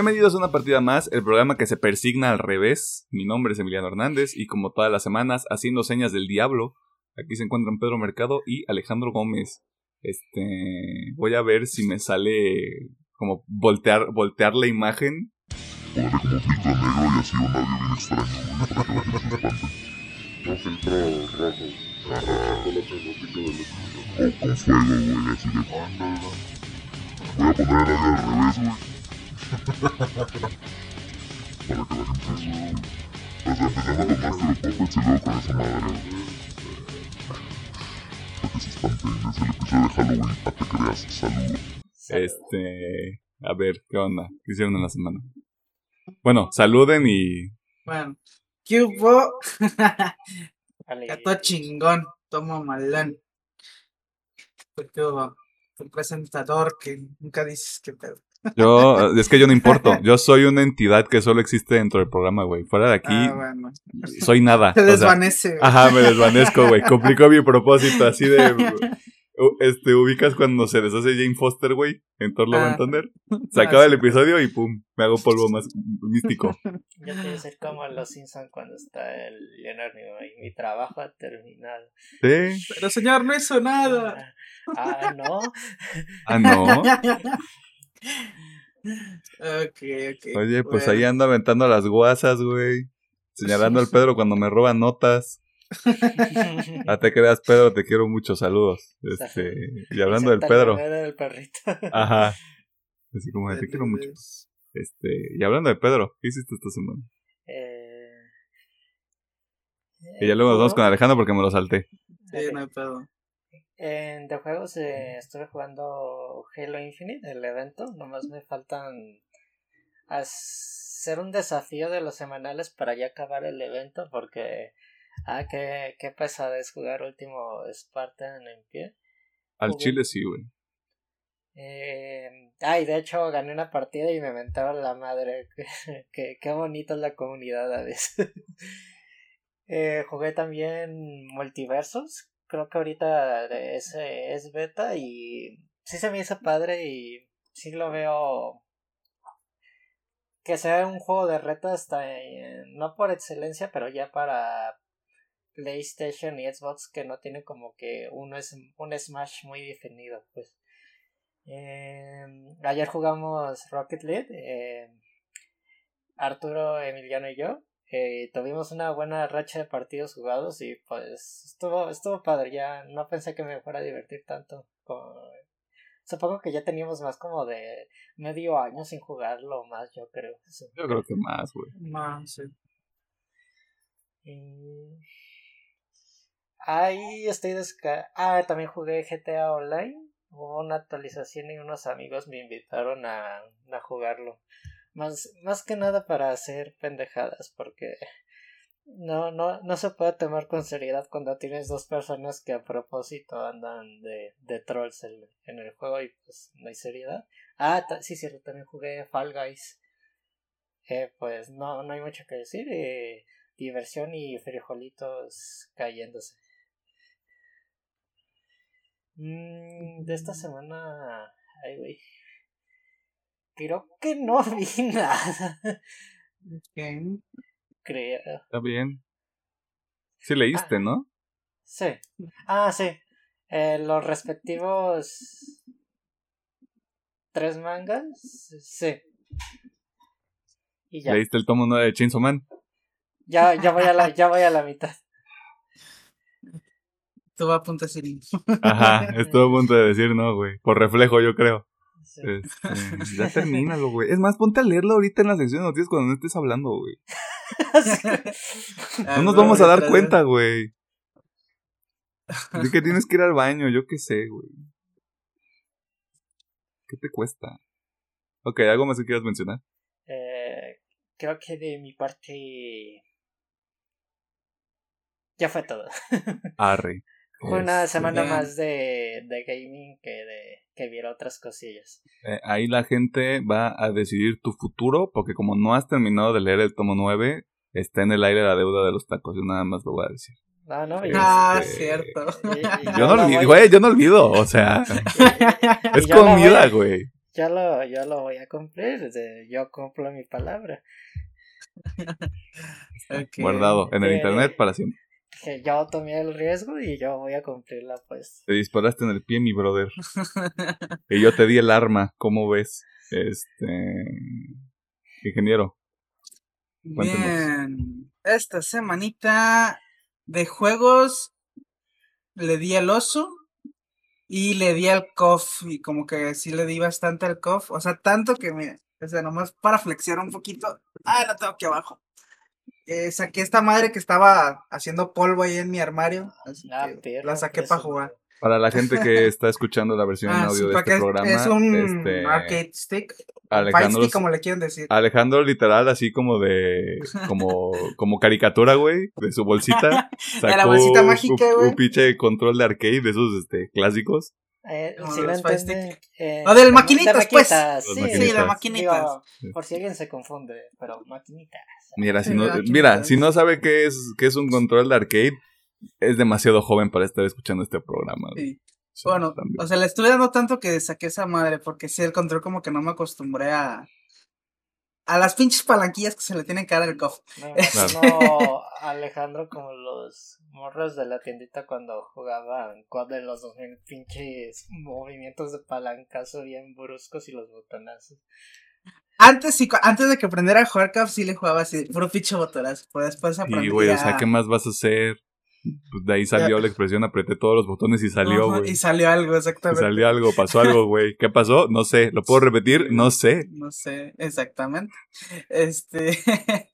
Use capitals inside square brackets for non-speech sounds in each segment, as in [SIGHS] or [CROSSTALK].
Bienvenidos a una partida más, el programa que se persigna al revés. Mi nombre es Emiliano Hernández y como todas las semanas, haciendo señas del diablo, aquí se encuentran Pedro Mercado y Alejandro Gómez. Este, voy a ver si me sale como voltear, voltear la imagen. Voy a poner el audio al revés, güey. Para que la gente se asuste. O sea, empezando con Master of Puppets y luego con esa madre, güey. Para que se espanten. Es el episodio de Halloween, para que creas. Saludos. Este, a ver, ¿qué onda? ¿Qué hicieron en la semana? Bueno, saluden y... Bueno, ¿qué hubo? Chingón, tomo malón. ¿Qué hubo? Un presentador que nunca dices que pedo. Yo, es que yo no importo. [LAUGHS] Yo soy una entidad que solo existe dentro del programa, güey. Fuera de aquí, Ah, bueno. soy nada. Se O sea, desvanece. güey. Ajá, me desvanezco, güey. Complicó mi propósito, así de. [LAUGHS] Este, ubicas cuando se deshace Jane Foster, güey, en Thor Love Ah. and Thunder. [LAUGHS] Se acaba el episodio y pum, me hago polvo más místico. Yo quiero ser como los Simpsons cuando está el Leonardo y mi trabajo ha terminado. ¿Sí? Pero señor, no hizo nada. Ah, no. Ah, no. Ok, ok. Oye, pues Bueno. ahí ando aventando las guasas, güey. Señalando al Pedro cuando me roba notas. Ah, te creas, Pedro, te quiero mucho, saludos. Este, y [LAUGHS] hablando del Pedro. del perrito. Ajá. Así como de, te quiero mucho. Este, y hablando de Pedro, ¿qué hiciste esta semana? Eh, Y ya luego nos vamos con Alejandro porque me lo salté. Sí, no hay pedo. En de juegos eh, estuve jugando Halo Infinite, el evento. Nomás me faltan hacer un desafío de los semanales para ya acabar el evento porque... Ah, qué, qué pesada es jugar último Spartan en pie. Al Jugué. chile sí, güey. Eh, ay, de hecho gané una partida y me mentaron la madre. [LAUGHS] Qué, qué bonita es la comunidad a veces. [LAUGHS] Eh, jugué también Multiversos. Creo que ahorita es, es beta y sí se me hizo padre y sí lo veo que sea un juego de retas eh, no por excelencia, pero ya para PlayStation y Xbox que no tiene como que uno es un Smash muy definido, pues. Eh, ayer jugamos Rocket League, eh, Arturo, Emiliano y yo. Eh, tuvimos una buena racha de partidos jugados y pues estuvo, estuvo padre. Ya no pensé que me fuera a divertir tanto. Como- Supongo que ya teníamos más como de medio año sin jugarlo más, yo creo. Sí. Yo creo que más, güey. No, sí. Y... Ahí estoy desca... Ah, también jugué GTA Online. Hubo una actualización y unos amigos me invitaron a, a jugarlo. Más, más que nada para hacer pendejadas, porque no, no, no se puede tomar con seriedad cuando tienes dos personas que a propósito andan de, de trolls en, el juego y pues no hay seriedad. Ah, sí, cierto, también jugué Fall Guys. Eh, pues no, no hay mucho que decir. Eh, diversión y frijolitos cayéndose. Mm, de esta semana. Ay, güey. Creo que no [LAUGHS] vi nada. Creo. Está bien. Sí leíste, ¿no? Sí. Ah, sí. Eh, los respectivos. Tres mangas. Sí. Y ya. ¿Leíste el tomo 9 de Chainsaw Man? Ya, ya voy a la, ya voy a la mitad. Tú a punto de decir. Ajá, estuve a punto de decir no, güey. Por reflejo, yo creo. Sí. Este, [LAUGHS] ya termínalo, güey. Es más, ponte a leerlo ahorita en la sección de noticias cuando no estés hablando, güey. [LAUGHS] Ah, No nos vamos a dar cuenta, güey. Así que [LAUGHS] tienes que ir al baño, yo qué sé, güey. ¿Qué te cuesta? Ok, ¿algo más que quieras mencionar? Eh, creo que de mi parte. Ya fue todo. Arre. Fue una Este, semana bien. más de, de gaming que de que viera otras cosillas. eh, ahí la gente va a decidir tu futuro, porque como no has terminado de leer el tomo 9, está en el aire la deuda de los tacos. Yo nada más lo voy a decir. No, no, y- Ah, Este, cierto. y- y [LAUGHS] Yo no olvido, güey, yo no olvido. O sea, [LAUGHS] y [LAUGHS] es comida, güey. yo lo, yo lo voy a cumplir. Yo cumplo mi palabra. Guardado en el Eh, internet para siempre. Que yo tomé el riesgo y yo voy a cumplir la apuesta. Te disparaste en el pie, mi brother. [LAUGHS] Y yo te di el arma, ¿cómo ves? Este. Ingeniero. Cuéntenos. Bien. Esta semanita de juegos le di al oso y le di al COF. Y como que sí le di bastante al COF. O sea, tanto que me. O sea, nomás para flexionar un poquito. Ah, la tengo aquí abajo. Eh, saqué esta madre que estaba haciendo polvo ahí en mi armario. Así Ah, que perro, la saqué para jugar. Para la gente que [LAUGHS] está escuchando la versión en Ah, audio sí, de porque este es, programa, es un este, arcade stick. Alejandro, stick, como le quieren decir. Alejandro literal así como de [LAUGHS] como como caricatura, güey, de su bolsita, [LAUGHS] sacó bolsita un- mágica, un, güey. un pinche control de arcade de esos este clásicos. Eh, Como si lo entienden, eh, O del de- maquinitas, de pues. maquinitas, sí, maquinitas. Sí, de maquinitas. Digo, por si alguien se confunde, pero maquinitas. Mira, si no, ¿verdad? ¿Quién mira, sabe? si no sabe qué es qué es un control de arcade, es demasiado joven para estar escuchando este programa. Sí. Sí, Bueno, también. o sea, le estuve dando tanto que saqué esa madre, porque sí, el control como que no me acostumbré a. A las pinches palanquillas que se le tienen que dar al COF. Me imagino a Alejandro como los morros de la tiendita cuando jugaban de los 2000 pinches movimientos de palancazo bien bruscos y los botonazos. Antes sí, antes de que aprendiera a jugar COF, sí le jugaba así, puro pinche botonazo. Pero después aprendí Y güey, o sea, ¿qué más vas a hacer? Pues de ahí salió la expresión, apreté todos los botones y salió, güey. Y salió algo, Y exactamente. salió algo, pasó [LAUGHS] algo, güey. ¿Qué pasó? No sé. ¿Lo puedo repetir? No sé. No sé, exactamente. Este. [LAUGHS]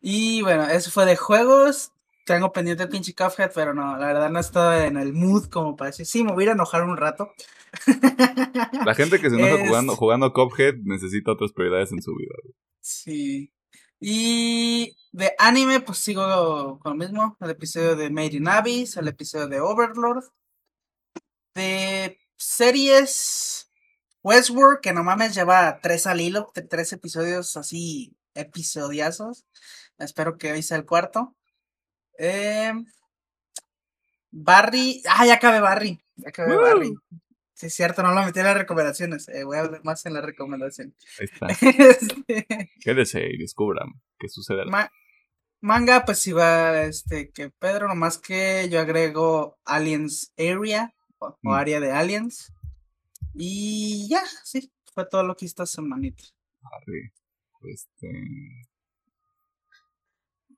y bueno, eso fue de juegos. Tengo pendiente el pinche Cuphead, pero no, la verdad no estoy en el mood como para decir, sí, me voy a enojar un rato. [LAUGHS] La gente que se enoja Es- jugando, jugando Cuphead necesita otras prioridades en su vida. güey. Sí. Y de anime, pues sigo con lo mismo. El episodio de Made in Abyss, el episodio de Overlord. De series, Westworld, que no mames, lleva tres al hilo, tres episodios así, episodiazos. Espero que hoy sea el cuarto. Em, Barry, ah, ya acabé Barry. Ya acabé ¡Woo! Barry. Sí, es cierto, no lo metí en las recomendaciones. eh, voy a hablar más en la recomendación. Ahí [LAUGHS] está. Este, Quédese y descubran qué sucederá. ma- manga, pues iba este que Pedro, nomás que yo agrego Aliens Area o, Mm. área de Aliens. Y ya, sí, fue todo lo que esta semanita. Arre. Este...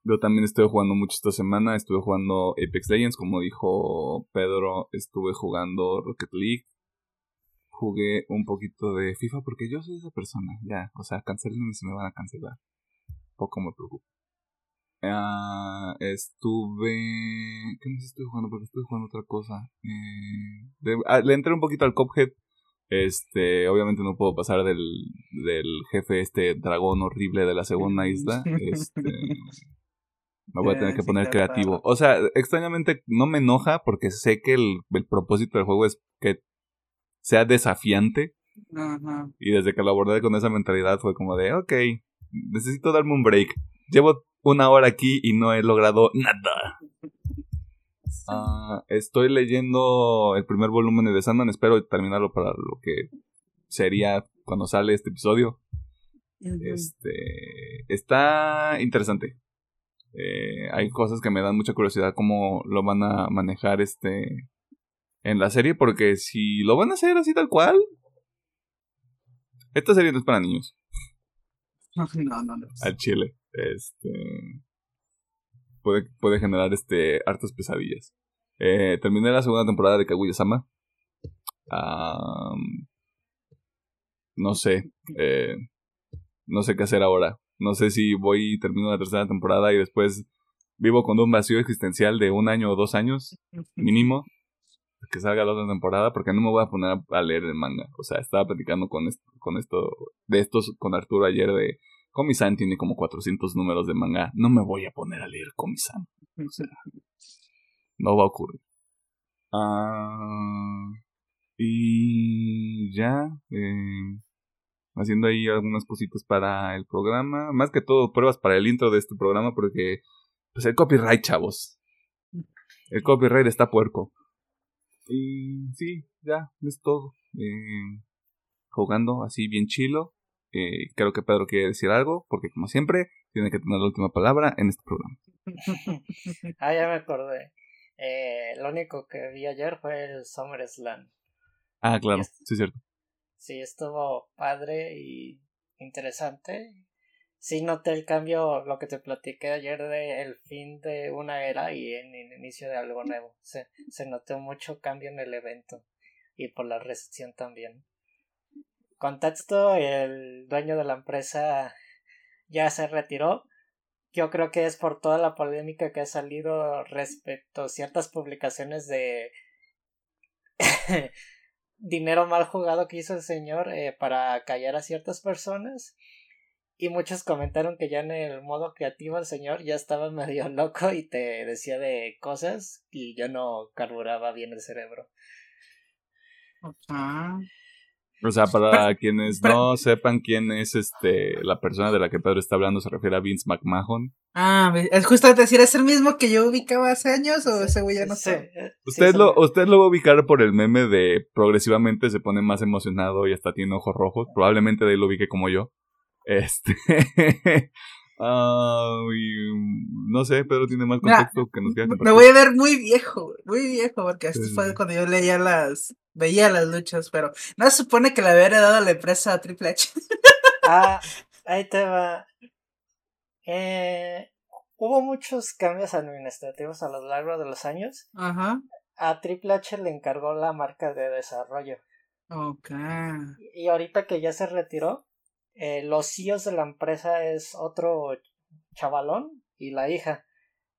Yo también estuve jugando mucho esta semana. Estuve jugando Apex Legends, como dijo Pedro. Estuve jugando Rocket League. Jugué un poquito de FIFA porque yo soy esa persona. Ya, o sea, cancelenme si me van a cancelar. Poco me preocupa. Ah, estuve. ¿Qué más estuve jugando? Porque estuve jugando otra cosa. Eh, de- ah, le entré un poquito al Cuphead. Este, obviamente no puedo pasar del, del jefe, este dragón horrible de la segunda isla. [LAUGHS] Este, me voy a tener Eh, que poner creativo. O sea, extrañamente no me enoja porque sé que el, el propósito del juego es que sea desafiante. Ajá. Y desde que lo abordé con esa mentalidad fue como de, ok, necesito darme un break. Llevo una hora aquí y no he logrado nada. [LAUGHS] Ah, estoy leyendo el primer volumen de Sandman. Espero terminarlo para lo que sería cuando sale este episodio. Este está interesante. Eh, hay cosas que me dan mucha curiosidad cómo lo van a manejar este en la serie porque si lo van a hacer así tal cual esta serie no es para niños. [LAUGHS] No, no, no. al chile este puede, puede generar este hartas pesadillas. Eh, terminé la segunda temporada de Kaguya-sama. Am, no sé eh, no sé qué hacer ahora. No sé si voy y termino la tercera temporada y después vivo con un vacío existencial de un año o dos años [LAUGHS] mínimo que salga la otra temporada porque no me voy a poner a, leer el manga. O sea, estaba platicando con esto, con esto, de estos con Arturo ayer de Komi-san tiene como 400 números de manga. No me voy a poner a leer Komi-san. O sea, no va a ocurrir. Ah, y ya, eh, haciendo ahí algunas cositas para el programa. Más que todo, pruebas para el intro de este programa porque, pues el copyright, chavos. El copyright está puerco. Y sí, ya, es todo. Eh, jugando así bien chilo. Eh, creo que Pedro quiere decir algo, porque como siempre, tiene que tener la última palabra en este programa. [LAUGHS] ah, ya me acordé. Eh, lo único que vi ayer fue el SummerSlam. Ah, claro, sí es cierto. Sí, estuvo padre y interesante. Sí noté el cambio, lo que te platiqué ayer de el fin de una era y el inicio de algo nuevo. Se, se notó mucho cambio en el evento y por la recepción también. Contexto, el dueño de la empresa ya se retiró. Yo creo que es por toda la polémica que ha salido respecto a ciertas publicaciones de [LAUGHS] dinero mal jugado que hizo el señor eh, para callar a ciertas personas. Y muchos comentaron que ya en el modo creativo el señor ya estaba [LAUGHS] medio loco y te decía de cosas y yo no carburaba bien el cerebro. O sea, para quienes no sepan quién es este la persona de la que Pedro está hablando, se refiere a Vince McMahon. Ah, es justo decir, ¿es el mismo que yo ubicaba hace años o ese güey ya no sé? Eh, usted, lo, usted lo va a ubicar por el meme de progresivamente se pone más emocionado y hasta tiene ojos rojos. Probablemente de ahí lo ubique como yo. Este. [LAUGHS] no sé, Pedro tiene más contexto que nos queda Me voy a ver muy viejo, muy viejo, porque esto fue cuando yo leía las veía las luchas, pero no se supone que le había heredado la empresa a Triple H. [LAUGHS] ah, ahí te va. Eh, hubo muchos cambios administrativos a lo largo de los años. Ajá. A Triple H le encargó la marca de desarrollo. Ok. Y ahorita que ya se retiró, eh, los CEOs de la empresa es otro chavalón y la hija.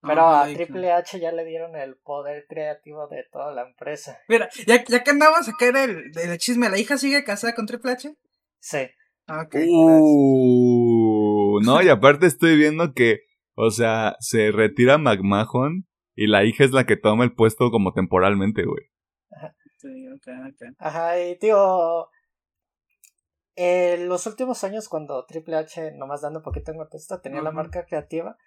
Pero a Triple H ya le dieron el poder creativo de toda la empresa. Mira, ya, ya que andamos a caer el, el chisme, ¿la hija sigue casada con Triple H? Sí. Okay, uh, no, y [LAUGHS] aparte estoy viendo que, o sea, se retira McMahon y la hija es la que toma el puesto como temporalmente, güey. Ajá. Sí, ok, ok. Ajá, y tío, en los últimos años cuando Triple H, nomás dando un poquito en contexto, tenía la marca creativa,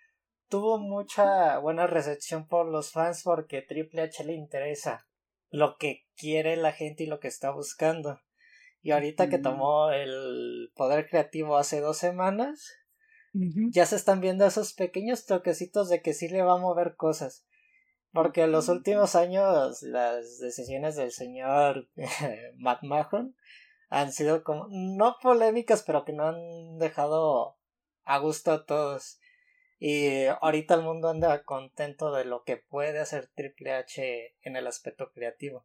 tuvo mucha buena recepción por los fans porque Triple H le interesa lo que quiere la gente y lo que está buscando. Y ahorita que tomó el poder creativo hace dos semanas, ya se están viendo esos pequeños toquecitos de que sí le va a mover cosas. Porque en los últimos años las decisiones del señor [LAUGHS] Matt Mahon han sido como, no polémicas, pero que no han dejado a gusto a todos. Y ahorita el mundo anda contento de lo que puede hacer Triple H en el aspecto creativo.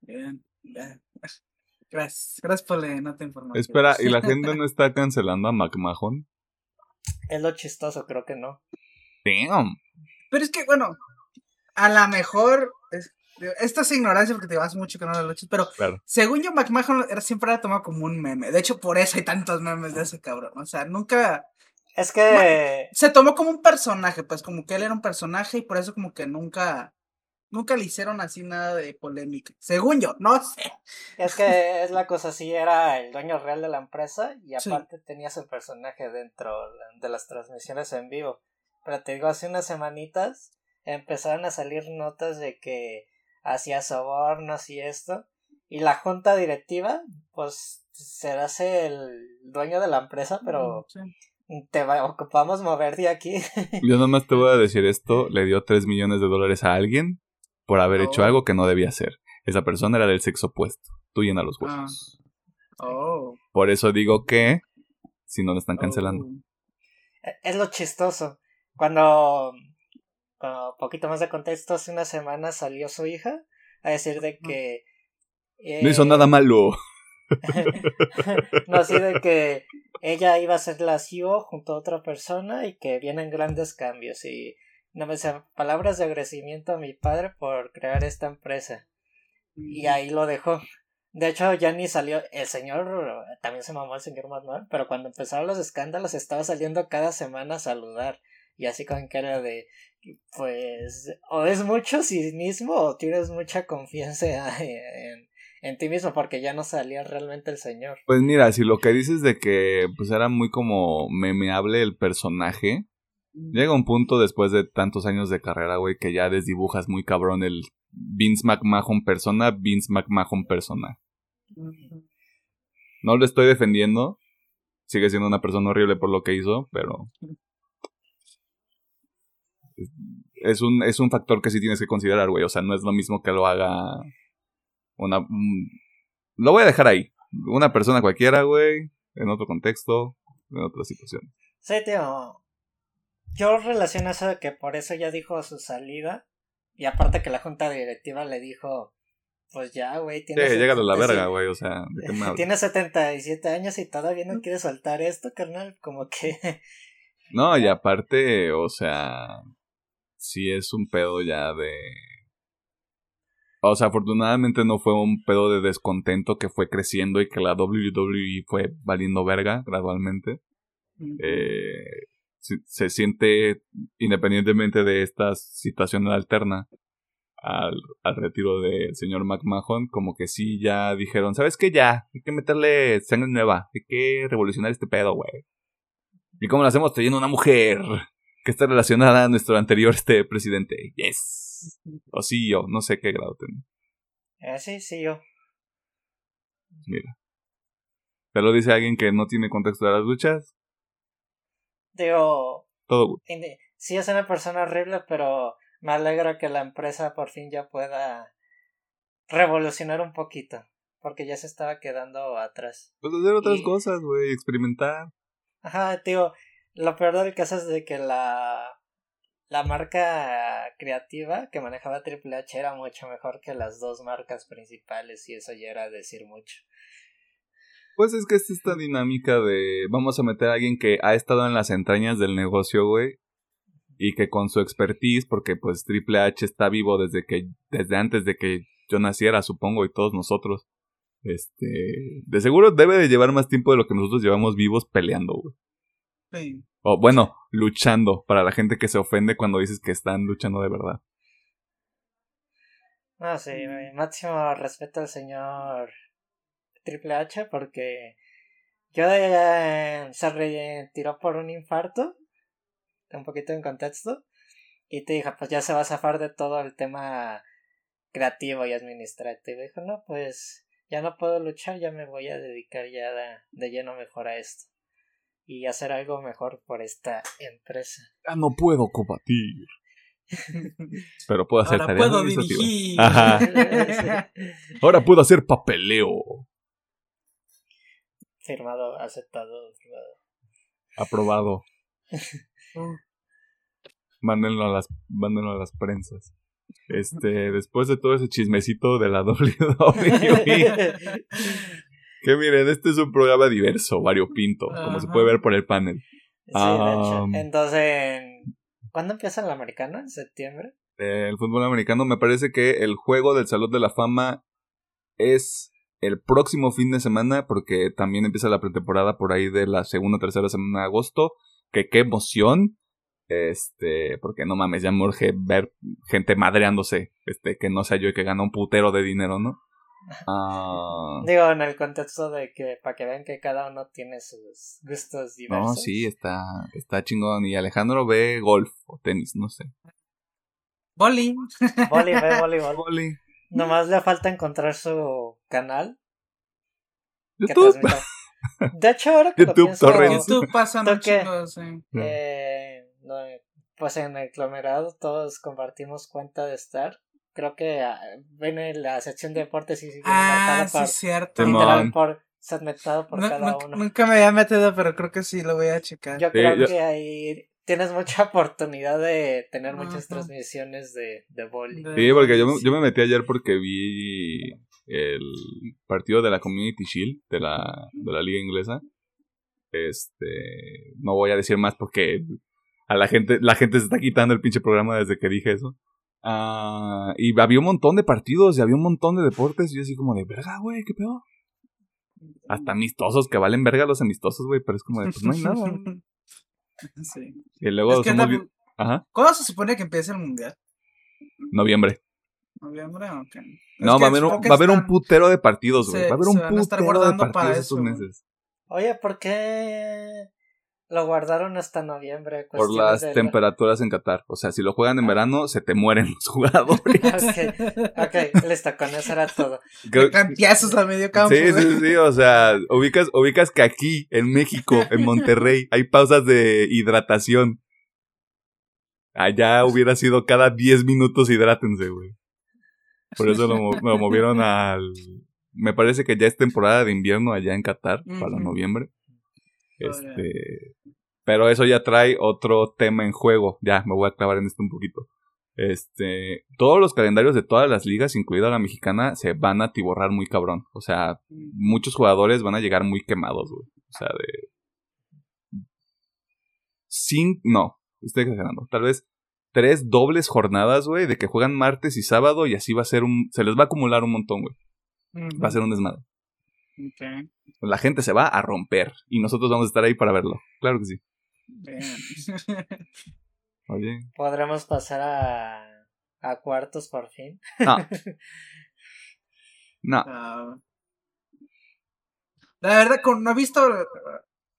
Bien, [LAUGHS] Gracias, gracias por la nota información. Espera, ¿y la gente [LAUGHS] no está cancelando a McMahon? Es lo chistoso, creo que no. Damn. Pero es que, bueno, a lo mejor esto es ignorancia porque te vas mucho que no lo luchas, pero según yo, McMahon era, siempre era tomado como un meme. De hecho, por eso hay tantos memes de ese cabrón. O sea, nunca. Es que. Se tomó como un personaje, pues como que él era un personaje y por eso, como que nunca. Nunca le hicieron así nada de polémica. Según yo, no sé. Es que es la cosa, sí, era el dueño real de la empresa y aparte tenías el personaje dentro de las transmisiones en vivo. Pero te digo, hace unas semanitas empezaron a salir notas de que hacía sobornos y esto. Y la junta directiva, pues serás el dueño de la empresa, pero te ocupamos mover de aquí. [LAUGHS] Yo nomás te voy a decir esto, le dio 3 millones de dólares a alguien por haber hecho oh. algo que no debía hacer. Esa persona era del sexo opuesto. Tú llena los. Ah. Oh. Por eso digo que si no lo están cancelando. Oh. E-, es lo chistoso. Cuando un poquito más de contexto, hace una semana salió su hija a decir de que... no hizo nada malo. [LAUGHS] no, así de que ella iba a ser la CEO junto a otra persona y que vienen grandes cambios y no me palabras de agradecimiento a mi padre por crear esta empresa. Y ahí lo dejó. De hecho, ya ni salió. El señor también se mamó el señor Manuel, pero cuando empezaron los escándalos estaba saliendo cada semana a saludar. Y así con cara de pues o es mucho cinismo o tienes mucha confianza [LAUGHS] en, en, ti mismo porque ya no salía realmente el señor. Pues mira, si lo que dices de que pues era muy como memeable el personaje, llega un punto después de tantos años de carrera, güey, que ya desdibujas muy cabrón el Vince McMahon persona, Vince McMahon persona. No lo estoy defendiendo. Sigue siendo una persona horrible por lo que hizo, pero. Es un, es un factor que sí tienes que considerar, güey. O sea, no es lo mismo que lo haga una. un- lo voy a dejar ahí. Una persona cualquiera, güey. En otro contexto, en otra situación. Sí, tío. Yo relaciono eso de que por eso ya dijo su salida. Y aparte que la junta directiva le dijo, pues ya, güey, Sí, llégale a la verga, güey. O sea, ¿de? [LAUGHS] Tienes 77 años y todavía no quieres soltar esto, carnal. Como que... No, y [LAUGHS] aparte, o sea, sí es un pedo ya de... O sea, afortunadamente no fue un pedo de descontento que fue creciendo y que la WWE fue valiendo verga gradualmente. Eh, se, se siente, independientemente de esta situación alterna al, al retiro del señor McMahon, como que sí ya dijeron, ¿sabes qué? Ya, hay que meterle sangre nueva, hay que revolucionar este pedo, güey. ¿Y cómo lo hacemos? Trayendo una mujer que está relacionada a nuestro anterior este presidente. Yes. O sí, yo, no sé qué grado tiene. Eh, sí, sí, yo. Mira. Te lo dice alguien que no tiene contexto de las luchas. Digo, Todo sí es una persona horrible, pero me alegra que la empresa por fin ya pueda revolucionar un poquito. Porque ya se estaba quedando atrás. Pues hacer otras Y- cosas, güey. Experimentar. Ajá, tío, lo peor del caso es de que la, la marca creativa que manejaba Triple H era mucho mejor que las dos marcas principales y eso ya era decir mucho. Pues es que es esta dinámica de vamos a meter a alguien que ha estado en las entrañas del negocio, güey, y que con su expertise, porque pues Triple H está vivo desde que desde antes de que yo naciera, supongo, y todos nosotros. Este, de seguro debe de llevar más tiempo de lo que nosotros llevamos vivos peleando, güey. Sí. O bueno, luchando para la gente que se ofende cuando dices que están luchando de verdad. No, sí, mi máximo respeto al señor Triple H porque yo eh, se retiró por un infarto, un poquito en contexto, y te dijo, pues ya se va a zafar de todo el tema creativo y administrativo. Y dijo, no, pues ya no puedo luchar, ya me voy a dedicar ya de, de lleno mejor a esto. Y hacer algo mejor por esta empresa. Ya no puedo combatir. [LAUGHS] Pero puedo hacer Ahora tareas puedo dirigir. Ajá. [LAUGHS] Ahora puedo hacer papeleo. Firmado, aceptado, firmado. Aprobado. [LAUGHS] Mándenlo a las, mándenlo a las prensas. Este, después de todo ese chismecito de la WWE, que miren, este es un programa diverso, variopinto, como se Ajá. puede ver por el panel. Sí, de hecho. Um, Entonces, ¿cuándo empieza el americano? ¿En septiembre? El fútbol americano me parece que el juego del Salón de la Fama es el próximo fin de semana, porque también empieza la pretemporada por ahí de la segunda o tercera semana de agosto. Que qué emoción. Este, porque no mames, ya me urge ver gente madreándose. Este, que no sea yo y que gana un putero de dinero, ¿no? Ah, Digo, en el contexto de que para que vean que cada uno tiene sus gustos diversos. no, sí, está, está chingón. Y Alejandro ve golf o tenis, no sé. Boli. Voli, ve [LAUGHS] voleibol. Voli. Nomás le falta encontrar su canal. que YouTube. De hecho, ahora que lo YouTube pienso, Torrents. YouTube pasan sí. eh, no, pues en el conglomerado todos compartimos cuenta de Star. Creo que ah, viene la sección de deportes y sigue Ah, sí, por, cierto. Literal por segmentado por No- cada nunca, uno. nunca me había metido, pero creo que sí, lo voy a checar. Yo Sí, creo yo- que ahí tienes mucha oportunidad de tener muchas transmisiones de, de boli. De- Sí, porque yo me, yo me metí ayer porque vi el partido de la Community Shield de la, de la liga inglesa. Este, no voy a decir más porque a la gente, la gente se está quitando el pinche programa desde que dije eso. Ah, y había un montón de partidos y había un montón de deportes y yo así como de, verga, güey, qué pedo. Hasta amistosos que valen verga los amistosos, güey, pero es como de, pues no hay nada. [LAUGHS] Sí. Y luego Es somos Ajá, ¿Cuándo se supone que empieza el mundial? noviembre. ¿Noviembre? Ok. No, va a haber un, va a haber un putero de partidos, güey. Va a haber un putero de guardando para partidos estos eso. meses. Oye, ¿por qué lo guardaron hasta noviembre. por las de temperaturas en Qatar. O sea, si lo juegan en verano, se te mueren los [LAUGHS] jugadores. [LAUGHS] Ok, ok, listo, con eso era todo. Campiazos a medio campo. Sí, sí, sí, o sea, ubicas, ubicas que aquí, en México, en Monterrey, hay pausas de hidratación. Allá hubiera sido cada 10 minutos hidrátense, güey. Por eso lo, mo- lo movieron al... Me parece que ya es temporada de invierno allá en Qatar, para noviembre. Este... Pero eso ya trae otro tema en juego. Ya, me voy a clavar en esto un poquito. Este, todos los calendarios de todas las ligas, incluida la mexicana, se van a tiborrar muy cabrón. O sea, muchos jugadores van a llegar muy quemados, güey. O sea, de. Sin. No, estoy exagerando. Tal vez tres dobles jornadas, güey, de que juegan martes y sábado y así va a ser un. Se les va a acumular un montón, güey. Va a ser un desmadre. La gente se va a romper y nosotros vamos a estar ahí para verlo. Claro que sí. Oye. Podremos pasar a, a cuartos por fin. No. [LAUGHS] No. Ah. La verdad, con, no he visto.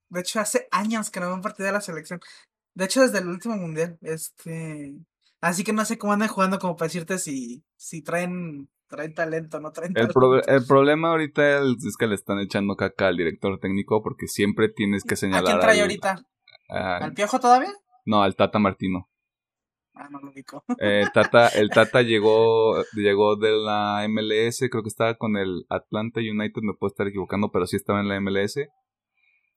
De hecho, hace años que no veo un partido de la selección. De hecho, desde el último mundial. Este. Así que no sé cómo andan jugando, como para decirte si, si traen, traen talento, no traen El, talento. pro- el problema ahorita es que le están echando caca al director técnico porque siempre tienes que ¿A señalar. quién trae al- ahorita? ¿Al piojo todavía? no, al Tata Martino. Ah, no lo ubico. Eh, Tata, el Tata llegó, llegó de la MLS, creo que estaba con el Atlanta United, me puedo estar equivocando, pero sí estaba en la MLS.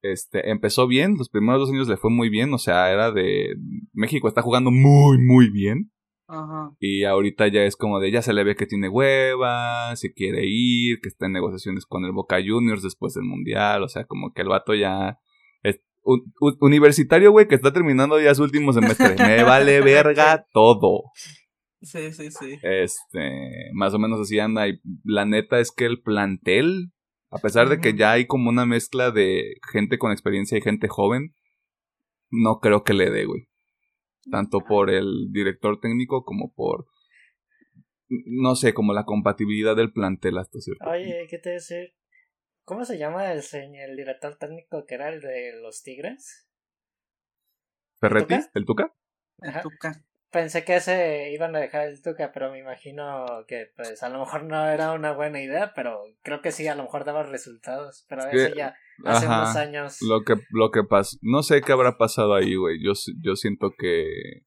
Este, empezó bien, los primeros dos años le fue muy bien, o sea, era de México está jugando muy, muy bien. Ajá. Y ahorita ya es como de, ya se le ve que tiene hueva, se quiere ir, que está en negociaciones con el Boca Juniors después del Mundial, o sea, como que el vato ya un- un- universitario, güey, que está terminando ya su último semestre. Me [LAUGHS] vale verga todo. Sí, sí, sí. Este, más o menos así anda. Y la neta es que el plantel, a pesar de que ya hay como una mezcla de gente con experiencia y gente joven, no creo que le dé, güey. Tanto por el director técnico como por, no sé, como la compatibilidad del plantel hasta cierto. Oye, ¿qué te decir? ¿Cómo se llama el, señ- el director técnico que era el de los Tigres? ¿Ferretti? ¿El Tuca? El. Tuca. Pensé que ese iban a dejar el Tuca, pero me imagino que pues a lo mejor no era una buena idea, pero creo que sí, a lo mejor daba resultados. Pero Es que- eso ya hace ajá, unos años. Lo que, lo que pasó, no sé qué habrá pasado ahí, güey. Yo, yo siento que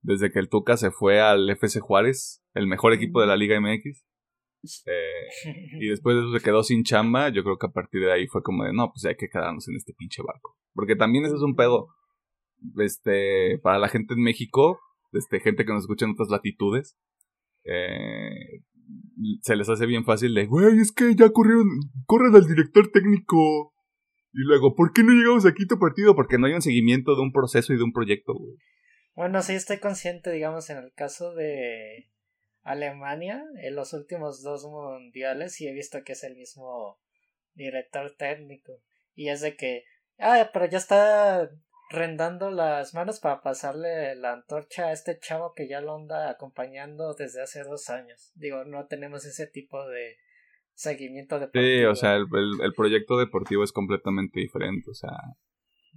desde que el Tuca se fue al FC Juárez, el mejor equipo de la Liga MX, eh, [LAUGHS] y después de eso se quedó sin chamba, yo creo que a partir de ahí fue como de, no, pues hay que quedarnos en este pinche barco. Porque también ese es un pedo, este, para la gente en México, este, gente que nos escucha en otras latitudes, eh, se les hace bien fácil de, güey, es que ya corrieron, corren al director técnico. Y luego, ¿por qué no llegamos a tu partido? Porque no hay un seguimiento de un proceso y de un proyecto, güey. Bueno, sí estoy consciente, digamos, en el caso de Alemania, en los últimos dos mundiales, sí he visto que es el mismo director técnico. Y es de que, ah, pero ya está rendando las manos para pasarle la antorcha a este chavo que ya lo anda acompañando desde hace dos años. Digo, no tenemos ese tipo de seguimiento deportivo. Sí, o sea, el, el- el proyecto deportivo es completamente diferente. O sea,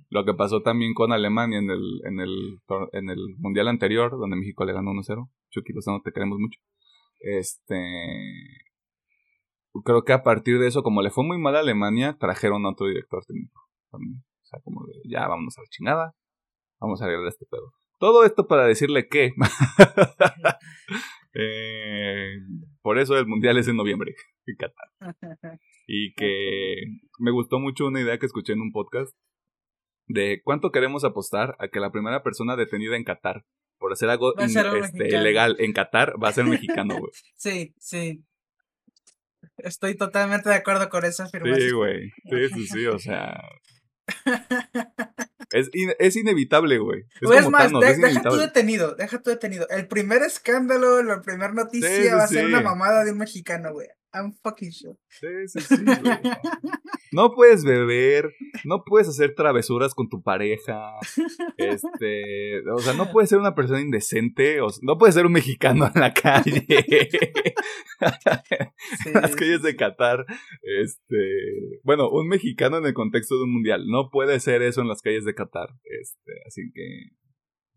lo que pasó también con Alemania en el, en el, en el mundial anterior, donde México le ganó 1-0. Chucky Lozano, te queremos mucho. Este. Creo que a partir de eso, como le fue muy mal a Alemania, trajeron a otro director técnico también. O sea, como de, ya vámonos a la chingada. Vamos a arreglar este pedo. Todo esto para decirle que. [LAUGHS] eh, por eso el mundial es en noviembre, en Qatar. [LAUGHS] Y que me gustó mucho una idea que escuché en un podcast de cuánto queremos apostar a que la primera persona detenida en Qatar por hacer algo in- este, ilegal en Qatar va a ser mexicano, [LAUGHS] güey. Sí, sí. Estoy totalmente de acuerdo con esa afirmación. Sí, güey. Sí, sí, sí, o sea. [LAUGHS] Es, in- es inevitable, güey. Es O es como más, Thanos, de- es deja tú detenido, deja tú detenido. El primer escándalo, la primera noticia Sí, sí, va a ser sí. una mamada de un mexicano, güey. I'm fucking sure. Sí, sí, sí. No puedes beber, no puedes hacer travesuras con tu pareja. Este, o sea, no puedes ser una persona indecente, o, no puedes ser un mexicano en la calle. Sí, en las calles de Qatar. Este, bueno, un mexicano en el contexto de un mundial. No puede ser eso en las calles de Qatar. Este, así que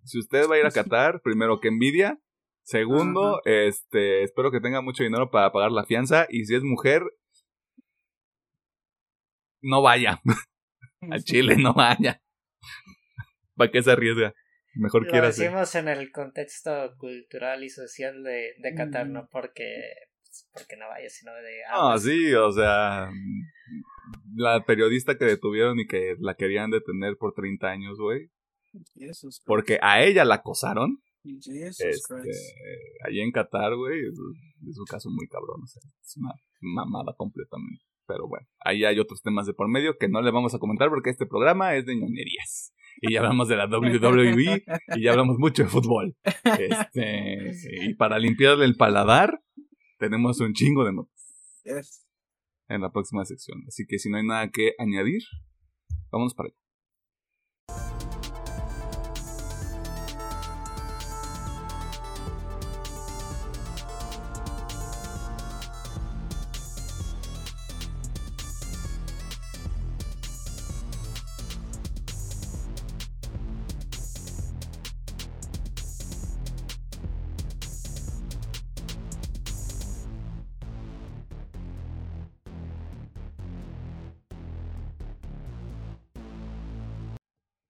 si usted va a ir a [LAUGHS] Qatar, primero que envidia. Segundo, este, espero que tenga mucho dinero para pagar la fianza. Y si es mujer, no vaya. [LAUGHS] A Chile no vaya. ¿Para qué se arriesga? Mejor Lo quiera decimos en el contexto cultural y social de, de Qatar, Mm. no porque, pues, porque no vaya, sino de... ah, No, sí, o sea, la periodista que detuvieron y que la querían detener por 30 años, güey, porque a ella la acosaron, este, allí en Qatar, güey, es, es un caso muy cabrón, o sea, es una mamada completamente. Pero bueno, ahí hay otros temas de por medio que no le vamos a comentar porque este programa es de ñoñerías. Y ya hablamos de la WWE y ya hablamos mucho de fútbol. Este, y para limpiarle el paladar, tenemos un chingo de notas Yes. en la próxima sección. Así que si no hay nada que añadir, vamos para allá.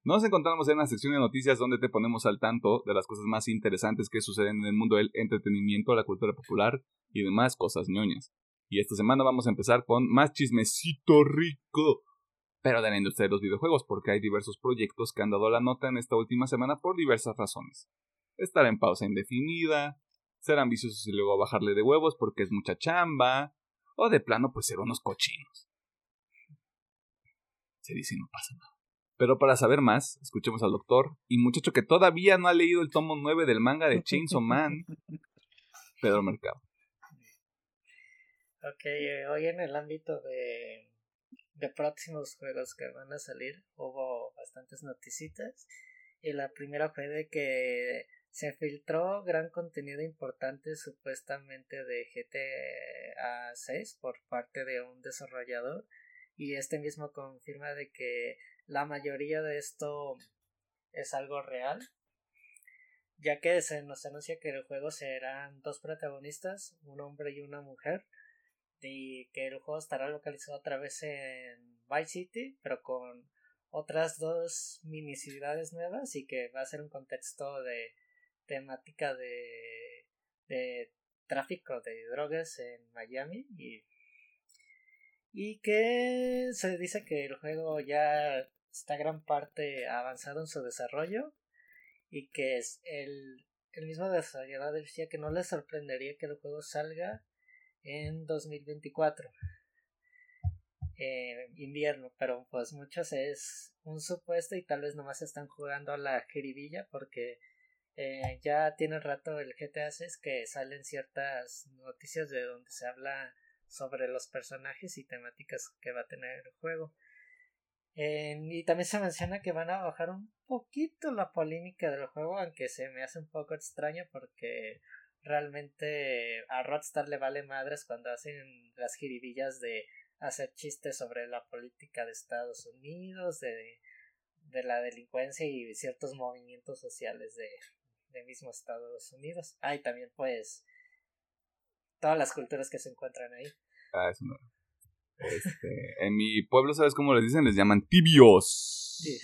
Nos encontramos en la sección de noticias donde te ponemos al tanto de las cosas más interesantes que suceden en el mundo del entretenimiento, la cultura popular y demás cosas ñoñas. Y esta semana vamos a empezar con más chismecito rico, pero de la industria de los videojuegos, porque hay diversos proyectos que han dado la nota en esta última semana por diversas razones. Estar en pausa indefinida, ser ambiciosos y luego bajarle de huevos porque es mucha chamba, o de plano pues ser unos cochinos. Se dice no pasa nada. Pero para saber más, escuchemos al doctor y muchacho que todavía no ha leído el tomo 9 del manga de Chainsaw Man, [LAUGHS] Pedro Mercado. Ok, eh, hoy en el ámbito de, de próximos juegos que van a salir hubo bastantes noticitas y la primera fue de que se filtró gran contenido importante supuestamente de GTA 6 por parte de un desarrollador y este mismo confirma de que la mayoría de esto es algo real ya que se nos anuncia que el juego serán dos protagonistas, un hombre y una mujer y que el juego estará localizado otra vez en Vice City, pero con otras dos mini ciudades nuevas y que va a ser un contexto de temática de, de tráfico de drogas en Miami y, y que se dice que el juego ya está gran parte avanzado en su desarrollo y que es el, el mismo desarrollador decía que no le sorprendería que el juego salga en 2024 eh, invierno pero pues muchos es un supuesto y tal vez nomás están jugando a la jeribilla porque eh, ya tiene rato el GTA 6 que salen ciertas noticias de donde se habla sobre los personajes y temáticas que va a tener el juego eh, y también se menciona que van a bajar un poquito la polémica del juego aunque se me hace un poco extraño porque realmente a Rockstar le vale madres cuando hacen las jiribillas de hacer chistes sobre la política de Estados Unidos, de, de la delincuencia y ciertos movimientos sociales de, de mismo Estados Unidos. Ah, y también pues todas las culturas que se encuentran ahí. Ah, eso no. Este, en mi pueblo, ¿sabes cómo les dicen? Les llaman tibios. Sí.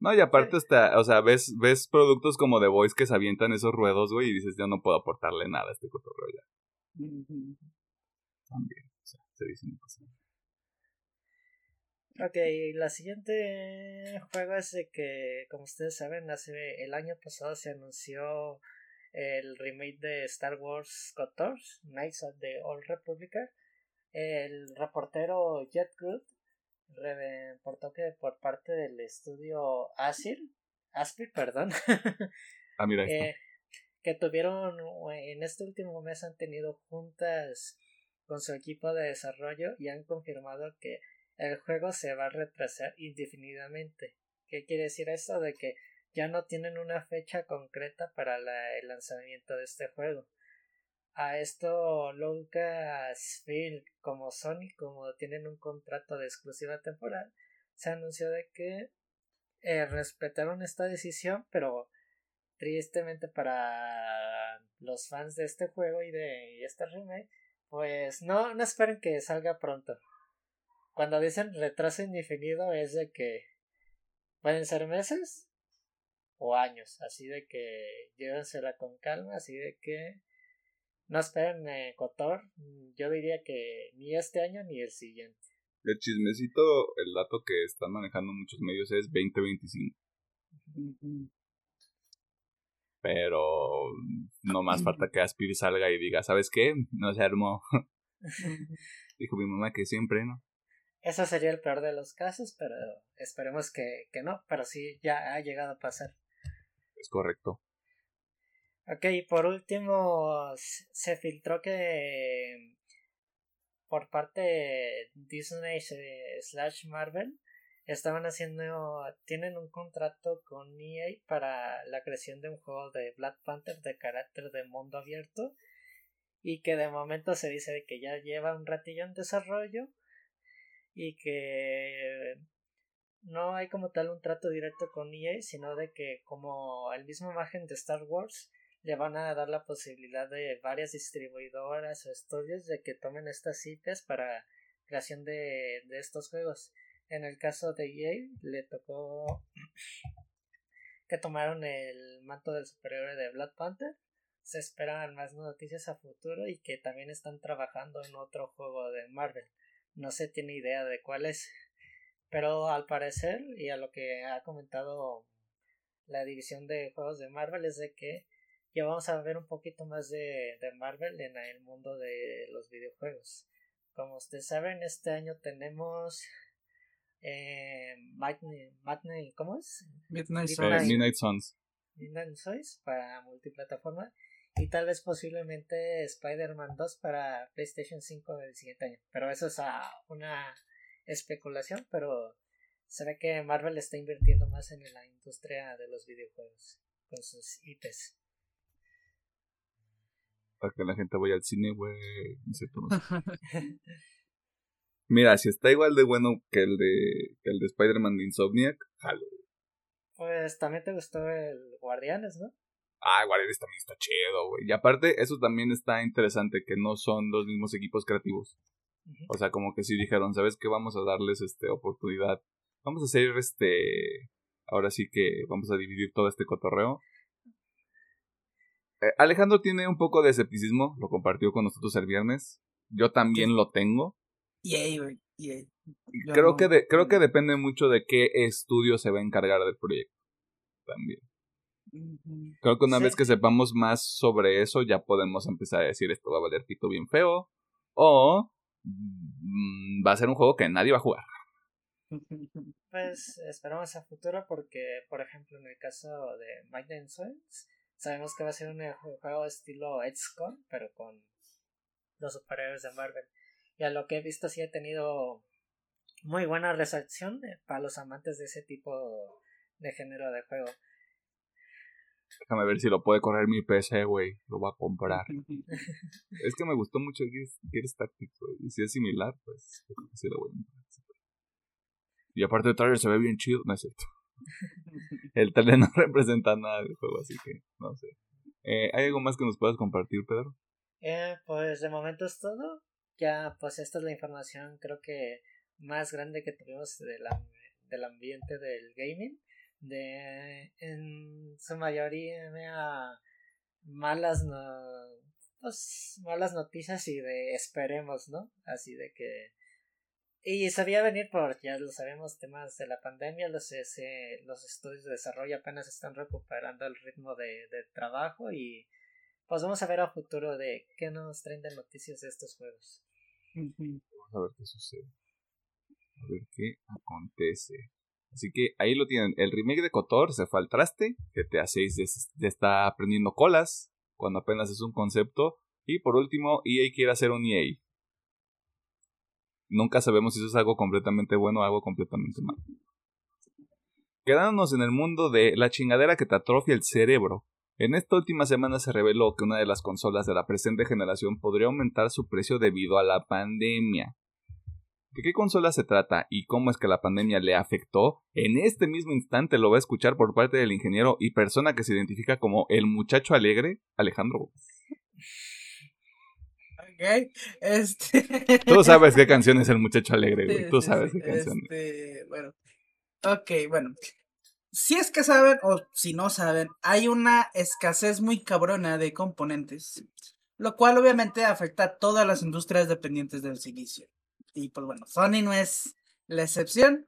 No, y aparte hasta, o sea, ves, ves productos como The Voice que se avientan esos ruedos, güey, y dices, yo no puedo aportarle nada a este cotorreo ya. También, o sea, se dice una cosa. Ok, la siguiente juego es de que, como ustedes saben, hace el año pasado se anunció el remake de Star Wars KOTOR, Knights of the Old Republic. El reportero Jet Good reportó que por parte del estudio Asir, Aspir, perdón, [LAUGHS] Ah, mira [LAUGHS] eh, que tuvieron en este último mes han tenido juntas con su equipo de desarrollo y han confirmado que el juego se va a retrasar indefinidamente. ¿Qué quiere decir esto? De que ya no tienen una fecha concreta para el lanzamiento de este juego. A esto Lucasfilm como Sony, como tienen un contrato de exclusiva temporal, se anunció de que eh, respetaron esta decisión, pero tristemente para los fans de este juego y de este remake, pues no, no esperen que salga pronto. Cuando dicen retraso indefinido es de que pueden ser meses o años, así de que llévensela con calma, así de que no esperen eh, Cotor, yo diría que ni este año ni el siguiente. El chismecito, el dato que están manejando muchos medios es 2025. Pero no más falta que Aspir salga y diga, ¿sabes qué? No se armó. [LAUGHS] Dijo mi mamá que siempre, ¿no? Eso sería el peor de los casos, pero esperemos que, que no, pero sí ya ha llegado a pasar. Es correcto. Ok, por último, se filtró que por parte de Disney slash Marvel estaban haciendo, tienen un contrato con EA para la creación de un juego de Black Panther de carácter de mundo abierto y que de momento se dice que ya lleva un ratillo en desarrollo y que no hay como tal un trato directo con EA, sino de que como el mismo imagen de Star Wars le van a dar la posibilidad de varias distribuidoras o estudios de que tomen estas citas para creación de, de estos juegos. En el caso de EA le tocó que tomaron el manto del superhéroe de Black Panther. Se esperan más noticias a futuro y que también están trabajando en otro juego de Marvel. No se tiene idea de cuál es. Pero al parecer, y a lo que ha comentado la división de juegos de Marvel, es de que ya vamos a ver un poquito más de, de Marvel en el mundo de los videojuegos. Como ustedes saben, este año tenemos eh, ¿cómo es? Midnight, Midnight, Midnight Suns. Midnight Suns para multiplataforma y tal vez posiblemente Spider-Man 2 para PlayStation 5 del siguiente año. Pero eso es una especulación, pero se ve que Marvel está invirtiendo más en la industria de los videojuegos con sus IPs. Para que la gente vaya al cine, güey. [LAUGHS] Mira, si está igual de bueno que el de, que el de Spider-Man de Insomniac, jalo. Pues también te gustó el Guardianes, ¿no? Ah, Guardianes también está chido, güey. Y aparte, eso también está interesante, que no son los mismos equipos creativos. O sea, como que sí dijeron, ¿sabes qué? Vamos a darles este oportunidad. Vamos a hacer este. Ahora sí que vamos a dividir todo este cotorreo. Eh, Alejandro tiene un poco de escepticismo, lo compartió con nosotros el viernes. Yo también lo tengo. güey. Creo, que creo que depende mucho de qué estudio se va a encargar del proyecto. También. Creo que una vez que sepamos más sobre eso, ya podemos empezar a decir esto va a valer pito bien feo. O mm, va a ser un juego que nadie va a jugar. [LAUGHS] Pues esperamos a futuro porque, por ejemplo, en el caso de Might Souls, sabemos que va a ser un juego estilo XCOM, pero con los superhéroes de Marvel. Y a lo que he visto sí ha tenido muy buena recepción eh, para los amantes de ese tipo de género de juego. Déjame ver si lo puede correr mi PC, güey. Lo voy a comprar. [LAUGHS] es que me gustó mucho Gears, Tactics, güey. Y si es similar, pues sí lo voy a comprar. Y aparte el trailer se ve bien chido, no es cierto. El trailer no [LAUGHS] representa nada del juego, así que no sé. Eh, ¿Hay algo más que nos puedas compartir, Pedro? Eh, pues de momento es todo. Ya, pues esta es la información, creo que más grande que tuvimos del ambiente del gaming de en su mayoría malas no, pues, malas noticias y de esperemos no así de que y sabía venir porque ya lo sabemos temas de la pandemia los los estudios de desarrollo apenas están recuperando el ritmo de, de trabajo y pues vamos a ver a futuro de qué nos traen de noticias de estos juegos vamos a ver qué sucede a ver qué acontece Así que ahí lo tienen. El remake de Kotor se fue al traste. GTA 6 ya está aprendiendo colas. cuando apenas es un concepto. Y por último, EA quiere hacer un EA. Nunca sabemos si eso es algo completamente bueno o algo completamente malo. Quedándonos en el mundo de la chingadera que te atrofia el cerebro. En esta última semana se reveló que una de las consolas de la presente generación podría aumentar su precio debido a la pandemia. ¿De qué consola se trata y cómo es que la pandemia le afectó? En este mismo instante lo va a escuchar por parte del ingeniero y persona que se identifica como el muchacho alegre, Alejandro. Ok, este... Tú sabes qué [LAUGHS] canción es el muchacho alegre, güey. Sí, Tú sabes sí, qué canción es. este, bueno. Ok, bueno. Si es que saben, o si no saben, hay una escasez muy cabrona de componentes. Lo cual obviamente afecta a todas las industrias dependientes del silicio. Y pues bueno, Sony no es la excepción.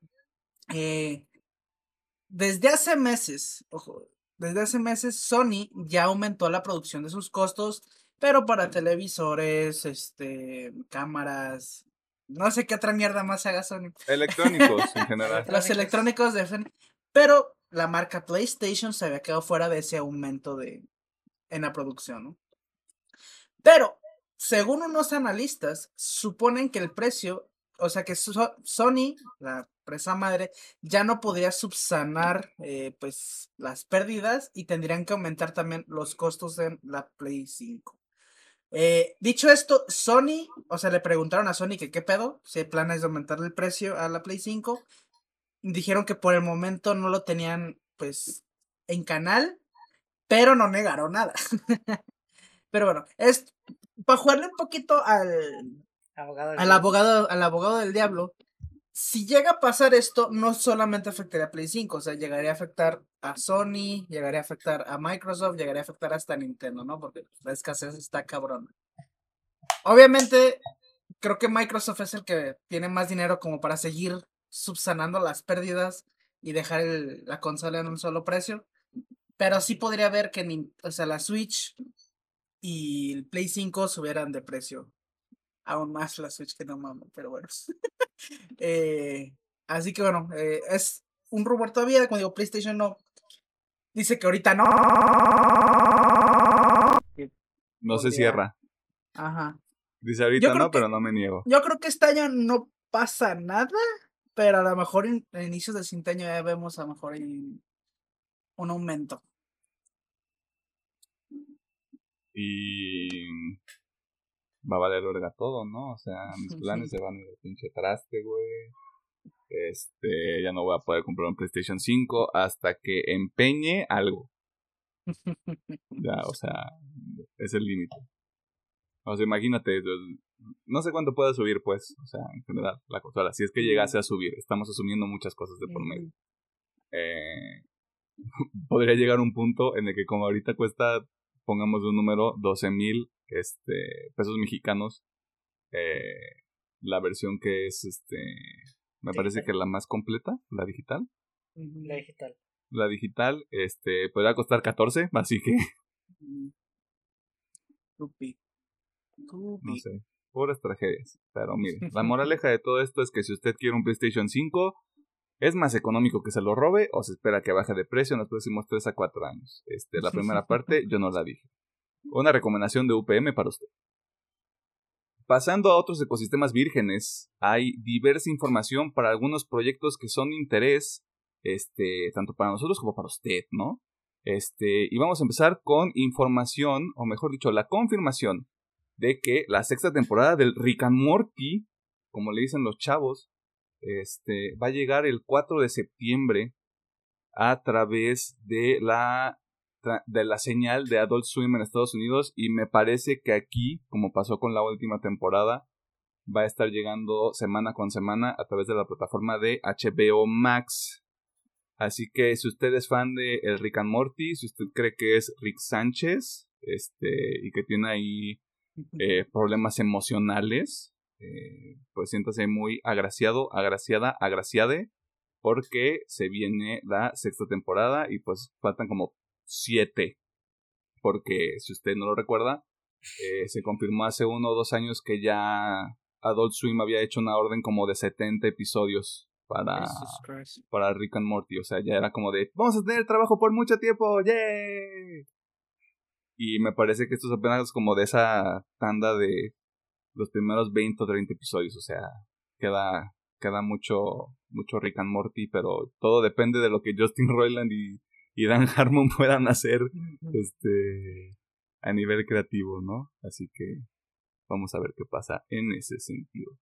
Eh, desde hace meses, ojo, desde hace meses Sony ya aumentó la producción de sus costos, pero para televisores, este, cámaras, no sé qué otra mierda más haga Sony. Electrónicos en [LAUGHS] general. Los electrónicos de Sony, pero la marca PlayStation se había quedado fuera de ese aumento de en la producción, ¿no? Pero según unos analistas, suponen que el precio, o sea que So- Sony, la empresa madre, ya no podría subsanar eh, pues las pérdidas y tendrían que aumentar también los costos de la Play 5. Eh, dicho esto, Sony, o sea, le preguntaron a Sony que qué pedo, si el plan es de aumentar el precio a la Play 5. Dijeron que por el momento no lo tenían pues en canal, pero no negaron nada. [LAUGHS] pero bueno, es para jugarle un poquito al, Abogado al abogado, al abogado del diablo, si llega a pasar esto, no solamente afectaría a Play 5, o sea, llegaría a afectar a Sony, llegaría a afectar a Microsoft, llegaría a afectar hasta a Nintendo, ¿no? Porque la escasez está cabrona. Obviamente, creo que Microsoft es el que tiene más dinero como para seguir subsanando las pérdidas y dejar la consola en un solo precio. Pero sí podría ver que nin- o sea, la Switch y el Play 5 subieran de precio aún más la Switch que no mames, pero bueno. [LAUGHS] Eh, así que bueno, eh, es un rumor todavía, como digo, PlayStation no. Dice que ahorita no. No se cierra. Ajá. Dice ahorita no, que- pero no me niego. Yo creo que este año no pasa nada, pero a lo mejor en, a inicios del siguiente año ya vemos a lo mejor ahí un aumento. Y va a valer verga todo, ¿no? O sea, mis [LAUGHS] planes se van a ir al pinche traste, güey. Este, ya no voy a poder comprar un PlayStation 5 hasta que empeñe algo. [LAUGHS] Ya, o sea, es el límite. O sea, imagínate, no sé cuánto pueda subir, pues, o sea, en general, la consola. Si es que llegase a subir, estamos asumiendo muchas cosas de por medio. Eh, [LAUGHS] podría llegar un punto en el que como ahorita cuesta, pongamos un número, 12 mil este, pesos mexicanos, eh, la versión que es, este, me parece que la más completa, la digital. La digital. La digital, este, podría costar 14, [LAUGHS] así que, no sé, puras tragedias. Pero mire, la [LAUGHS] moraleja de todo esto es que si usted quiere un PlayStation 5, es más económico que se lo robe o se espera que baje de precio en los próximos 3 a 4 años. Este, la [LAUGHS] primera parte yo no la dije. Una recomendación de UPM para usted. Pasando a otros ecosistemas vírgenes, hay diversa información para algunos proyectos que son de interés, este, tanto para nosotros como para usted, ¿no? Este, y vamos a empezar con información, o mejor dicho, la confirmación de que la sexta temporada del Rick and Morty, como le dicen los chavos, este, va a llegar el 4 de septiembre a través de la de la señal de Adult Swim en Estados Unidos y me parece que aquí, como pasó con la última temporada, va a estar llegando semana con semana a través de la plataforma de HBO Max. Así que si usted es fan de el Rick and Morty, si usted cree que es Rick Sánchez, este, y que tiene ahí eh, [LAUGHS] problemas emocionales, eh, pues siéntase muy agraciado, agraciada, agraciade, porque se viene la sexta temporada y pues faltan como siete, porque si usted no lo recuerda, eh, se confirmó hace uno o dos años que ya Adult Swim había hecho una orden como de 70 episodios para, para Rick and Morty, o sea, ya era como de, vamos a tener trabajo por mucho tiempo, ¡yay! Y me parece que esto es apenas como de esa tanda de los primeros 20 o 30 episodios. O sea, queda, queda mucho, mucho Rick and Morty, pero todo depende de lo que Justin Roiland y, y Dan [LAUGHS] Harmon puedan hacer este a nivel creativo, ¿no? Así que vamos a ver qué pasa en ese sentido.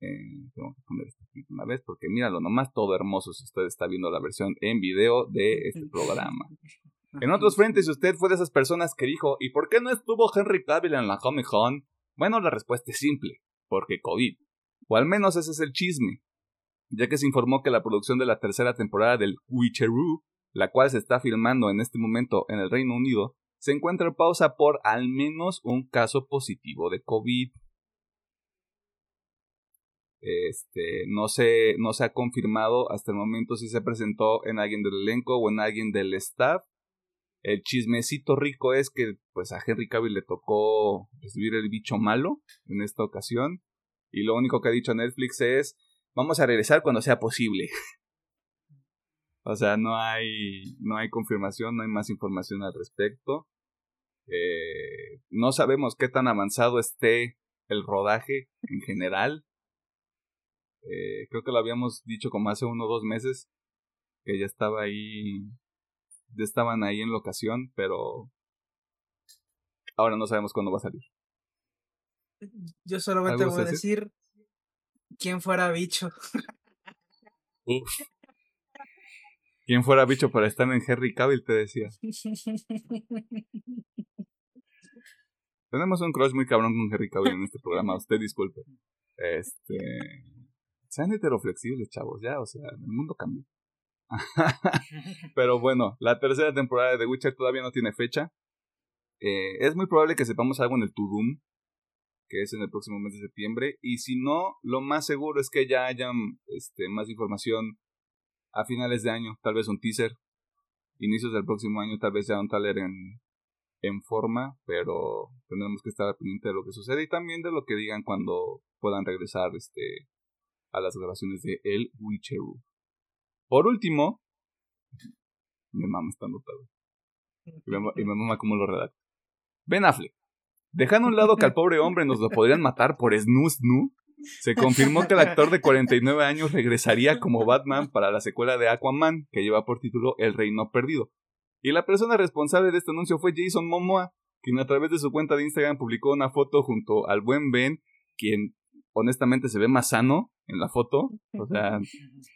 Eh, tengo que poner esto aquí una vez porque míralo nomás todo hermoso si usted está viendo la versión en video de este programa. En otros frentes, si usted fue de esas personas que dijo, ¿y por qué no estuvo Henry Cavill en la Comic Con? Bueno, la respuesta es simple, porque COVID. O al menos ese es el chisme, ya que se informó que la producción de la tercera temporada del Witcheroo, la cual se está filmando en este momento en el Reino Unido, se encuentra en pausa por al menos un caso positivo de COVID. Este, no se, no se ha confirmado hasta el momento si se presentó en alguien del elenco o en alguien del staff. El chismecito rico es que pues a Henry Cavill le tocó recibir el bicho malo en esta ocasión. Y lo único que ha dicho Netflix es vamos a regresar cuando sea posible. O sea, no hay, no hay confirmación, no hay más información al respecto. Eh, no sabemos qué tan avanzado esté el rodaje en general. Eh, creo que lo habíamos dicho como hace uno o dos meses, que ya estaba ahí, ya estaban ahí en locación, pero ahora no sabemos cuándo va a salir. Yo solamente ¿Algo voy a a decir quién fuera bicho. ¿Quién fuera bicho para estar en Henry Cavill? Te decía. [LAUGHS] Tenemos un crush muy cabrón con Henry Cavill en este programa, usted disculpe. Este. Sean heteroflexibles, chavos, ya, o sea, el mundo cambia. [LAUGHS] Pero bueno, la tercera temporada de The Witcher todavía no tiene fecha. Eh, es muy probable que sepamos algo en el Tudum, que es en el próximo mes de septiembre. Y si no, lo más seguro es que ya haya este, más información a finales de año, tal vez un teaser. Inicios del próximo año, tal vez ya un taler en, en forma, pero tendremos que estar pendiente de lo que sucede y también de lo que digan cuando puedan regresar este, a las grabaciones de El Witcheru. Por último, mi mamá está anotado. Y me, me mama cómo lo redacta. Ben Affleck. Dejando a un lado que al pobre hombre nos lo podrían matar por snoo snoo, se confirmó que el actor de 49 años regresaría como Batman para la secuela de Aquaman, que lleva por título El Reino Perdido. Y la persona responsable de este anuncio fue Jason Momoa, quien a través de su cuenta de Instagram publicó una foto junto al buen Ben, quien honestamente se ve más sano en la foto. O sea,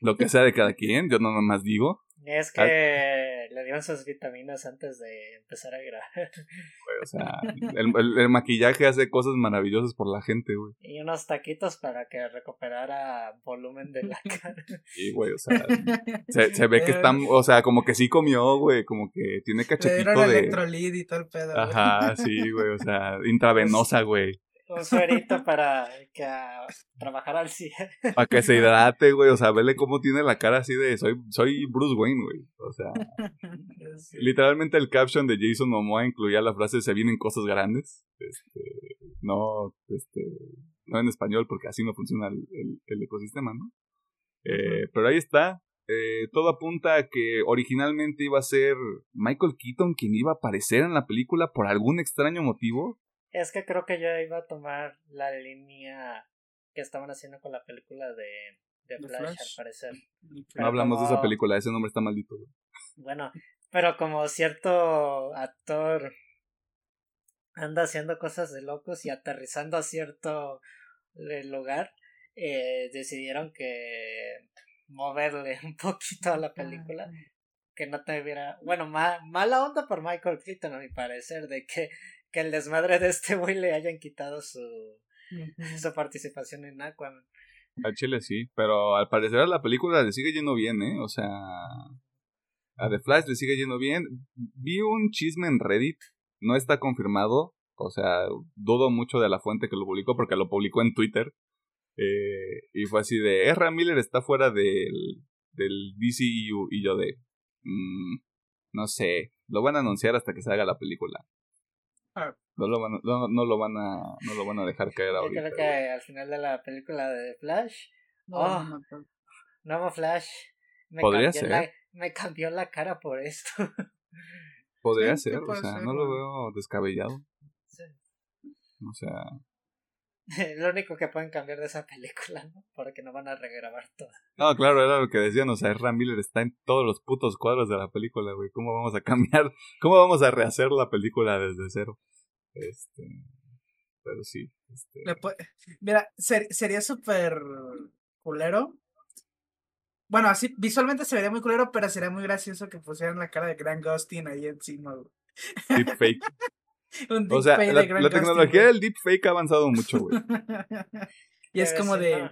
lo que sea de cada quien, yo no nomás digo. Es que le dieron sus vitaminas antes de empezar a grabar. O sea, el, el- el maquillaje hace cosas maravillosas por la gente, güey. Y unos taquitos para que recuperara volumen de la [LAUGHS] cara. Sí, güey, o sea, se, se ve que están, o sea, como que sí comió, güey, como que tiene Le cachetito dieron de... electrolit y todo el pedo. güey. Ajá, sí, güey, o sea, intravenosa, [LAUGHS] güey. Un suerito para que a trabajar al 100. Para que se hidrate, güey, o sea, vele cómo tiene la cara así de soy, soy Bruce Wayne, güey. O sea, literalmente el caption de Jason Momoa incluía la frase se vienen cosas grandes. Este, no, este, no en español porque así no funciona el, el- el ecosistema, ¿no? Eh, pero ahí está. Eh, todo apunta a que originalmente iba a ser Michael Keaton quien iba a aparecer en la película por algún extraño motivo. Es que creo que yo iba a tomar la línea que estaban haciendo con la película de, de ¿De Flash, Flash? al parecer. No Pero hablamos de esa película, ese nombre está maldito. güey. Bueno, pero como cierto actor anda haciendo cosas de locos y aterrizando a cierto lugar, eh, decidieron que moverle un poquito a la película, que no tuviera, bueno, ma- mala onda por Michael Keaton a mi parecer, de que, que el desmadre de este güey le hayan quitado su, su participación en Aquaman. A Chile sí, pero al parecer a la película le sigue yendo bien, ¿eh? O sea, a The Flash le sigue yendo bien. Vi un chisme en Reddit, no está confirmado, o sea, dudo mucho de la fuente que lo publicó porque lo publicó en Twitter. Eh, y fue así de, Ezra Miller está fuera del, del DCU y yo de, mm, no sé, lo van a anunciar hasta que se haga la película. Ah. No lo van a, no, no lo van a, no lo van a dejar caer Yo ahorita. creo que al final de la película de Flash, No, Oh. no, no, nuevo Flash, me Podría cambió ser. La, me cambió la cara por esto. podría Sí, ser, o sea, ser, no lo veo descabellado. Sí. O sea, [LAUGHS] Lo único que pueden cambiar de esa película, ¿no? Porque no van a regrabar todo. no, claro, era lo que decían, o sea, Ram Miller está en todos los putos cuadros de la película, güey. ¿Cómo vamos a cambiar? [LAUGHS] ¿Cómo vamos a rehacer la película desde cero? Este, pero sí, este, Mira, ser- sería súper culero. Bueno, así visualmente se vería muy culero, pero sería muy gracioso que pusieran la cara de Grant Gustin ahí encima, güey. deepfake. [LAUGHS] [LAUGHS] Un O sea, la, de la tecnología güey. del deepfake ha avanzado mucho, güey. [LAUGHS] y es como de, no.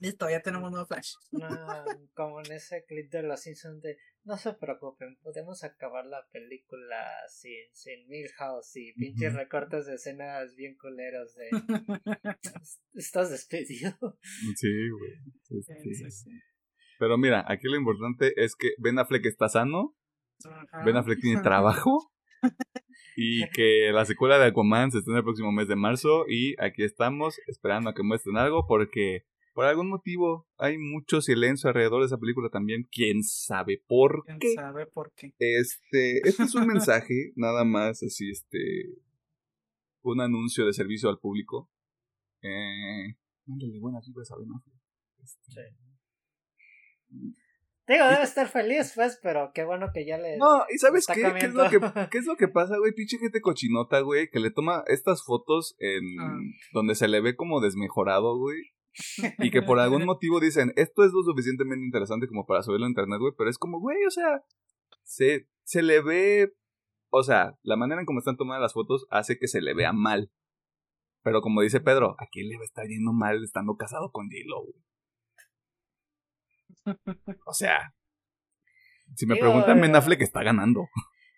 listo, ya tenemos nuevo Flash. No, como en ese clip de los Simpsons de no se preocupen, podemos acabar la película sin, sin Milhouse y pinches recortes de escenas bien culeros de [LAUGHS] estás despedido. Sí, güey. Sí, sí, sí. Pero mira, aquí lo importante es que Ben Affleck está sano. Ben Affleck tiene trabajo y que la secuela de Aquaman se estrena el próximo mes de marzo y aquí estamos esperando a que muestren algo porque por algún motivo hay mucho silencio alrededor de esa película también, quién sabe por ¿Quién qué. sabe por qué? Este, este es un [LAUGHS] mensaje, nada más así, este, un anuncio de servicio al público. Eh, mándale buenas vibras a Ben Affleck. Este, Digo, debe estar feliz, pues, pero qué bueno que ya le. No, ¿y sabes qué? ¿Qué es, lo que, qué es lo que pasa, güey? Pinche gente cochinota, güey, que le toma estas fotos en Ah. donde se le ve como desmejorado, güey. Y que por algún [LAUGHS] motivo dicen, esto es lo suficientemente interesante como para subirlo a internet, güey. Pero es como, güey, o sea, se, se le ve. O sea, la manera en cómo están tomadas las fotos hace que se le vea mal. Pero como dice Pedro, ¿a quién le va a estar yendo mal estando casado con J-Lo, güey? O sea, si me Digo, preguntan, Ben eh, Affleck está ganando.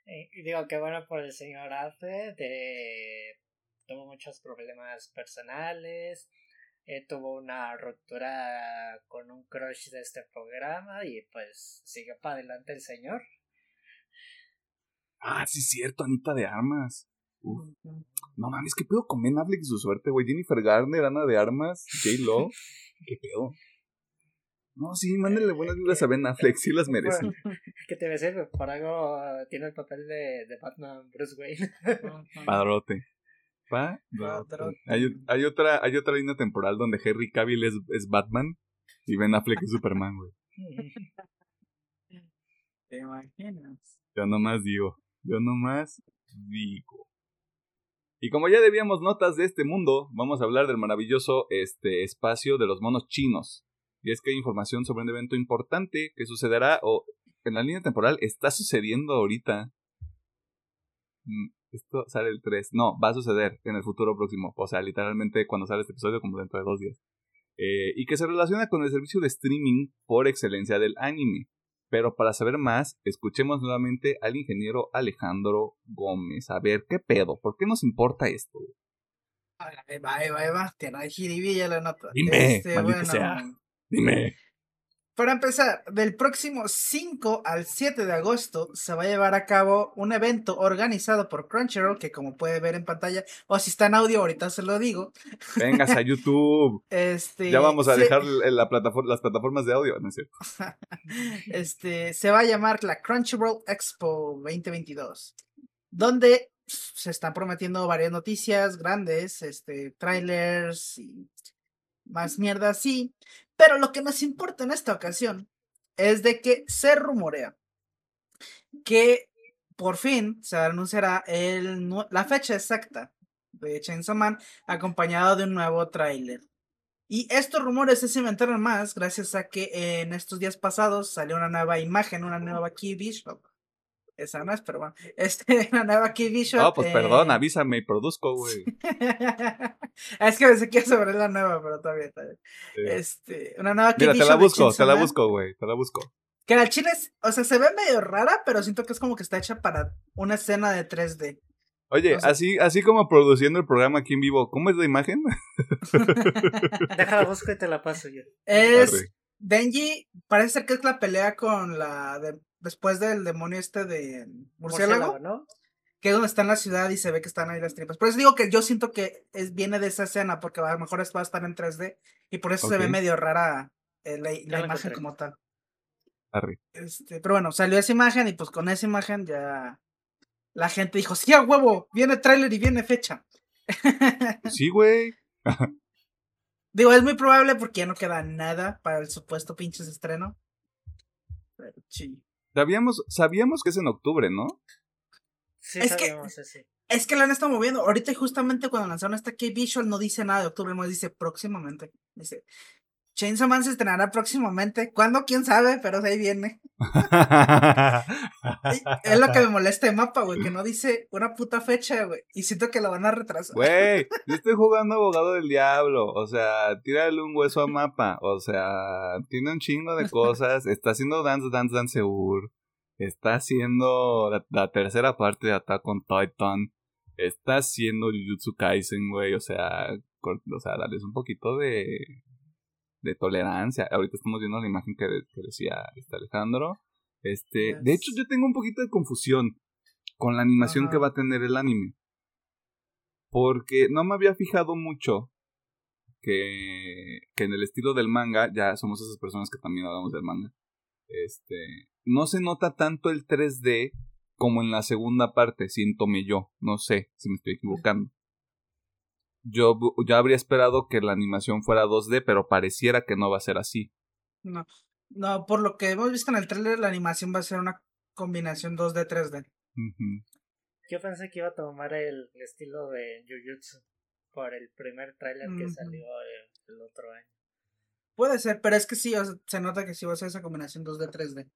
Eh, y digo, qué bueno por el señor Alfred. eh, tuvo muchos problemas personales. eh, tuvo una ruptura con un crush de este programa. Y pues sigue para adelante el señor. Ah, sí, es cierto, Anita de Armas. Uf. No mames, ¿qué pedo con Ben Affleck y su suerte, güey? Jennifer Garner, Ana de Armas, J-Lo. [LAUGHS] ¿Qué pedo? No, sí, mándenle buenas vibras a Ben Affleck, sí las merece. [LAUGHS] Que te decir, por algo tiene el papel de, de Batman Bruce Wayne. Padrote. Padrote. Padrote. Hay, hay otra, hay otra línea temporal donde Henry Cavill es, es Batman y Ben Affleck es Superman, güey. [LAUGHS] ¿Te imaginas? Yo nomás digo, yo nomás digo. Y como ya debíamos notas de este mundo, vamos a hablar del maravilloso este espacio de los monos chinos. Y es que hay información sobre un evento importante que sucederá o en la línea temporal está sucediendo ahorita. Mm, Esto sale el 3. No, va a suceder en el futuro próximo. O sea, literalmente cuando sale este episodio, como dentro de dos días. Eh, y que se relaciona con el servicio de streaming por excelencia del anime. Pero para saber más, escuchemos nuevamente al ingeniero Alejandro Gómez. A ver, ¿qué pedo? ¿Por qué nos importa esto? Ahí va, ahí va, ahí va. Tiene ahí jiribilla la nota. Dime, maldita sea. Dime. Para empezar, del próximo 5 al 7 de agosto se va a llevar a cabo un evento organizado por Crunchyroll, que como puede ver en pantalla, o si está en audio, ahorita se lo digo. Vengas a YouTube. [LAUGHS] Este, Ya vamos a se- dejar la plataforma, las plataformas de audio, ¿no es cierto? [LAUGHS] este, se va a llamar la Crunchyroll Expo 2022, donde se están prometiendo varias noticias grandes, este, trailers y más mierda así. Pero lo que nos importa en esta ocasión es de que se rumorea que por fin se anunciará el, la fecha exacta de Chainsaw Man acompañado de un nuevo tráiler. Y estos rumores se cimentaron más gracias a que en estos días pasados salió una nueva imagen, una nueva Key Bishop. Esa no es, pero bueno. [LAUGHS] Este, una nueva Key Bishop. No, pues eh, perdón, avísame y produzco, [LAUGHS] güey. es que pensé que iba sobre la nueva, pero está bien, está bien. Sí. Este, una nueva Key Mira, te la busco, te la busco, güey, te la busco. Que la chile, es- o sea, se ve medio rara, pero siento que es como que está hecha para una escena de 3D. Oye, así, así como produciendo el programa aquí en vivo, ¿cómo es la imagen? [LAUGHS] Déjala busco y te la paso yo. Es Arre. Denji, parece ser que es la pelea con la de, después del demonio este de murciélago, ¿no? que es donde está en la ciudad y se ve que están ahí las tripas. Por eso digo que yo siento que es, viene de esa escena, porque a lo mejor va a estar en 3D y por eso se ve medio rara eh, la, imagen como tal. Arre. Este, pero bueno, salió esa imagen y pues con esa imagen ya la gente dijo, sí, a huevo, viene tráiler y viene fecha. [LAUGHS] Sí, güey. [LAUGHS] Digo, es muy probable porque ya no queda nada para el supuesto pinches estreno. Pero sí. Sabíamos, sabíamos que es en octubre, ¿no? Sí, Es que- sabíamos ese. Es que la han estado moviendo. Ahorita justamente cuando lanzaron esta K-Visual no dice nada de octubre, no dice próximamente. Dice, Chainsaw Man se estrenará próximamente. ¿Cuándo? ¿Quién sabe? Pero ahí viene. [LAUGHS] Es lo que me molesta de mapa, güey, que no dice una puta fecha, güey. Y siento que lo van a retrasar. Güey, [LAUGHS] yo estoy jugando abogado del diablo. O sea, tírale un hueso a mapa. O sea, tiene un chingo de cosas. Está haciendo Dance Dance Dance Ur. Está haciendo la, la tercera parte de Attack on Titan. Está haciendo Jujutsu Kaisen, güey. O sea, o sea, darles un poquito de, de tolerancia. Ahorita estamos viendo la imagen que, que decía este Alejandro. Este, de hecho, yo tengo un poquito de confusión con la animación Ajá. que va a tener el anime. Porque no me había fijado mucho que, que en el estilo del manga, ya somos esas personas que también hablamos del manga, este, no se nota tanto el 3D como en la segunda parte, siéntome yo, no sé si me estoy equivocando. Yo ya habría esperado que la animación fuera 2D, pero pareciera que no va a ser así. No, no, por lo que hemos visto en el trailer, la animación va a ser una combinación 2D, 3D. Ujú. Yo pensé que iba a tomar el estilo de Jujutsu por el primer tráiler que Ujú. salió el, el otro año. Puede ser, pero es que sí, o sea, se nota que sí va a ser esa combinación 2D, 3D.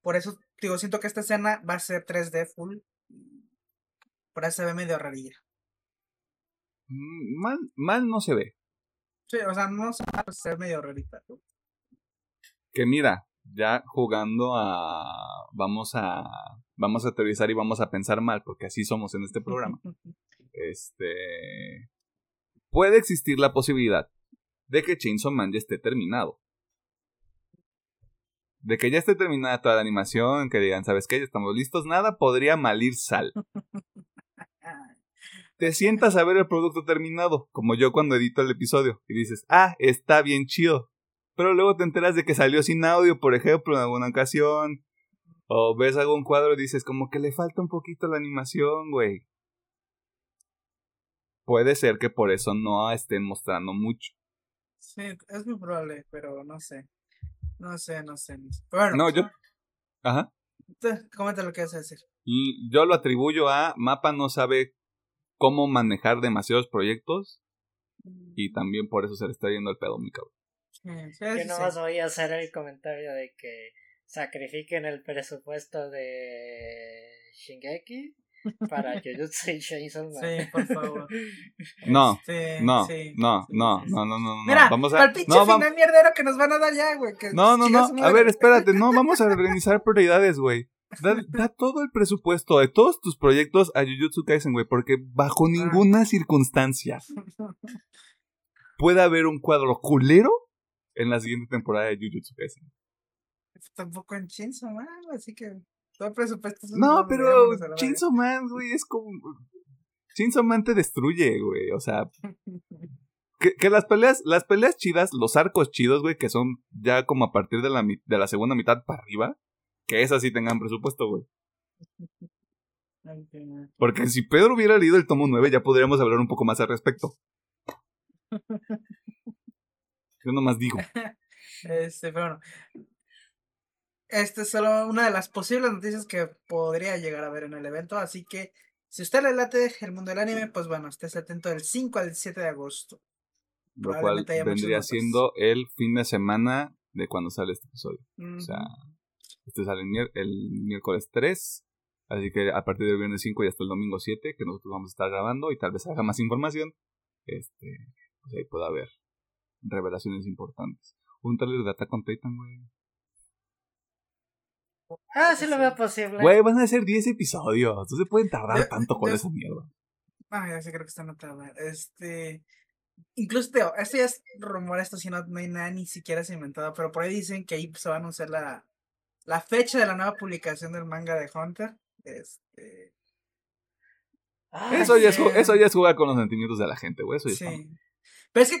Por eso, digo, siento que esta escena va a ser 3D full. Por eso se ve medio rarilla. Mm, Mal, mal no se ve. Sí, o sea, no se va a ser medio rarita. ¿no? que mira, ya jugando a vamos a vamos a teorizar y vamos a pensar mal, porque así somos en este programa. [LAUGHS] Este puede existir la posibilidad de que Chainsaw Man ya esté terminado. De que ya esté terminada toda la animación, que digan, ¿sabes qué? Ya estamos listos, nada podría malir sal. [LAUGHS] Ah, Te sientas a ver el producto terminado, como yo cuando edito el episodio, y dices, ah, está bien chido. Pero luego te enteras de que salió sin audio, por ejemplo, en alguna ocasión. O ves algún cuadro y dices, como que le falta un poquito la animación, güey. Puede ser que por eso no estén mostrando mucho. Sí, es muy probable, pero no sé. No sé, no sé. no sé. Bueno, No, yo. Ajá. tú, Comenta lo que vas a decir. Yo lo atribuyo a Mapa no sabe cómo manejar demasiados proyectos. Y también por eso se le está yendo el pedo, mi cabrón. Yo nomás voy a hacer el comentario de que sacrifiquen el presupuesto de Shingeki para [LAUGHS] Jujutsu y Chainsaw Man. Sí, por favor. [LAUGHS] No, No, sí, no, sí, no, sí, no, no, no, no. Mira, vamos a. el pinche No, final mierdero que nos van a dar ya, güey. que no, no, no. A ver, espérate, no, vamos a organizar prioridades, güey. Da, da todo el presupuesto de todos tus proyectos a Jujutsu Kaisen, güey, porque bajo Ah. ninguna circunstancia puede haber un cuadro culero en la siguiente temporada de Jujutsu Kaisen. Tampoco en Chainsaw Man, así que todo el presupuesto es No, pero Chainsaw Man, güey, es como. Chainsaw Man te destruye, güey. O sea, [LAUGHS] que, que las peleas, las peleas chidas, los arcos chidos, güey, que son ya como a partir de la, de la segunda mitad para arriba, que esas sí tengan presupuesto, güey. Porque si Pedro hubiera leído el tomo 9, ya podríamos hablar un poco más al respecto. [LAUGHS] Yo nomás digo. Este, pero bueno. Esta es solo una de las posibles noticias que podría llegar a ver en el evento. Así que, si usted le late el mundo del anime, pues bueno, estés atento del 5 al 7 de agosto. Lo cual vendría siendo el fin de semana de cuando sale este episodio. O sea. Este sale el, miércoles 3. Así que a partir del viernes 5 y hasta el domingo 7, que nosotros vamos a estar grabando y tal vez haga más información, este, pues ahí puede haber revelaciones importantes. Un trailer de Attack on Titan, güey. Ah, sí lo veo posible. Güey, van a ser 10 episodios. No se pueden tardar tanto con esa mierda. Ah, ya sé, creo que está anotado. Este. Incluso, Teo, esto ya es rumor, esto sí no, no hay nada ni siquiera se inventado, pero por ahí dicen que ahí se va a anunciar la, la fecha de la nueva publicación del manga de Hunter. Este. Ay, Eso ya, es, eso ya es jugar con los sentimientos de la gente, güey. Eso ya está- Sí. Pero es que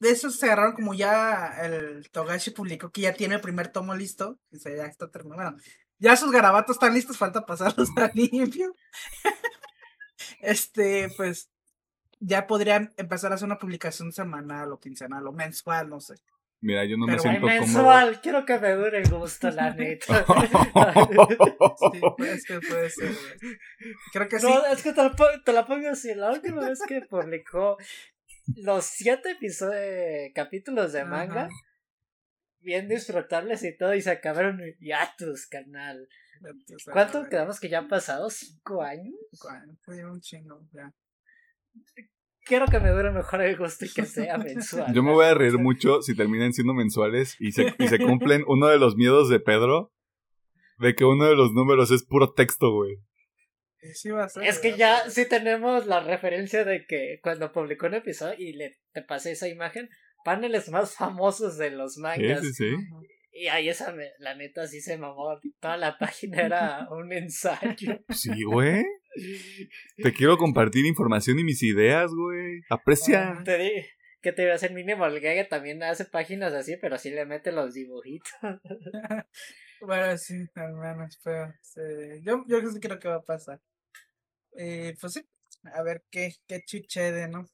de eso se agarraron como ya el Togashi publicó que ya tiene el primer tomo listo. O sea, ya está terminado. Ya sus garabatos están listos, falta pasarlos a limpio. [LAUGHS] este, pues, ya podrían empezar a hacer una publicación semanal o quincenal o mensual, no sé. Mira, yo no me Pero siento cómodo. mensual, quiero que me dure el gusto, la [LAUGHS] neta. Sí, que puede ser. Creo que sí. No, es que te te la pongo así. La última vez que publicó los siete episodios, capítulos de manga, bien disfrutables y todo, y se acabaron ya tus canal. ¿Cuánto quedamos que ya han pasado? ¿Cinco años? Fue un chingo, ya. Quiero que me dure mejor el gusto y que sea [LAUGHS] mensual. Yo me voy a reír mucho si terminan siendo mensuales y se, y se [LAUGHS] cumplen uno de los miedos de Pedro de que uno de los números es puro texto, güey. Sí va a ser, Es que ¿verdad? ya sí tenemos la referencia de que cuando publicó un episodio y le te pasé esa imagen, paneles más famosos de los mangas. sí, sí. Y ahí esa, la neta, sí se mamó. Toda la página era un ensayo. Sí, güey. Te quiero compartir información y mis ideas, güey. Aprecia. Te di que te iba a hacer mínimo el también hace páginas así, pero sí le mete los dibujitos. [LAUGHS] Bueno, sí, al menos, pero sí, yo, yo sí creo que va a pasar. Eh, pues sí, a ver qué, qué chuchede, ¿no?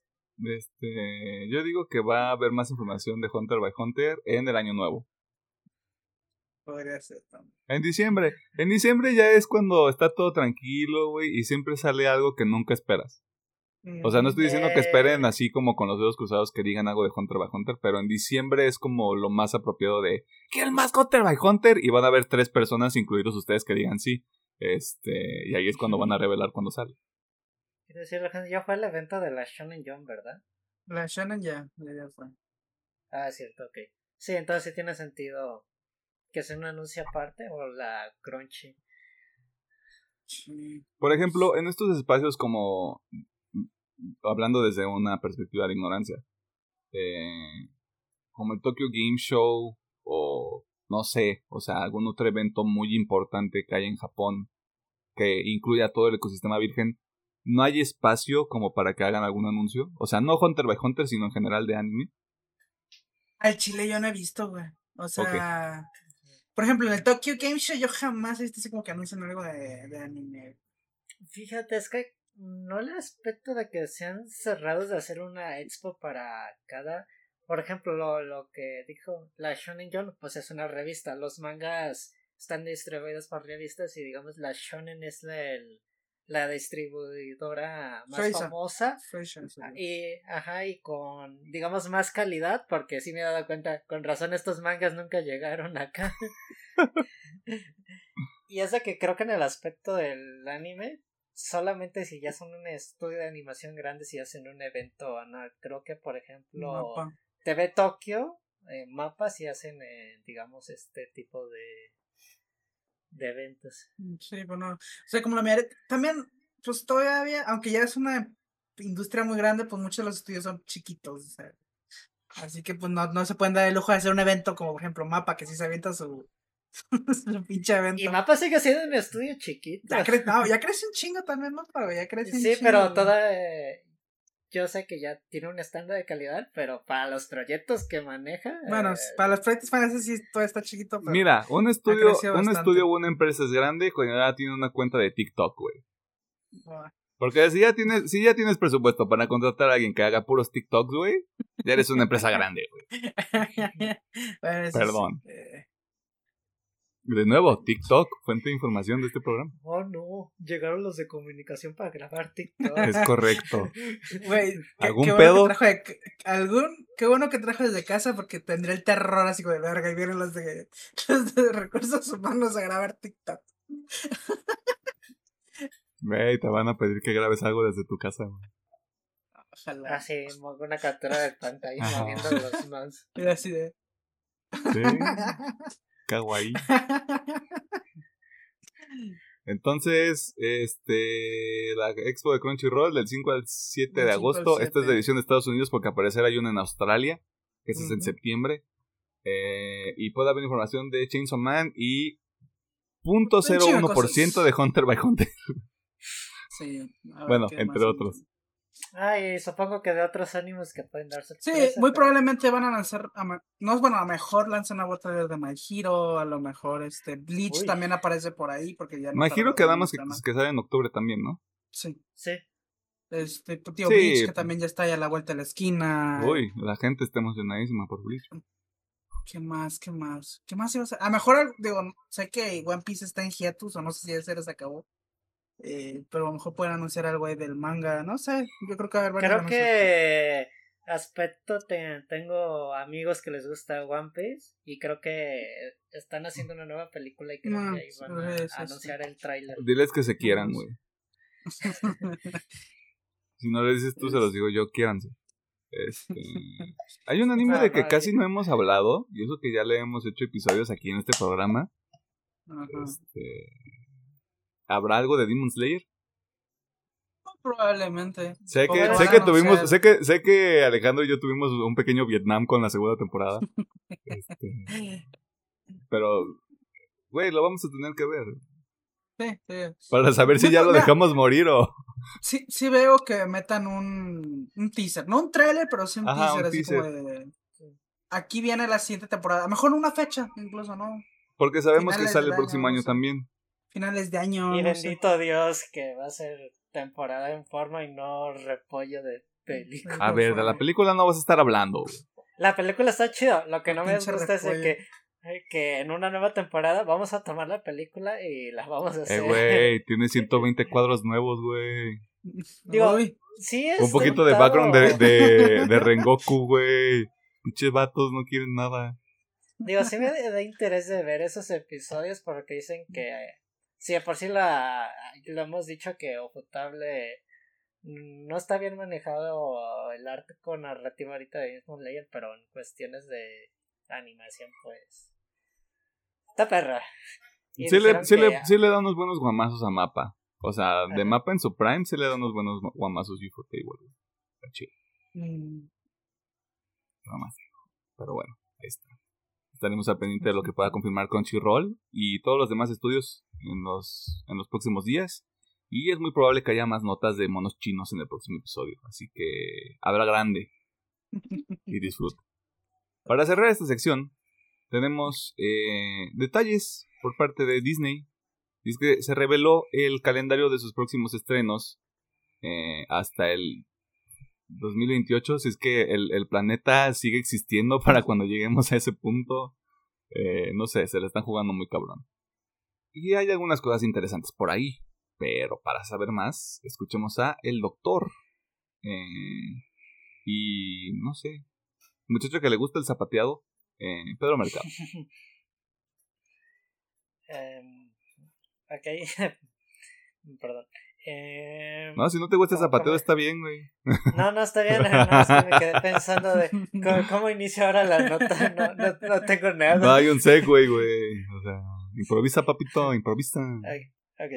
Este, yo digo que va a haber más información de Hunter by Hunter en el año nuevo. Podría ser también. En diciembre. En diciembre ya es cuando está todo tranquilo, güey, y siempre sale algo que nunca esperas. O sea, no estoy diciendo que esperen Eh. así como con los dedos cruzados que digan algo de Hunter by Hunter, pero en diciembre es como lo más apropiado de ¿Quieren más Hunter by Hunter? Y van a haber tres personas, incluidos ustedes, que digan sí. Este, y ahí es cuando van a revelar cuando sale. Quiero decir, la gente, ya fue el evento de la Shonen Jump, ¿verdad? La Shannon ya, ya, fue. Ah, es cierto, ok. Sí, entonces sí tiene sentido que sea un anuncio aparte o la Crunchy. Por ejemplo, en estos espacios como hablando desde una perspectiva de ignorancia, eh, como el Tokyo Game Show o no sé, o sea, algún otro evento muy importante que hay en Japón que incluya todo el ecosistema virgen, no hay espacio como para que hagan algún anuncio. O sea, no Hunter by Hunter, sino en general de anime. Al chile yo no he visto, güey. O sea, por ejemplo, en el Tokyo Game Show yo jamás he visto así como que anuncian algo de, de anime. Fíjate, es que no el aspecto de que sean cerrados de hacer una expo para cada. Por ejemplo, lo, lo que dijo la Shonen Jump, pues es una revista. Los mangas están distribuidos por revistas y digamos la Shonen es la, el- la distribuidora más famosa. Y, ajá, y con, digamos, más calidad, porque sí me he dado cuenta, con razón estos mangas nunca llegaron acá. [LAUGHS] y es de que creo que en el aspecto del anime, solamente si ya son un estudio de animación grande, si hacen un evento anual. Creo que, por ejemplo, Mapa. TV Tokio, eh, mapas y hacen, eh, digamos, este tipo de, de eventos. Sí, bueno. O sea, como la mayoría. También, pues todavía, aunque ya es una industria muy grande, pues muchos de los estudios son chiquitos. o sea, así que pues no, no se pueden dar el lujo de hacer un evento como por ejemplo Mapa, que sí se avienta su, [LAUGHS] su pinche evento. Y Mapa sigue siendo un estudio chiquito. Ya, cre- no, ya crece un chingo también, Mapa, ya crece un Sí, chingo, pero güey. toda. eh, yo sé que ya tiene un estándar de calidad, pero para los proyectos que maneja. Bueno, eh, para los proyectos famosos sí todo está chiquito, pero. Mira, un estudio, un estudio o una empresa es grande cuando ya tiene una cuenta de TikTok, güey. no. Porque si ya tienes, si ya tienes presupuesto para contratar a alguien que haga puros TikToks, güey, ya eres una empresa [LAUGHS] grande, güey. Bueno, Perdón. sí, eh, De nuevo, TikTok, fuente de información de este programa. Oh no, llegaron los de comunicación para grabar TikTok. Es correcto. [LAUGHS] Güey, ¿Algún qué bueno pedo? que trajo de c- algún, qué bueno que trajo desde casa porque tendría el terror así como de verga y vienen los de, [LAUGHS] los de recursos humanos a grabar TikTok. Güey, te van a pedir que grabes algo desde tu casa, güey. Ojalá. Así, una captura de pantalla moviendo los mouse. Y así de. Sí, [LAUGHS] kawaii. [LAUGHS] Entonces, este, la expo de Crunchyroll del 5 al 7 Del de 5 al agosto. Esta es 7. de edición de Estados Unidos porque al parecer hay una en Australia, que es en septiembre. Eh, y puede haber información de Chainsaw Man y punto chingo de 0.1% de Hunter by Hunter. Sí. Bueno, entre otros. Ay, supongo que de otros ánimos que pueden darse. Sí, muy probablemente van a lanzar, a no es bueno, a lo mejor lanzan una bota de My Hero, a lo mejor este Bleach Uy. también aparece por ahí porque ya no Me imagino tarda que que, sale en octubre también, ¿no? Sí, Sí. este pues, tío Sí. Bleach que también ya está ahí a la vuelta de la esquina. Uy, la gente está emocionadísima por Bleach. ¿Qué más? ¿Qué más? ¿Qué más iba a ser? A lo mejor, digo, sé que One Piece está en hiatus o no sé si ya se les acabó. Eh, pero a lo mejor pueden anunciar algo ahí del manga, no sé, yo creo que va a haber varios Creo anuncios. que aspecto te- tengo amigos que les gusta One Piece y creo que están haciendo una nueva película y creo que ahí van a, sí. anunciar el tráiler. Diles que se quieran, güey. [LAUGHS] Si no le dices tú, se los digo yo, quiéranse. Este... Hay un anime [LAUGHS] Ah, de que no, casi sí. no hemos hablado, y eso que ya le hemos hecho episodios aquí en este programa. Ajá. Este... ¿Habrá algo de Demon Slayer? Probablemente. Sé que, sé que tuvimos, sé que, sé que Alejandro y yo tuvimos un pequeño Vietnam con la segunda temporada. [LAUGHS] Este, pero, güey, lo vamos a tener que ver. Sí, sí. Para saber si ya lo dejamos morir o. Sí, sí veo que metan un, un teaser, no un trailer, pero sí un Ajá, teaser, un así teaser. como de... Aquí viene la siguiente temporada, a lo mejor una fecha, incluso, ¿no? Porque sabemos que sale el próximo año, también. Finales de año, Y no sé. bendito Dios que va a ser temporada en forma y no repollo de película. A ver, de la película no vas a estar hablando. güey. La película está chida, lo que no me gusta es que, eh, que en una nueva temporada vamos a tomar la película y la vamos a Eh, hacer. güey, [LAUGHS] tiene 120 cuadros nuevos, güey. Digo, Uy, Sí, es Un poquito de background de, de, [LAUGHS] de Rengoku, güey. Pinches vatos no quieren nada. Digo, sí me da interés de ver esos episodios porque dicen que sí, por sí la, lo hemos dicho que Ojutable no está bien manejado el arte con narrativa ahorita de mismo Layer, pero en cuestiones de animación, pues está perra. Y Sí le, sí, que- le, sí le da unos buenos guamazos a Mapa. O sea, de Ajá. Mapa en su prime sí le da unos buenos guamazos Ufotable. Está chido, mm, nada más. Pero bueno, ahí está. Estaremos al pendiente de lo que pueda confirmar Crunchyroll y todos los demás estudios en los, en los próximos días. Y es muy probable que haya más notas de monos chinos en el próximo episodio. Así que habrá grande [LAUGHS] y disfruta. Para cerrar esta sección, tenemos eh, detalles por parte de Disney. Y es que se reveló el calendario de sus próximos estrenos eh, hasta el 2028. Si es que el, el planeta sigue existiendo para cuando lleguemos a ese punto. eh, no sé, se le están jugando muy cabrón. Y hay algunas cosas interesantes por ahí. Pero para saber más, escuchemos a El Doctor. Eh, y no sé, muchacho que le gusta el zapateado, eh, Pedro Mercado. [LAUGHS] Em, ok, [LAUGHS] perdón. Em, No, si no te gusta el ¿Cómo- zapateo está bien, güey. [LAUGHS] No, no está bien, no, es que me quedé pensando de [LAUGHS] cómo, cómo inicio ahora la nota, no, no, no tengo nada. No hay un segue, güey. O sea, improvisa, papito, improvisa. Ok.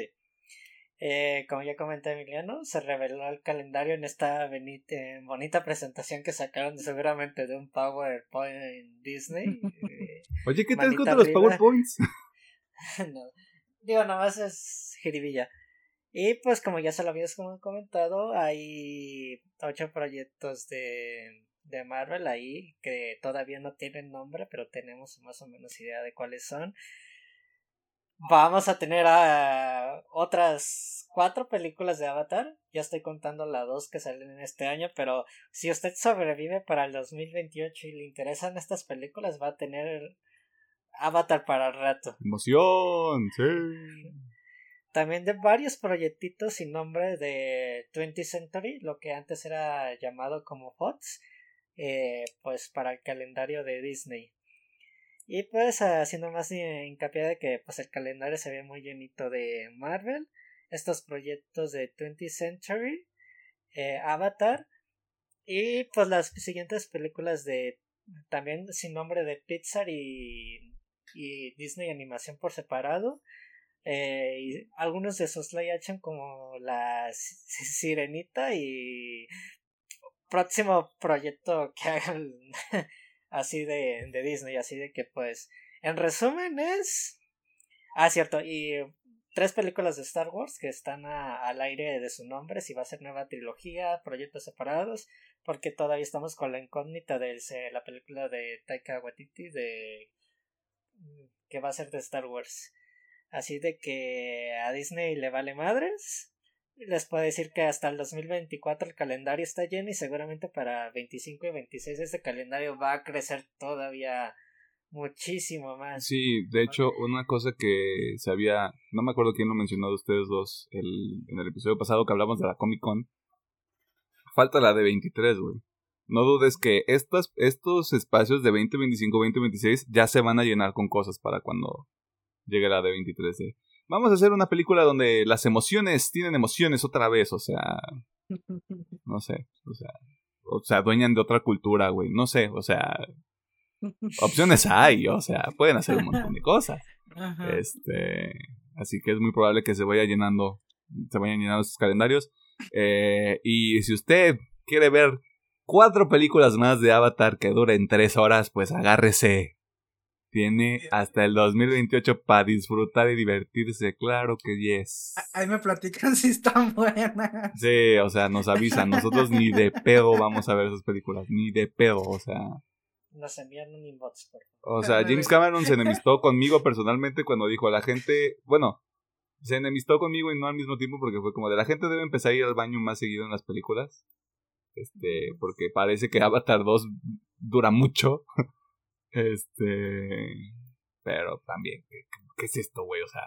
Eh, como ya comenté Emiliano, se reveló el calendario en esta beni- eh, bonita presentación que sacaron seguramente de un PowerPoint en Disney. Eh, Oye, ¿qué tal contra los. PowerPoints? [LAUGHS] no, digo, nomás es jiribilla. Y pues como ya se lo habías comentado, hay ocho proyectos de, de Marvel ahí que todavía no tienen nombre, pero tenemos más o menos idea de cuáles son. Vamos a tener otras cuatro películas de Avatar. Ya estoy contando las dos que salen en este año, pero si usted sobrevive para el 2028 y le interesan estas películas, va a tener Avatar para el rato. Emoción, sí. También de varios proyectitos sin nombre de 20th Century, lo que antes era llamado como Fox, eh, pues para el calendario de Disney. Y pues haciendo más hincapié de que pues el calendario se ve muy llenito de Marvel, estos proyectos de 20th Century, eh, Avatar y pues las siguientes películas de también sin nombre de Pixar y, y Disney Animación por separado. Eh, y algunos de sus live action como la Si- Sirenita y próximo proyecto que [LAUGHS] hagan así de, de Disney, así de que pues en resumen es... Ah, cierto, y tres películas de Star Wars que están a- al aire de su nombre, si va a ser nueva trilogía, proyectos separados, porque todavía estamos con la incógnita de la película de Taika Waititi de mm, que va a ser de Star Wars. Así de que a Disney le vale madres. Les puedo decir que hasta el 2024 el calendario está lleno y seguramente para 25 y 26 ese calendario va a crecer todavía muchísimo más. Sí, de hecho, una cosa que se había. No me acuerdo quién lo mencionó de ustedes dos el, en el episodio pasado que hablamos de la Comic Con. Falta la de 23, güey. No dudes que estas, estos espacios de 2025, 2026 ya se van a llenar con cosas para cuando llegue la de 23. ¿eh? Vamos a hacer una película donde las emociones tienen emociones otra vez, o sea, [LAUGHS] no sé, o sea, o sea, dueñan de otra cultura, güey, no sé, o sea, opciones hay, o sea, pueden hacer un montón de cosas. Ajá. Este, así que es muy probable que se vaya llenando, se vayan llenando sus calendarios. Eh, y si usted quiere ver cuatro películas más de Avatar que duren tres horas, pues agárrese. Tiene hasta el 2028 para disfrutar y divertirse, claro que yes. Ahí me platican [LAUGHS] si están buenas. Sí, o sea, nos avisan, nosotros ni de pedo vamos a ver esas películas, ni de pedo, o sea. Nos envían un inbox, por favor. O sea, James Cameron se [LAUGHS] enemistó conmigo personalmente cuando dijo a la gente, bueno, se enemistó conmigo y no al mismo tiempo porque fue como de la gente debe empezar a ir al baño más seguido en las películas. Este, porque parece que Avatar 2 dura mucho. Este, pero también, ¿qué, qué es esto, güey? O sea,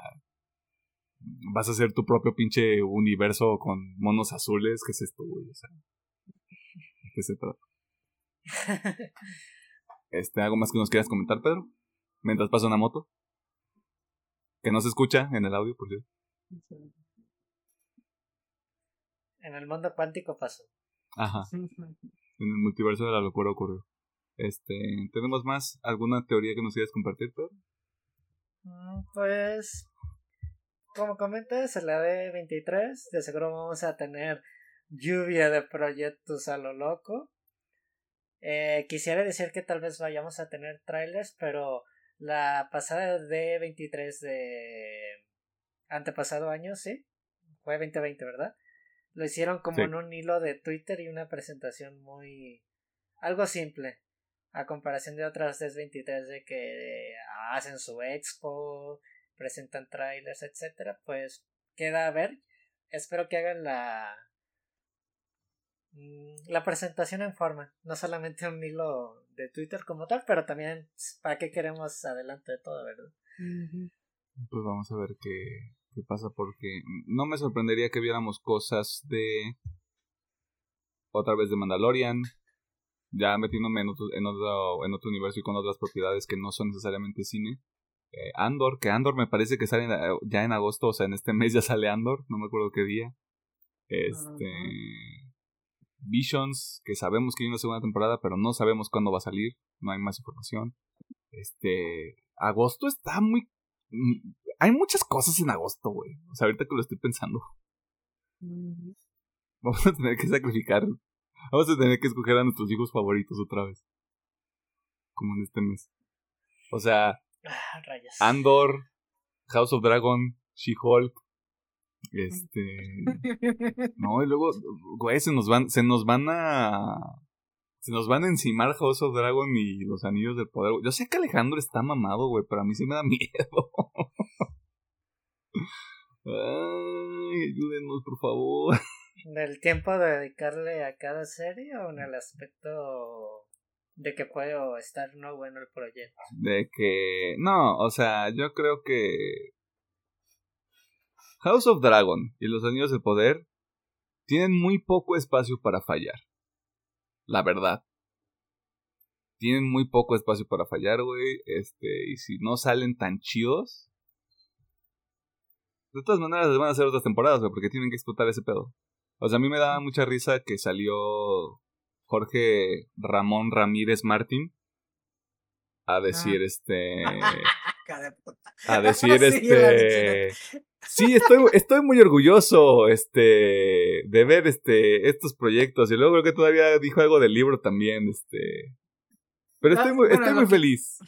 vas a hacer tu propio pinche universo con monos azules, ¿qué es esto, güey? O sea, ¿de ¿qué se trata? Este, ¿algo más que nos quieras comentar, Pedro? Mientras pasa una moto. Que no se escucha en el audio, por cierto. En el mundo cuántico pasó. Ajá. [LAUGHS] En el multiverso de la locura ocurrió. Este, ¿tenemos más? ¿Alguna teoría que nos quieras compartir, Pedro? Mm, Pues, como comentas, en la de 23, de seguro vamos a tener lluvia de proyectos a lo loco. Eh, quisiera decir que tal vez vayamos a tener trailers, pero la pasada de 23 de antepasado año, sí, fue 2020, ¿verdad? Lo hicieron como Sí. en un hilo de Twitter y una presentación muy... algo simple a comparación de otras de 23 de que hacen su expo, presentan trailers, etcétera, pues queda a ver. Espero que hagan la mm, la presentación en forma, no solamente un hilo de Twitter como tal, pero también para qué queremos adelante de todo, ¿verdad? Pues vamos a ver qué, qué pasa porque no me sorprendería que viéramos cosas de otra vez de Mandalorian, ya metiéndome en otro, en otro, en otro universo y con otras propiedades que no son necesariamente cine. Eh, Andor, que Andor me parece que sale en- ya en agosto, o sea, en este [LAUGHS] mes ya sale Andor, no me acuerdo qué día. Este. Visions, que sabemos que hay una segunda temporada, pero no sabemos cuándo va a salir, no hay más información. Este. Agosto está muy. mm, Hay muchas cosas en agosto, güey. O sea, ahorita que lo estoy pensando. [LAUGHS] Vamos a tener que sacrificar. Vamos a tener que escoger a nuestros hijos favoritos otra vez. Como en este mes. O sea, Ah. Andor, House of Dragon, She-Hulk. Este. [LAUGHS] No, y luego, güey, se nos van, se nos van a. Se nos van a encimar House of Dragon y los anillos del poder. Yo sé que Alejandro está mamado, güey, pero a mí sí me da [LAUGHS] miedo. Ay, ayúdenos, por favor. ¿Del tiempo de dedicarle a cada serie o en el aspecto de que puede estar no bueno el proyecto? De que. No, o sea, yo creo que. House of Dragon y los Anillos del Poder tienen muy poco espacio para fallar. La verdad. Tienen muy poco espacio para fallar, güey. Este, y si no salen tan chidos. De todas maneras, les van a hacer otras temporadas, güey, porque tienen que explotar ese pedo. O sea, a mí me daba mucha risa que salió Jorge Ramón Ramírez Martín a decir este [LAUGHS] Cara de puta. a [LAUGHS] decir Sí, este sí estoy estoy muy orgulloso este de ver este estos proyectos y luego creo que todavía dijo algo del libro también este pero estoy Ah, muy bueno, estoy lo muy que- feliz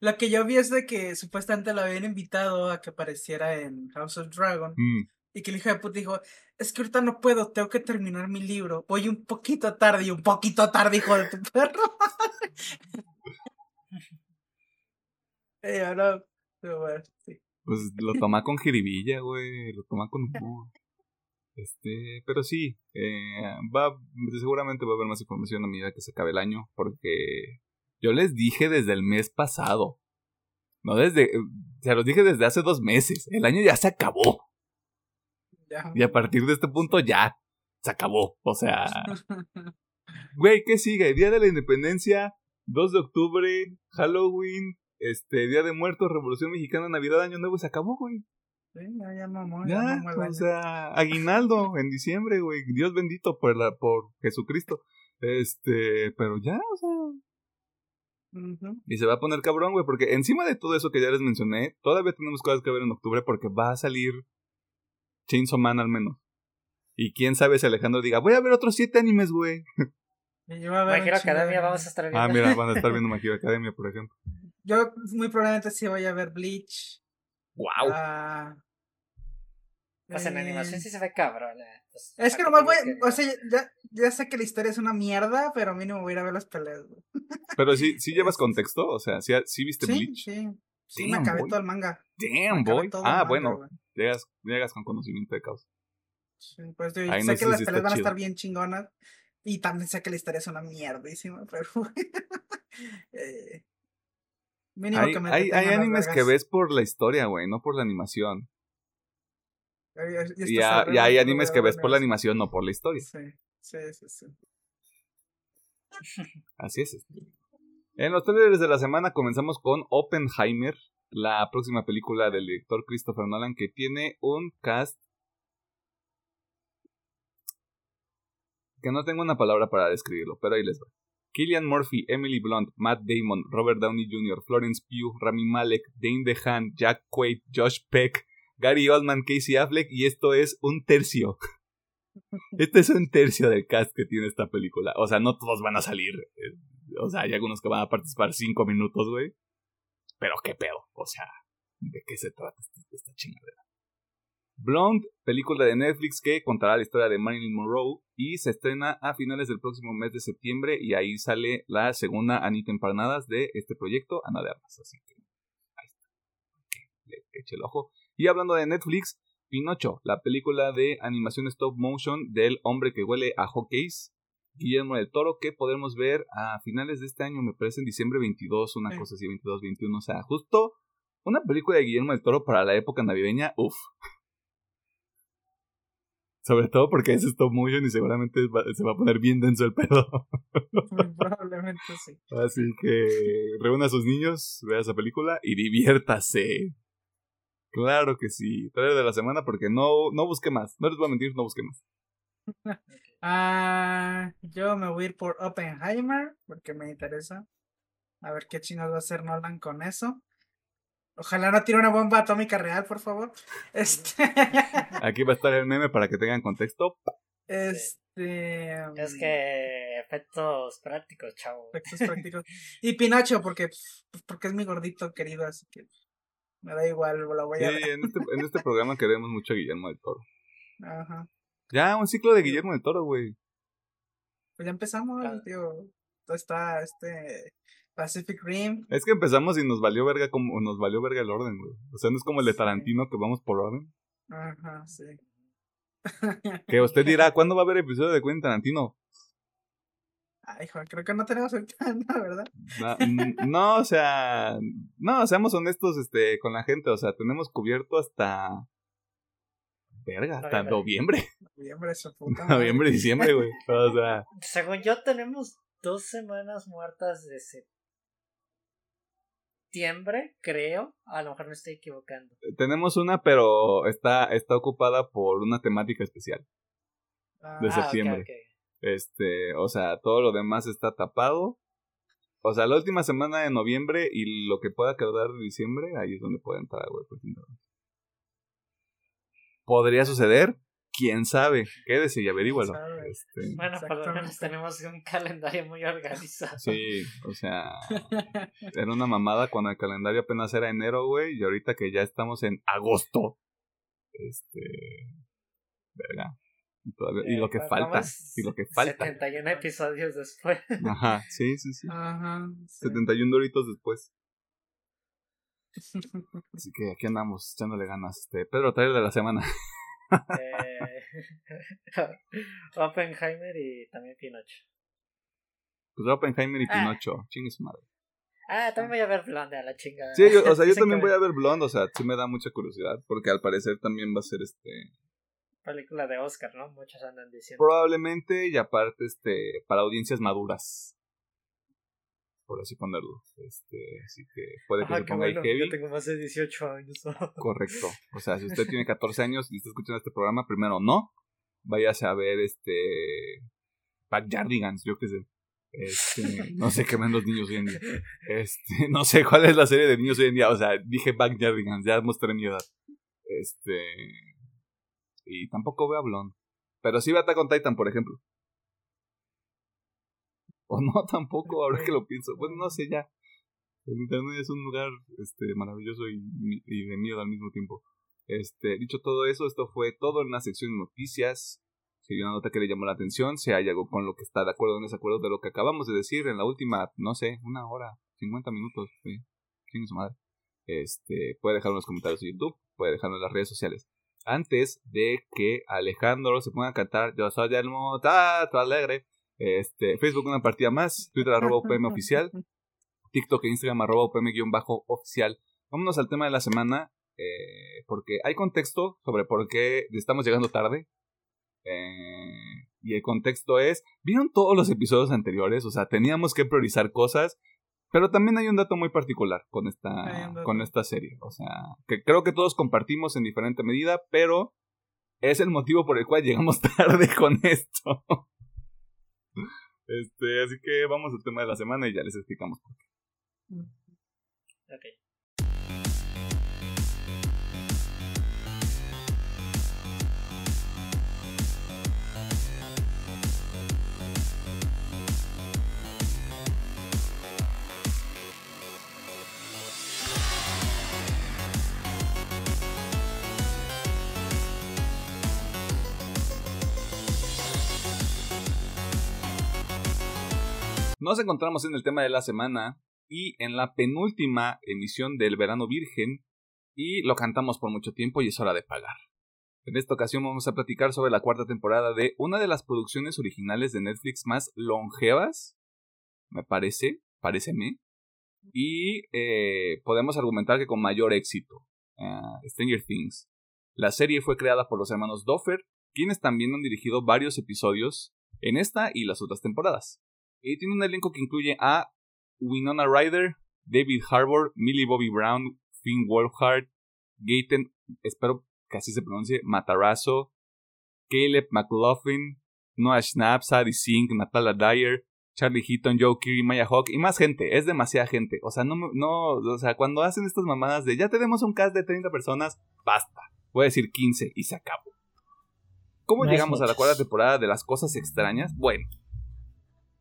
Lo que yo vi es de que supuestamente lo habían invitado a que apareciera en House of Dragon. Mm, Y que el hijo de puta dijo, es que ahorita no puedo, tengo que terminar mi libro. Voy un poquito tarde y un poquito tarde, hijo de tu perro. [LAUGHS] ahora. Pues lo toma con jiribilla, güey. Lo toma con. Este, pero sí, eh, va, seguramente va a haber más información a medida que se acabe el año, porque yo les dije desde el mes pasado, no desde, se los dije desde hace dos meses, el año ya se acabó, Ya. y a partir de este punto ya se acabó, o sea, [LAUGHS] güey, ¿qué sigue? Día de la Independencia, 2 de octubre, Halloween, este, Día de Muertos, Revolución Mexicana, Navidad, Año Nuevo, y se acabó, güey. Sí, ya, ya mamó, ya Ya, mamó o sea, aguinaldo [LAUGHS] en diciembre, güey. Dios bendito por la, por Jesucristo. Este, pero ya, o sea. Y se va a poner cabrón, güey, porque encima de todo eso que ya les mencioné, todavía tenemos cosas que ver en octubre porque va a salir Chainsaw Man al menos. Y quién sabe si Alejandro diga, voy a ver otros siete animes, güey. [LAUGHS] De Academia vamos a estar viendo. Ah, mira, van a estar viendo [LAUGHS] My Hero Academia, por ejemplo. Yo muy probablemente sí voy a ver Bleach. ¡Wow! ah, Pues en eh, animación sí se ve cabrón. eh. Pues, Es que ¿para nomás voy, que- o sea, ya, ya sé que la historia es una mierda, pero mínimo voy a ir a ver las peleas. güey. Pero sí, sí [LAUGHS] llevas contexto, o sea, sí, sí viste Sí, Bleach. sí. Sí, me acabé boy. todo el manga. Damn, boy. Ah, manga, bueno, llegas, llegas con conocimiento de causa. Sí, pues yo sé no que las si peleas van a estar bien chingonas. Y también sé que la historia es una mierdísima, [LAUGHS] pero. eh, mínimo Hay, que me hay, hay animes que ves por la historia, güey, no por la animación. Y, hay animes que ves por la animación, no por la historia. Sí, sí, sí. sí. [LAUGHS] Así es. este. En los trailers de la semana comenzamos con Oppenheimer, la próxima película del director Christopher Nolan que tiene un cast que no tengo una palabra para describirlo, pero ahí les va. Killian Murphy, Emily Blunt, Matt Damon, Robert Downey Jr., Florence Pugh, Rami Malek, Dane DeHaan, Jack Quaid, Josh Peck, Gary Oldman, Casey Affleck y esto es un tercio. Este es un tercio del cast que tiene esta película. O sea, no todos van a salir. eh, O sea, hay algunos que van a participar cinco minutos, güey. Pero qué pedo. O sea, ¿de qué se trata esta, esta chingadera? Blonde, película de Netflix que contará la historia de Marilyn Monroe y se estrena a finales del próximo mes de septiembre y ahí sale la segunda Anita Empanadas de este proyecto, Ana de Armas. Así que ahí está. Le eche el ojo. Y hablando de Netflix, Pinocho, la película de animación stop motion del hombre que huele a hotcakes, Guillermo del Toro, que podremos ver a finales de este año, me parece en diciembre 22, una Sí. cosa así, 22, 21, o sea, justo una película de Guillermo del Toro para la época navideña, uff. Sobre todo porque es stop motion y seguramente se va a poner bien denso el pedo. [LAUGHS] [LAUGHS] Probablemente sí. Así que reúna a sus niños, vea esa película y diviértase. Claro que sí. Trailer de la semana porque no, no busqué más. No les voy a mentir, no busqué más. [LAUGHS] Ah, yo me voy a ir por Oppenheimer porque me interesa. A ver qué chingados va a hacer Nolan con eso. Ojalá no tire una bomba atómica real, por favor. [LAUGHS] Este. Aquí va a estar el meme para que tengan contexto. este. Es mm, que efectos prácticos, chavo. efectos prácticos. Y Pinocho, porque, porque es mi gordito querido, así que me da igual, lo voy Sí, a ver. en este, en este programa queremos mucho a Guillermo del Toro. Ajá. Ya, un ciclo de Guillermo del Toro, güey. Pues ya empezamos, Ah. tío. Está este Pacific Rim. Es que empezamos y nos valió verga como nos valió verga el orden, güey. O sea, no es como el de Sí. Tarantino que vamos por orden. Ajá, sí. Que usted dirá, ¿cuándo va a haber episodio de Quentin Tarantino? Ay, hijo, creo que no tenemos ahorita [LAUGHS] nada, ¿verdad? No, o sea, no, seamos honestos este, con la gente, o sea, tenemos cubierto hasta... Verga, hasta Noviembre. noviembre. Noviembre, su [LAUGHS] puta madre. Noviembre, diciembre, güey. O sea, [LAUGHS] Según yo, tenemos dos semanas muertas de septiembre, creo. A lo mejor me estoy equivocando. tenemos una, pero está, está ocupada por una temática especial. Ah, de Ah, ok, septiembre. Este, o sea, todo lo demás está tapado. O sea, la última semana de noviembre y lo que pueda quedar de diciembre, ahí es donde puede entrar, güey. Tarantino. ¿Podría suceder? quién sabe. Quédese y averígualo. Este, Bueno, por lo menos tenemos un calendario muy organizado. sí, o sea, era una mamada cuando el calendario apenas era enero, güey, y ahorita que ya estamos en agosto. Este. Verga. Y, todavía- y lo que Eh, falta. Y lo que falta. 71 episodios después. [LAUGHS] Ajá, sí, sí, sí. Ajá. sí. 71 doritos después. [LAUGHS] Así que aquí andamos echándole ganas. Este, Pedro, trailer de la semana. Eh, [LAUGHS] Oppenheimer y también Pinocho. Pues Oppenheimer y Ah. Pinocho. Chingue su madre. Ah, también voy a ver Blonde a la chingada. Sí, yo- o sea, yo también voy a ver Blonde. O sea, sí me da mucha curiosidad. Porque al parecer también va a ser este. Película de Oscar, ¿no? Muchos andan diciendo. Probablemente, y aparte, este. Para audiencias maduras. Por así ponerlo. Este, así que puede que Ah, se ponga ahí heavy. Yo tengo más de 18 años. [LAUGHS] Correcto. O sea, si usted tiene 14 años y está escuchando este programa, primero no. Váyase a ver este. Backyardigans, yo qué sé. Este, no sé qué ven los niños hoy en día. Este, no sé cuál es la serie de niños hoy en día. O sea, dije Backyardigans, ya mostré mi edad. Este. Y tampoco veo a Blonde. Pero sí veo Attack on Titan, por ejemplo. [LAUGHS] O no, tampoco, ahora que lo pienso. Bueno, no sé ya. El internet es un lugar este, maravilloso y, y de miedo al mismo tiempo. Este, dicho todo eso, esto fue todo en la sección de noticias. Si hay una nota que le llamó la atención, si hay algo con lo que está de acuerdo o en desacuerdo de lo que acabamos de decir en la última, no sé, una hora, 50 minutos, sí, su madre. Este, puede dejarlo en los comentarios de YouTube, puede dejarlo en las redes sociales. Antes de que Alejandro se ponga a cantar Yo soy el motato alegre. Este, Facebook una partida más, Twitter arroba UPM [LAUGHS] oficial, TikTok e Instagram arroba UPM-oficial. Vámonos al tema de la semana, eh, porque hay contexto sobre por qué estamos llegando tarde. Eh, y el contexto es, ¿vieron todos los episodios anteriores? O sea, teníamos que priorizar cosas, pero también hay un dato muy particular con esta, con esta serie. O sea, que creo que todos compartimos en diferente medida, pero es el motivo por el cual llegamos [LAUGHS] tarde con esto. Este, así que vamos al tema de la semana y ya les explicamos por qué. Ok. Nos encontramos en el tema de la semana y en la penúltima emisión del Verano Virgen y lo cantamos por mucho tiempo y es hora de pagar. En esta ocasión vamos a platicar sobre la cuarta temporada de una de las producciones originales de Netflix más longevas, me parece, pareceme, y eh, podemos argumentar que con mayor éxito, ah, Stranger Things. La serie fue creada por los hermanos Doffer, quienes también han dirigido varios episodios en esta y las otras temporadas. Y tiene un elenco que incluye a Winona Ryder, David Harbour, Millie Bobby Brown, Finn Wolfhard, Gaten, espero que así se pronuncie, Matarazzo, Caleb McLaughlin, Noah Schnapp, Sadie Sink, Natalia Dyer, Charlie Heaton, Joe Keery, Maya Hawk y más gente, es demasiada gente. O sea, no, no, o sea, cuando hacen estas mamadas de ya tenemos un cast de 30 personas, basta. Voy a decir 15 y se acabó. ¿Cómo No llegamos a la cuarta temporada de las cosas extrañas? Bueno,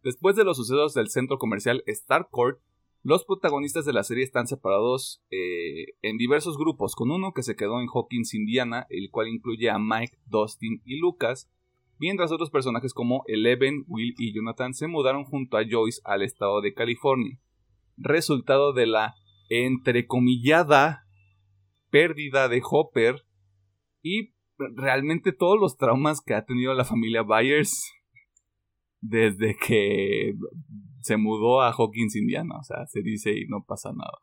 Después de los sucesos del centro comercial Starcourt, los protagonistas de la serie están separados eh, en diversos grupos, con uno que se quedó en Hawkins, Indiana, el cual incluye a Mike, Dustin y Lucas, mientras otros personajes como Eleven, Will y Jonathan se mudaron junto a Joyce al estado de California. Resultado de la entrecomillada pérdida de Hopper y realmente todos los traumas que ha tenido la familia Byers desde que se mudó a Hawkins, Indiana. O sea, se dice y no pasa nada.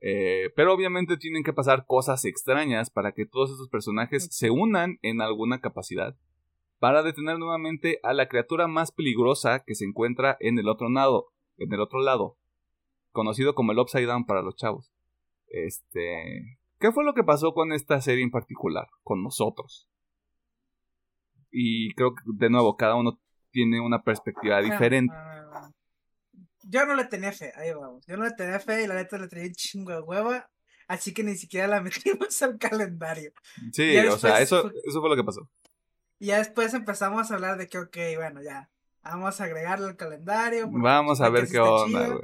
Eh, pero obviamente tienen que pasar cosas extrañas para que todos esos personajes se unan en alguna capacidad para detener nuevamente a la criatura más peligrosa que se encuentra en el otro lado, en el otro lado, conocido como el Upside Down para los chavos. Este, ¿qué fue lo que pasó con esta serie en particular, con nosotros? Y creo que de nuevo cada uno tiene una perspectiva diferente. Yo no le tenía fe, ahí vamos. Yo no le tenía fe y la neta le tenía un chingo de hueva. Así que ni siquiera la [LAUGHS] metimos al calendario. Sí, o sea, eso, fue- eso fue lo que pasó. Y ya después empezamos a hablar de que, ok, bueno, ya, vamos a agregarle al calendario. Vamos a ver qué onda, güey.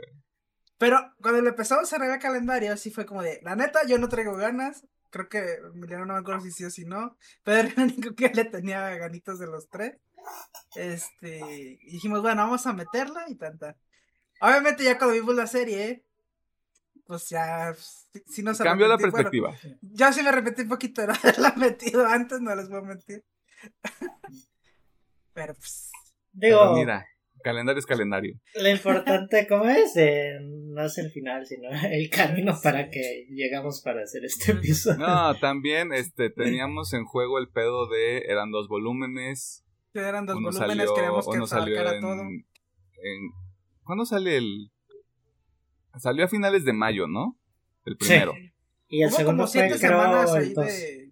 Pero cuando le empezamos a agregar al calendario, sí fue como de, la neta, yo no traigo ganas. Creo que Emiliano no me acuerdo si sí o si no. Pero era el único que le tenía ganitos de los tres. Este, y dijimos, bueno, vamos a meterla y tanta. Obviamente ya cuando vimos la serie, pues ya sí, sí nos Cambió la arrepentí- bueno, perspectiva. yo sí me arrepentí un poquito de no [LAUGHS] haberla metido antes, no les voy a mentir. [LAUGHS] Pero pues, Digo, Pero mira, calendario es calendario. lo importante, ¿cómo es? Eh, no es el final, sino el camino para que llegamos para hacer este episodio. No, también este teníamos en juego el pedo de eran dos volúmenes. Que eran dos uno volúmenes, salió, queremos que uno salió sacara en, todo. en- ¿Cuándo sale el Salió a finales de mayo, ¿no? El Sí. primero. Y el Hubo segundo como fue, siete semanas creo, ahí el 2. de.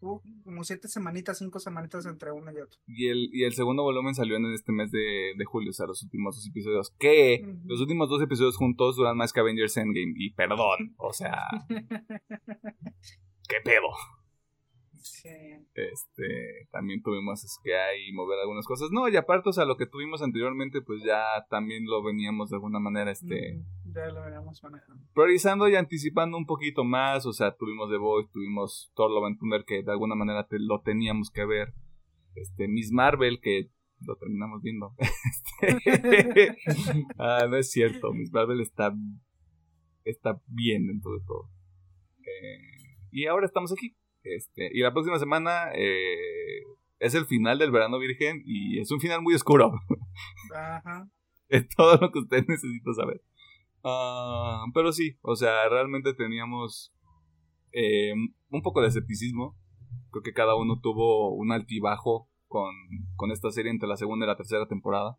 Hubo como siete semanitas, cinco semanitas entre uno y otro. Y el, y el segundo volumen salió en este mes de, de julio, o sea, los últimos dos episodios. Que Ujú. los últimos dos episodios juntos duran más que Avengers Endgame. Y perdón, o sea, [LAUGHS] ¿qué pedo? Sí. Este, también tuvimos que ahí mover algunas cosas. No, y aparte, o sea, lo que tuvimos anteriormente, pues ya también lo veníamos de alguna manera, este, Ya lo veníamos manejando. priorizando y anticipando un poquito más. O sea, tuvimos The Voice, tuvimos Thor Love and Thunder, que de alguna manera te- lo teníamos que ver. Este, Miss Marvel, que lo terminamos viendo. [LAUGHS] Este, ah, no es cierto, Miss Marvel está, está bien dentro de todo. Eh, y ahora estamos aquí. Este, y la próxima semana eh, es el final del verano virgen y es un final muy oscuro. Ajá. [LAUGHS] Es todo lo que usted necesita saber. Ah, pero sí, o sea, realmente teníamos eh, un poco de escepticismo. Creo que cada uno tuvo un altibajo con, con esta serie entre la segunda y la tercera temporada.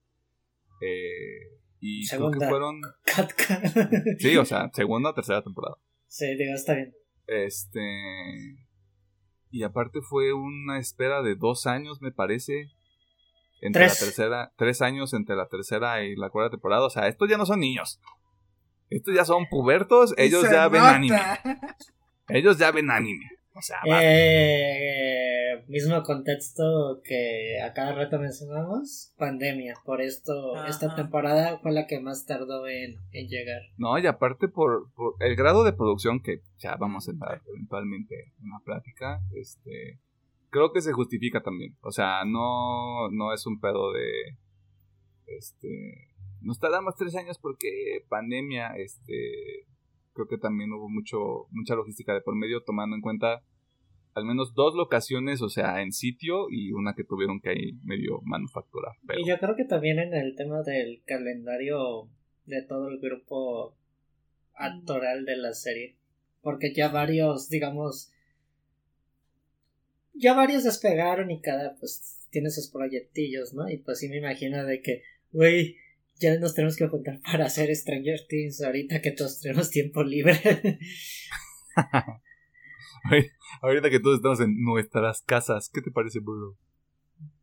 Eh, y creo Segunda. que fueron... [LAUGHS] Sí, o sea, segunda o tercera temporada. Sí, digo, está bien. Este... Y aparte fue una espera de dos años, me parece. Entre Tres. la tercera, tres años entre la tercera y la cuarta temporada. O sea, estos ya no son niños. Estos ya son pubertos. Ellos ya ven anime. Ellos ya ven anime. O sea, va. Eh, mismo contexto que a cada rato mencionamos, pandemia. Por esto, Ajá. esta temporada fue la que más tardó en, en llegar. No, y aparte por, por el grado de producción que ya vamos a entrar eventualmente en la plática, este creo que se justifica también. O sea, no, no es un pedo de este nos tardamos tres años porque pandemia, este creo que también hubo mucho, mucha logística de por medio, tomando en cuenta al menos dos locaciones, o sea, en sitio y una que tuvieron que ahí medio manufacturar. Y yo creo que también en el tema del calendario de todo el grupo actoral de la serie. Porque ya varios, digamos, ya varios despegaron y cada pues tiene sus proyectillos, ¿no? Y pues sí me imagino de que, güey, ya nos tenemos que juntar para hacer Stranger Things ahorita que todos tenemos tiempo libre. [LAUGHS] Ahorita que todos estamos en nuestras casas, ¿qué te parece, Burro?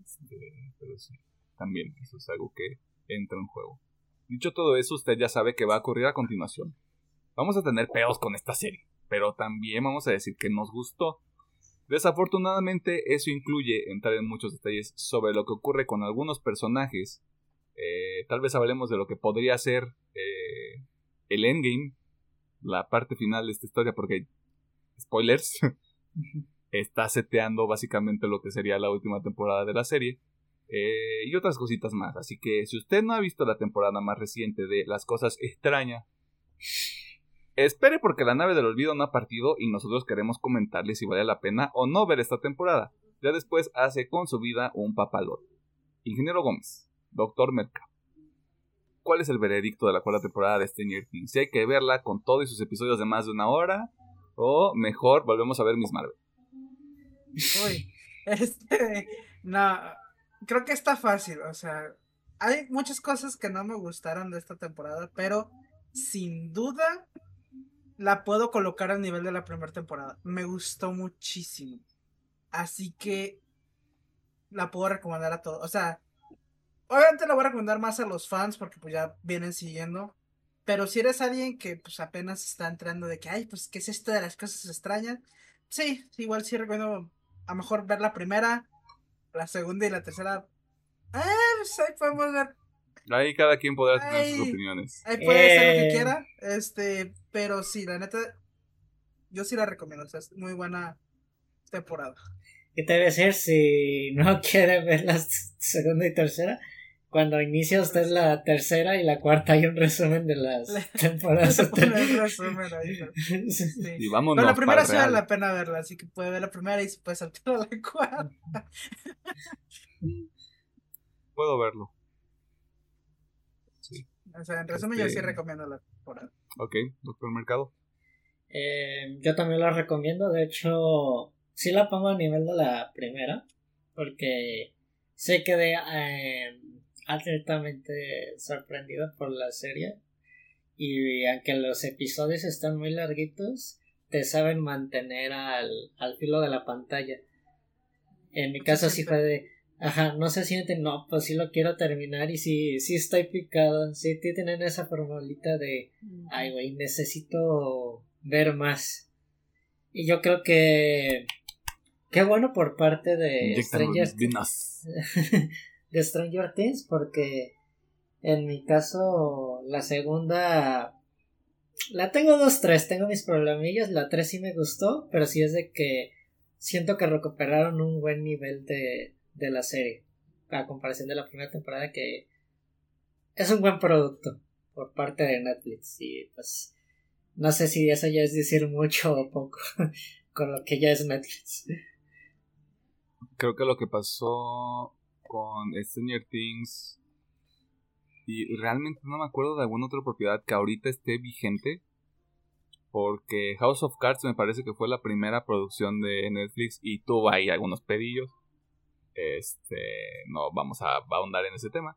Este, pero sí, también eso es algo que entra en juego. Dicho todo eso, usted ya sabe que va a ocurrir a continuación. Vamos a tener peos con esta serie, pero también vamos a decir que nos gustó. Desafortunadamente, eso incluye entrar en muchos detalles sobre lo que ocurre con algunos personajes. Eh, tal vez hablemos de lo que podría ser eh, el endgame, la parte final de esta historia, porque spoilers, está seteando básicamente lo que sería la última temporada de la serie. eh, y otras cositas más. Así que si usted no ha visto la temporada más reciente de Las Cosas Extrañas, espere porque la nave del olvido no ha partido y nosotros queremos comentarle si vale la pena o no ver esta temporada. Ya después hace con su vida un papalote. Ingeniero Gómez, Doctor Merca. ¿Cuál es el veredicto de la cuarta temporada de Stranger Things? Si hay que verla con todos sus episodios de más de una hora o mejor volvemos a ver Miss Marvel. Uy, [LAUGHS] este, no, creo que está fácil, o sea, hay muchas cosas que no me gustaron de esta temporada, pero sin duda la puedo colocar al nivel de la primera temporada. Me gustó muchísimo. Así que la puedo recomendar a todos. O sea, obviamente la voy a recomendar más a los fans porque pues ya vienen siguiendo. Pero si eres alguien que pues apenas está entrando de que, ay, pues, ¿qué es esto de las cosas extrañas? Sí, igual sí recomiendo a lo mejor ver la primera. La segunda y la tercera. Eh, pues ahí podemos ver. Ahí cada quien podrá tener sus opiniones. Ahí puede ser lo que Eh. quiera. Este, pero sí, la neta. Yo sí la recomiendo. O sea, es muy buena temporada. ¿Qué te voy a decir si no [LAUGHS] quiere ver la segunda y tercera? Cuando inicia usted la tercera y la cuarta hay un resumen de las temporadas. [LAUGHS] El resumen ahí, ¿no? Sí. [LAUGHS] Sí. Y vámonos Pero la primera sí vale la pena verla, así que puede ver la primera y se puede saltar a la cuarta. [LAUGHS] Puedo verlo. O sea, en resumen, yo sí Este- recomiendo la temporada. Ok, doctor Mercado. Eh, yo también la recomiendo, de hecho, sí la pongo a nivel de la primera, porque sé quedé eh, altamente sorprendido por la serie. Y aunque los episodios están muy larguitos, te saben mantener al, al filo de la pantalla. En mi caso sí fue de, ajá, no se siente, no, pues sí lo quiero terminar y sí, sí estoy picado, sí tienen esa formulita de, ay güey, necesito ver más. Y yo creo que, qué bueno por parte de Stranger. [LAUGHS] de Stranger Things porque en mi caso la segunda la tengo dos tres tengo mis problemillas la tres sí me gustó pero sí es de que siento que recuperaron un buen nivel de, de la serie a comparación de la primera temporada que es un buen producto por parte de Netflix y pues no sé si eso ya es decir mucho o poco [LAUGHS] con lo que ya es Netflix. Creo que lo que pasó con Stranger Things y realmente no me acuerdo de alguna otra propiedad que ahorita esté vigente porque House of Cards me parece que fue la primera producción de Netflix y tuvo ahí algunos pedillos. Este, no vamos a ahondar en ese tema.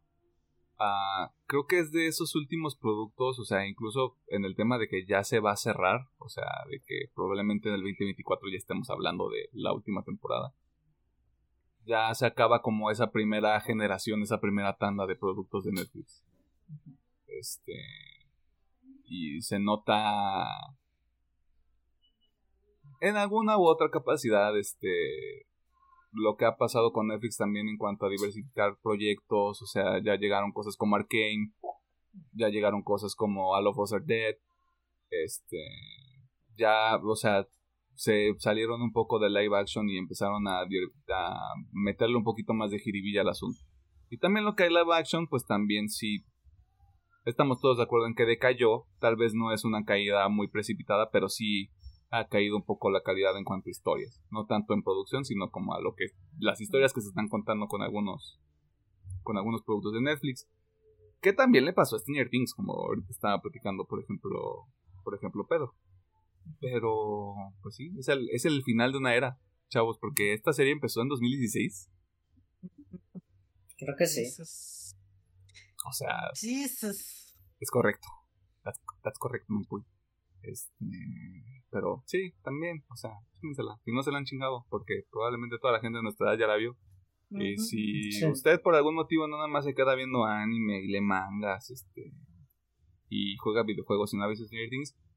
Ah, creo que es de esos últimos productos, o sea, incluso en el tema de que ya se va a cerrar, o sea, de que probablemente en el 2024 ya estemos hablando de la última temporada. Ya se acaba como esa primera generación, esa primera tanda de productos de Netflix. Este. Y se nota. En alguna u otra capacidad, este. Lo que ha pasado con Netflix también en cuanto a diversificar proyectos. O sea, ya llegaron cosas como Arkane. Ya llegaron cosas como All of Us Are Dead. Este. Ya, o sea, se salieron un poco de live action y empezaron a, meterle un poquito más de jiribilla al asunto. Y también lo que hay live action, pues también sí estamos todos de acuerdo en que decayó. Tal vez no es una caída muy precipitada, pero sí ha caído un poco la calidad en cuanto a historias. No tanto en producción, sino como a lo que las historias que se están contando con algunos con algunos productos de Netflix. Que también le pasó a Stranger Things, como ahorita estaba platicando, por ejemplo, por ejemplo, Pedro. Pero, pues sí, es el, es el final de una era, chavos, porque esta serie empezó en 2016. creo que sí Jesus. O sea, Jesus. es correcto. That's, that's correct, my boy. Este, pero sí, también, o sea, chínsela. Si no se la han chingado, porque probablemente toda la gente de nuestra edad ya la vio. Y si Sí. usted por algún motivo no nada más se queda viendo anime y lee mangas, este, y juega videojuegos y no ha visto Stranger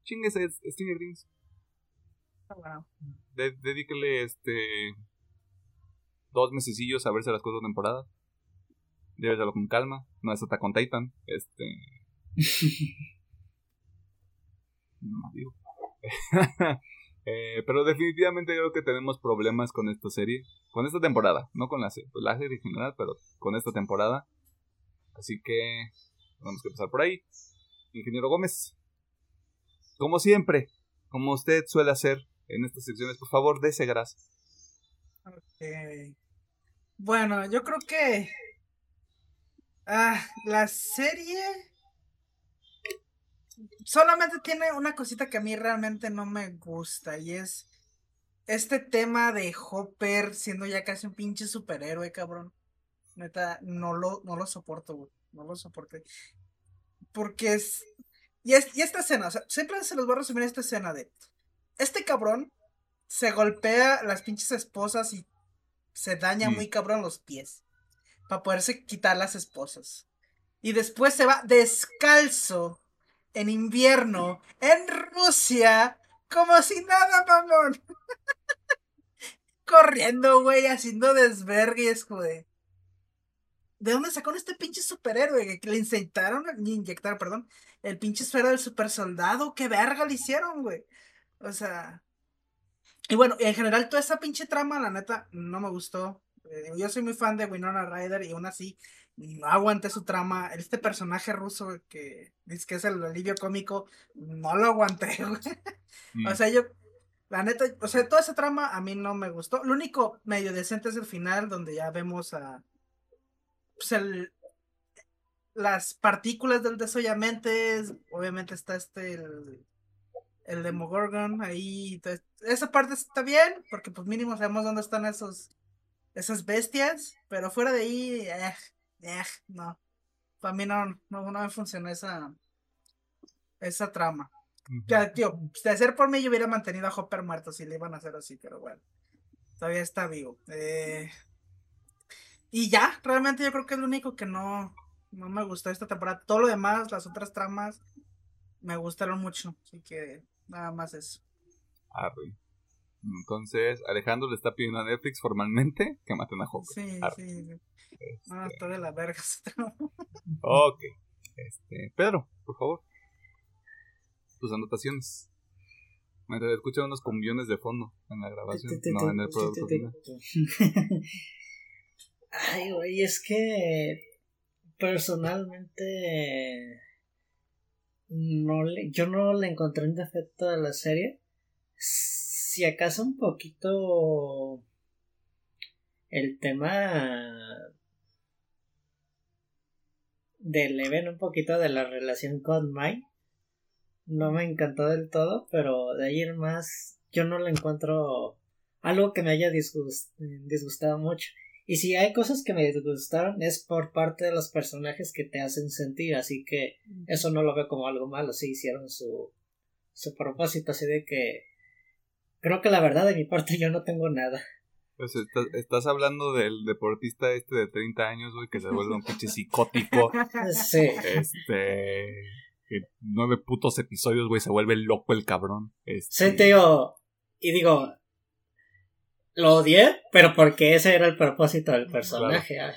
Things, chinguese Stranger Things. Ah, bueno. De- dedíquele este dos mesecillos a verse las cuatro temporadas. Lléveselo con calma. No es hasta con Titan. Este. [LAUGHS] No más digo. [LAUGHS] Eh, pero definitivamente creo que tenemos problemas con esta serie. Con esta temporada. No con la, se- pues, la serie en general, pero con esta temporada. Así que tenemos que empezar por ahí. Ingeniero Gómez. Como siempre, como usted suele hacer en estas secciones, por favor, dese grasa. Ok. Bueno, yo creo que. Ah, la serie. Solamente tiene una cosita que a mí realmente no me gusta. Y es. Este tema de Hopper siendo ya casi un pinche superhéroe, cabrón. Neta, no lo, no lo soporto, güey. No lo soporto. Porque es. Y, es, y esta escena, o sea, siempre se los voy a resumir esta escena de. Este cabrón se golpea las pinches esposas y se daña muy cabrón los pies. Para poderse quitar las esposas. Y después se va descalzo en invierno en Rusia como si nada, mamón. [LAUGHS] corriendo, güey, haciendo desvergues, güey. ¿De dónde sacó este pinche superhéroe? Que le inyectaron, inyectaron, perdón, el pinche esfera del super soldado. ¿Qué verga le hicieron, güey? O sea. Y bueno, en general, toda esa pinche trama, la neta, no me gustó. Eh, yo soy muy fan de Winona Ryder y aún así no aguanté su trama. Este personaje ruso que dice que es el alivio cómico, no lo aguanté, [LAUGHS] güey. O Mm. sea, yo, la neta, o sea, toda esa trama a mí no me gustó. Lo único medio decente es el final, donde ya vemos a. Pues el. Las partículas del desollamentes. Obviamente está este. El, el Demogorgon ahí. entonces, esa parte está bien, porque pues mínimo sabemos dónde están esos. Esas bestias. Pero fuera de ahí. eh, eh, no. Para mí no, no, no me funcionó esa. Esa trama. Ya, tío, de ser por mí yo hubiera mantenido a Hopper muerto si le iban a hacer así, pero bueno. Todavía está vivo. Eh, y ya, realmente yo creo que es lo único que no, no me gustó esta temporada. Todo lo demás, las otras tramas, me gustaron mucho. Así que nada más eso. Arre. Entonces, Alejandro le está pidiendo a Netflix formalmente que maten a Hopper. Sí, Arre. sí. No, está de la verga. Ok. Este, Pedro, por favor. Tus anotaciones. Mientras escuchan unos cumbiones de fondo en la grabación. No, en el producto. [LAUGHS] Ay, güey, es que personalmente no le, yo no le encontré un defecto a la serie. Si acaso un poquito el tema de Leven, un poquito de la relación con Mike. No me encantó del todo, pero de ahí en más yo no le encuentro algo que me haya disgust- disgustado mucho. Y si hay cosas que me disgustaron es por parte de los personajes que te hacen sentir, así que eso no lo veo como algo malo, sí hicieron su, su propósito, así de que creo que la verdad de mi parte yo no tengo nada. Pues estás, estás hablando del deportista este de 30 años, güey, que se vuelve un pinche psicótico. [LAUGHS] Sí. Este. Que nueve putos episodios, güey, se vuelve loco el cabrón. Este, Sí, te digo, y digo, lo odié, pero porque ese era el propósito del personaje. ah.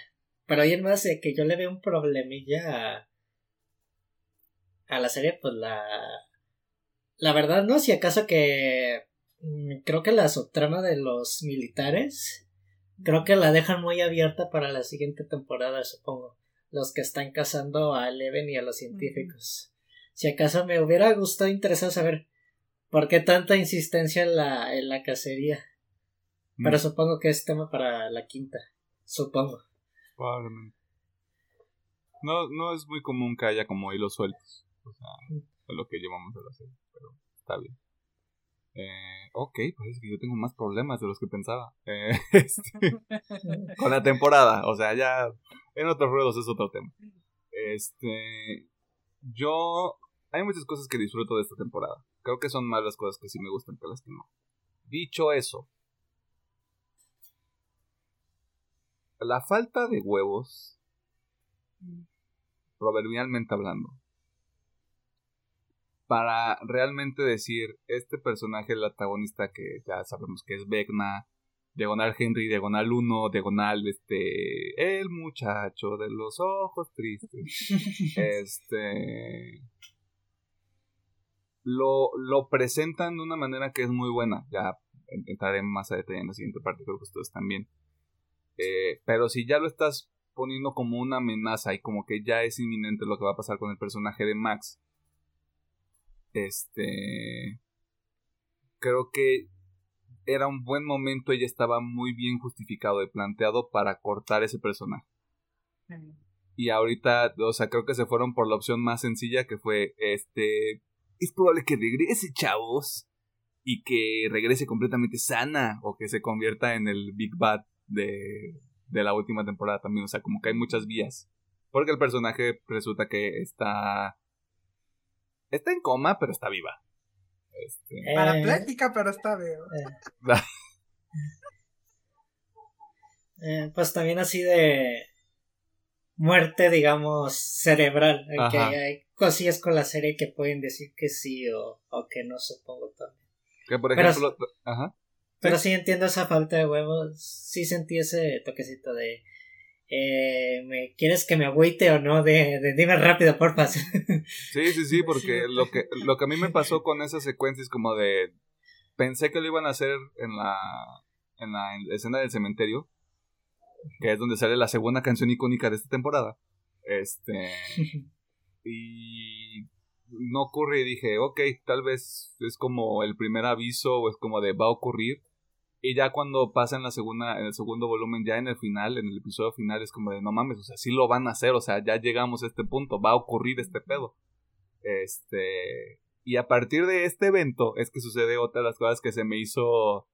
Pero ahí en más de que yo le veo un problemilla a, a la serie, pues la. La verdad, no, si acaso que. mm, Creo que la subtrama de los militares. Creo que la dejan muy abierta para la siguiente temporada, supongo. Los que están cazando a Eleven y a los científicos. Si acaso me hubiera gustado interesado saber por qué tanta insistencia en la, en la cacería. Pero mm, supongo que es tema para la quinta. Supongo. Probablemente. No, no es muy común que haya como hilos sueltos. O sea, de lo que llevamos de la serie. Pero está bien. Eh, ok, parece que yo tengo más problemas de los que pensaba. Eh, [LAUGHS] este, con la temporada. O sea, ya en otros ruedos es otro tema. Este. Yo. Hay muchas cosas que disfruto de esta temporada. Creo que son más las cosas que sí me gustan que las que no. Dicho eso, la falta de huevos, proverbialmente hablando, para realmente decir este personaje, el antagonista que ya sabemos que es Vecna, diagonal Henry, diagonal 1, diagonal este, el muchacho de los ojos tristes, [LAUGHS] este, lo, lo presentan de una manera que es muy buena, ya entraré más a detalle en la siguiente parte, creo que ustedes también. Eh, pero si ya lo estás poniendo como una amenaza y como que ya es inminente lo que va a pasar con el personaje de Max, este, creo que era un buen momento y estaba muy bien justificado y planteado para cortar ese personaje. Y ahorita, o sea, creo que se fueron por la opción más sencilla que fue, este, es probable que regrese, chavos, y que regrese completamente sana o que se convierta en el Big Bad de, de la última temporada también. O sea, como que hay muchas vías. Porque el personaje resulta que está. Está en coma, pero está viva. Este, Eh, Parapléjica, pero está bien. [LAUGHS] eh, pues también así de muerte, digamos, cerebral. eh, Que Ajá. hay cosillas con la serie que pueden decir que sí o, o que no, supongo también. que por Pero- ejemplo. Ajá. Pero sí entiendo esa falta de huevos. Sí sentí ese toquecito de. Eh, ¿me, ¿Quieres que me agüite o no? De, de dime rápido, porfa. [LAUGHS] Sí, sí, sí, porque lo que, lo que a mí me pasó con esa secuencia es como de. Pensé que lo iban a hacer en la, en la escena del cementerio, que es donde sale la segunda canción icónica de esta temporada. Este. Y no ocurre y dije, ok, tal vez es como el primer aviso o es como de va a ocurrir. Y ya cuando pasa en la segunda, en el segundo volumen, ya en el final, en el episodio final, es como de no mames, o sea, sí lo van a hacer, o sea, ya llegamos a este punto, va a ocurrir este pedo. Este. Y a partir de este evento es que sucede otra de las cosas que se me hizo.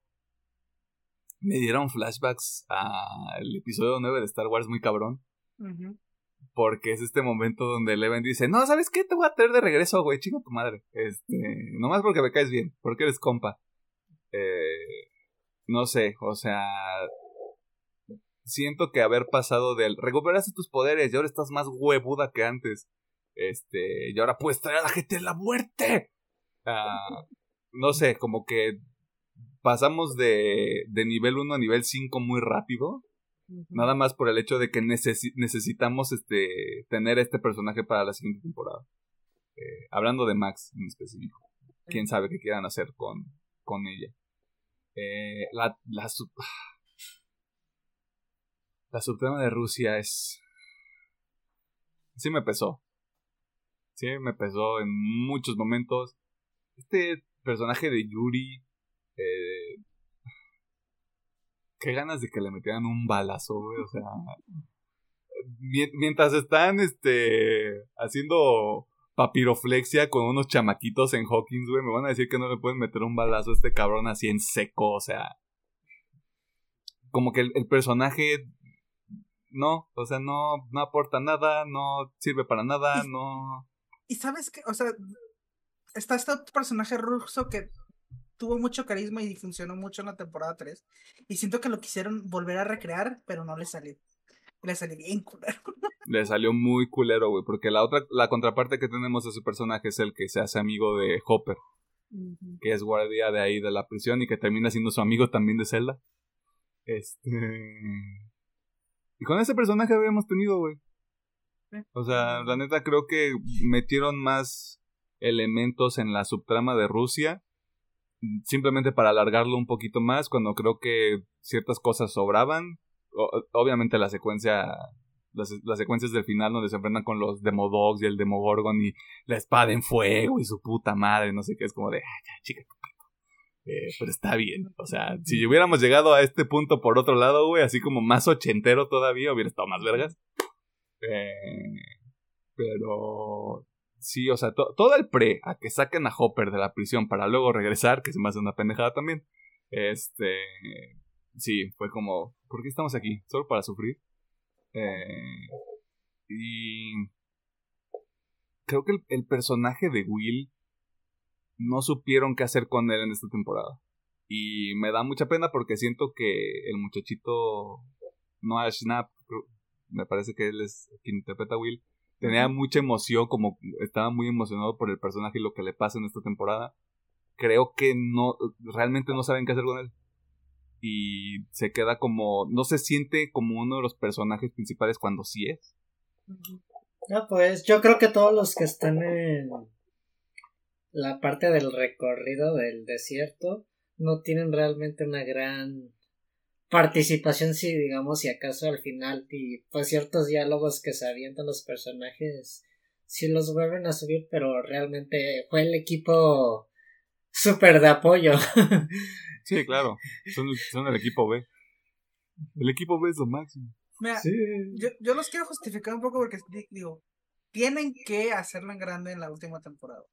Me dieron flashbacks al episodio 9 de Star Wars muy cabrón. Porque es este momento donde Eleven dice, no, ¿sabes qué? Te voy a traer de regreso, güey, chinga tu madre. Este, nomás porque me caes bien, porque eres compa. Eh, no sé, o sea, siento que haber pasado del, recuperaste tus poderes y ahora estás más huevuda que antes. Este, y ahora puedes traer a la gente la muerte. Ah, no sé, como que pasamos de, de nivel 1 a nivel 5 muy rápido. Nada más por el hecho de que necesitamos este tener este personaje para la siguiente temporada. Eh, hablando de Max en específico. Quién sabe qué quieran hacer con, con ella. Eh, la, la, [SIGHS] la subtrama de Rusia es... Sí me pesó. Sí me pesó en muchos momentos. Este personaje de Yuri... Eh, qué ganas de que le metieran un balazo, güey. O sea, mientras están este haciendo papiroflexia con unos chamaquitos en Hawkins, güey, me van a decir que no le pueden meter un balazo a este cabrón así en seco, o sea, como que el, personaje no, o sea, no, no aporta nada, no sirve para nada, no. Y sabes que, o sea, está este personaje ruso que tuvo mucho carisma y funcionó mucho en la temporada 3. Y siento que lo quisieron volver a recrear, pero no le salió. Le salió bien culero. Le salió muy culero, güey, porque la otra, la contraparte que tenemos de su personaje es el que se hace amigo de Hopper, que es guardia de ahí de la prisión y que termina siendo su amigo también de Zelda. Este. Y con ese personaje habíamos tenido, güey. O sea, la neta creo que metieron más elementos en la subtrama de Rusia simplemente para alargarlo un poquito más cuando creo que ciertas cosas sobraban. obviamente la secuencia, las, secuencias del final donde se enfrentan con los Demodogs y el Demogorgon y la espada en fuego y su puta madre, no sé qué, es como de, ah, chica, eh, pero está bien, o sea, si hubiéramos llegado a este punto por otro lado, güey, así como más ochentero todavía, hubiera estado más vergas. Eh, pero Sí, o sea, todo el pre a que saquen a Hopper de la prisión para luego regresar, que se me hace una pendejada también. Este. Sí, fue como. ¿Por qué estamos aquí? ¿Solo para sufrir? Eh, y. Creo que el, personaje de Will no supieron qué hacer con él en esta temporada. Y me da mucha pena porque siento que el muchachito Noah Schnapp, me parece que él es quien interpreta a Will, tenía mucha emoción, como estaba muy emocionado por el personaje y lo que le pasa en esta temporada. Creo que no, realmente no saben qué hacer con él. Y se queda como, no se siente como uno de los personajes principales cuando sí es. No, pues yo creo que todos los que están en la parte del recorrido del desierto no tienen realmente una gran participación, si digamos, si acaso al final, y pues ciertos diálogos que se avientan los personajes, si los vuelven a subir, pero realmente fue el equipo súper de apoyo. sí, claro, son, el equipo B. El equipo B es lo máximo. Mira, yo, yo los quiero justificar un poco porque digo, tienen que hacerlo en grande en la última temporada.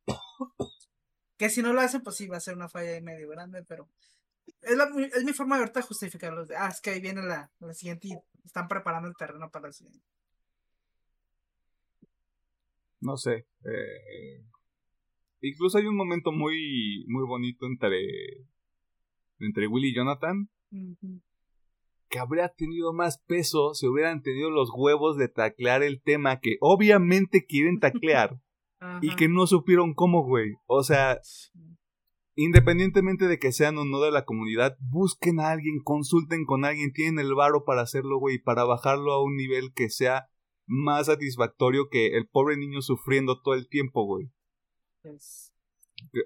que si no lo hacen, pues sí va a ser una falla y medio grande, pero es, la, es mi forma de ahorita justificarlo. Ah, es que ahí viene la, la siguiente y están preparando el terreno para la siguiente. No sé. Eh, incluso hay un momento muy, muy bonito entre, entre Willy y Jonathan. Que habría tenido más peso si hubieran tenido los huevos de taclear el tema que obviamente quieren taclear. [LAUGHS] y que no supieron cómo, güey. O sea, independientemente de que sean o no de la comunidad, busquen a alguien, consulten con alguien, tienen el varo para hacerlo, güey, para bajarlo a un nivel que sea más satisfactorio que el pobre niño sufriendo todo el tiempo, güey. Es-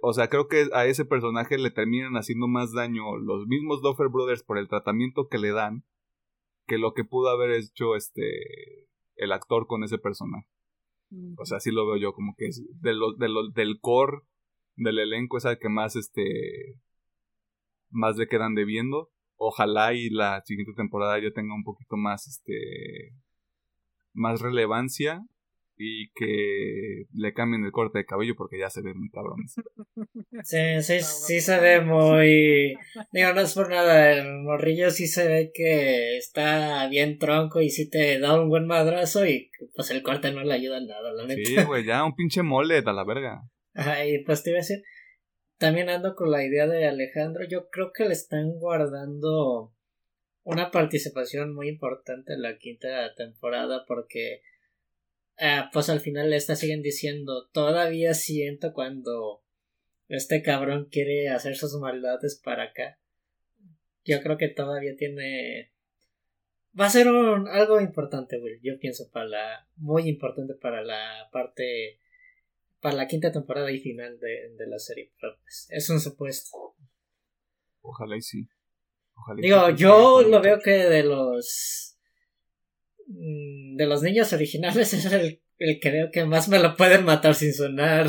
O sea, creo que a ese personaje le terminan haciendo más daño los mismos Duffer Brothers por el tratamiento que le dan que lo que pudo haber hecho este el actor con ese personaje. O sea, así lo veo yo, como que es de lo- del core del elenco es al que más este más le quedan debiendo. Ojalá y la siguiente temporada ya tenga un poquito más este más relevancia y que le cambien el corte de cabello porque ya se ven muy cabrones. [LAUGHS] Sí, sí, sí se ve muy... Digo, no es por nada, el morrillo sí se ve que está bien tronco y sí te da un buen madrazo y pues el corte no le ayuda en nada, la neta. Sí, güey, ya un pinche mole a la verga. Ajá, y pues te iba a decir, también ando con la idea de Alejandro, yo creo que le están guardando una participación muy importante en la quinta temporada porque ah, pues al final esta siguen diciendo, todavía siento cuando este cabrón quiere hacer sus maldades para acá. Yo creo que todavía tiene... Va a ser un, algo importante, güey. Yo pienso para la... Muy importante para la parte para la quinta temporada y final de, de la serie. Pero pues, es un supuesto. Ojalá y sí. Ojalá y Digo, yo lo veo que de los de los niños originales [LAUGHS] es el, el que veo que más me lo pueden matar sin sonar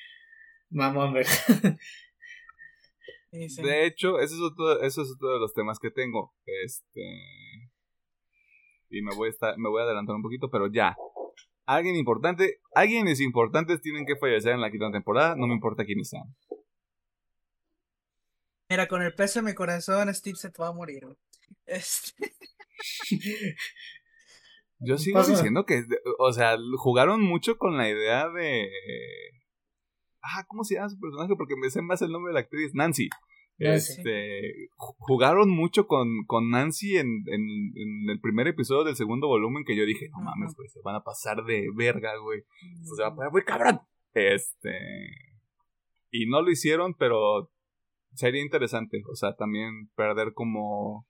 [LAUGHS] mamón, ¿verdad? sí, sí. De hecho, ese es otro, eso es otro de los temas que tengo. Este. Y me voy a estar, me voy a adelantar un poquito, pero ya. Alguien importante, alguienes importantes tienen que fallecer en la quinta temporada, no me importa quiénes sean. Mira, con el peso en mi corazón, Steve se te va a morir. Este, [LAUGHS] Yo sigo Pasa. diciendo que, o sea, jugaron mucho con la idea de. Ah, ¿cómo se llama su personaje? Porque me sé más el nombre de la actriz, Nancy. Nancy. Este, ju- jugaron mucho con, con Nancy en, en, en el primer episodio del segundo volumen que yo dije, no mames, güey, se van a pasar de verga, güey. O sea, va a poner muy cabrón. Este. Y no lo hicieron, pero sería interesante. O sea, también perder como.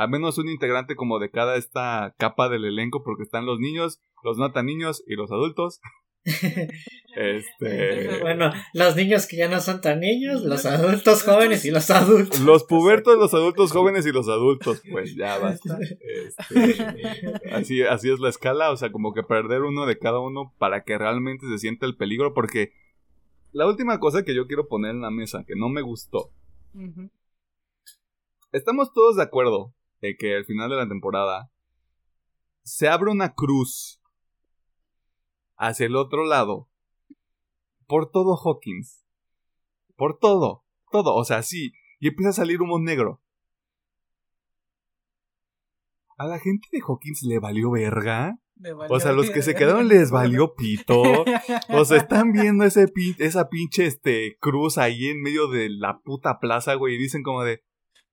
Al menos un integrante como de cada esta capa del elenco, porque están los niños, los no tan niños y los adultos. [LAUGHS] Este. bueno, los niños que ya no son tan niños, los adultos jóvenes y los adultos. Los pubertos, los adultos jóvenes y los adultos, pues ya basta. Este, [LAUGHS] así, así es la escala, o sea, como que perder uno de cada uno para que realmente se sienta el peligro, porque la última cosa que yo quiero poner en la mesa, que no me gustó, estamos todos de acuerdo de que al final de la temporada se abre una cruz hacia el otro lado por todo Hawkins. Por todo, todo, o sea, sí, y empieza a salir humo negro. A la gente de Hawkins le valió verga. Valió O sea, los que se quedaron les [LAUGHS] valió pito. O sea, están viendo ese pin- esa pinche este, cruz ahí en medio de la puta plaza, güey, y dicen como de,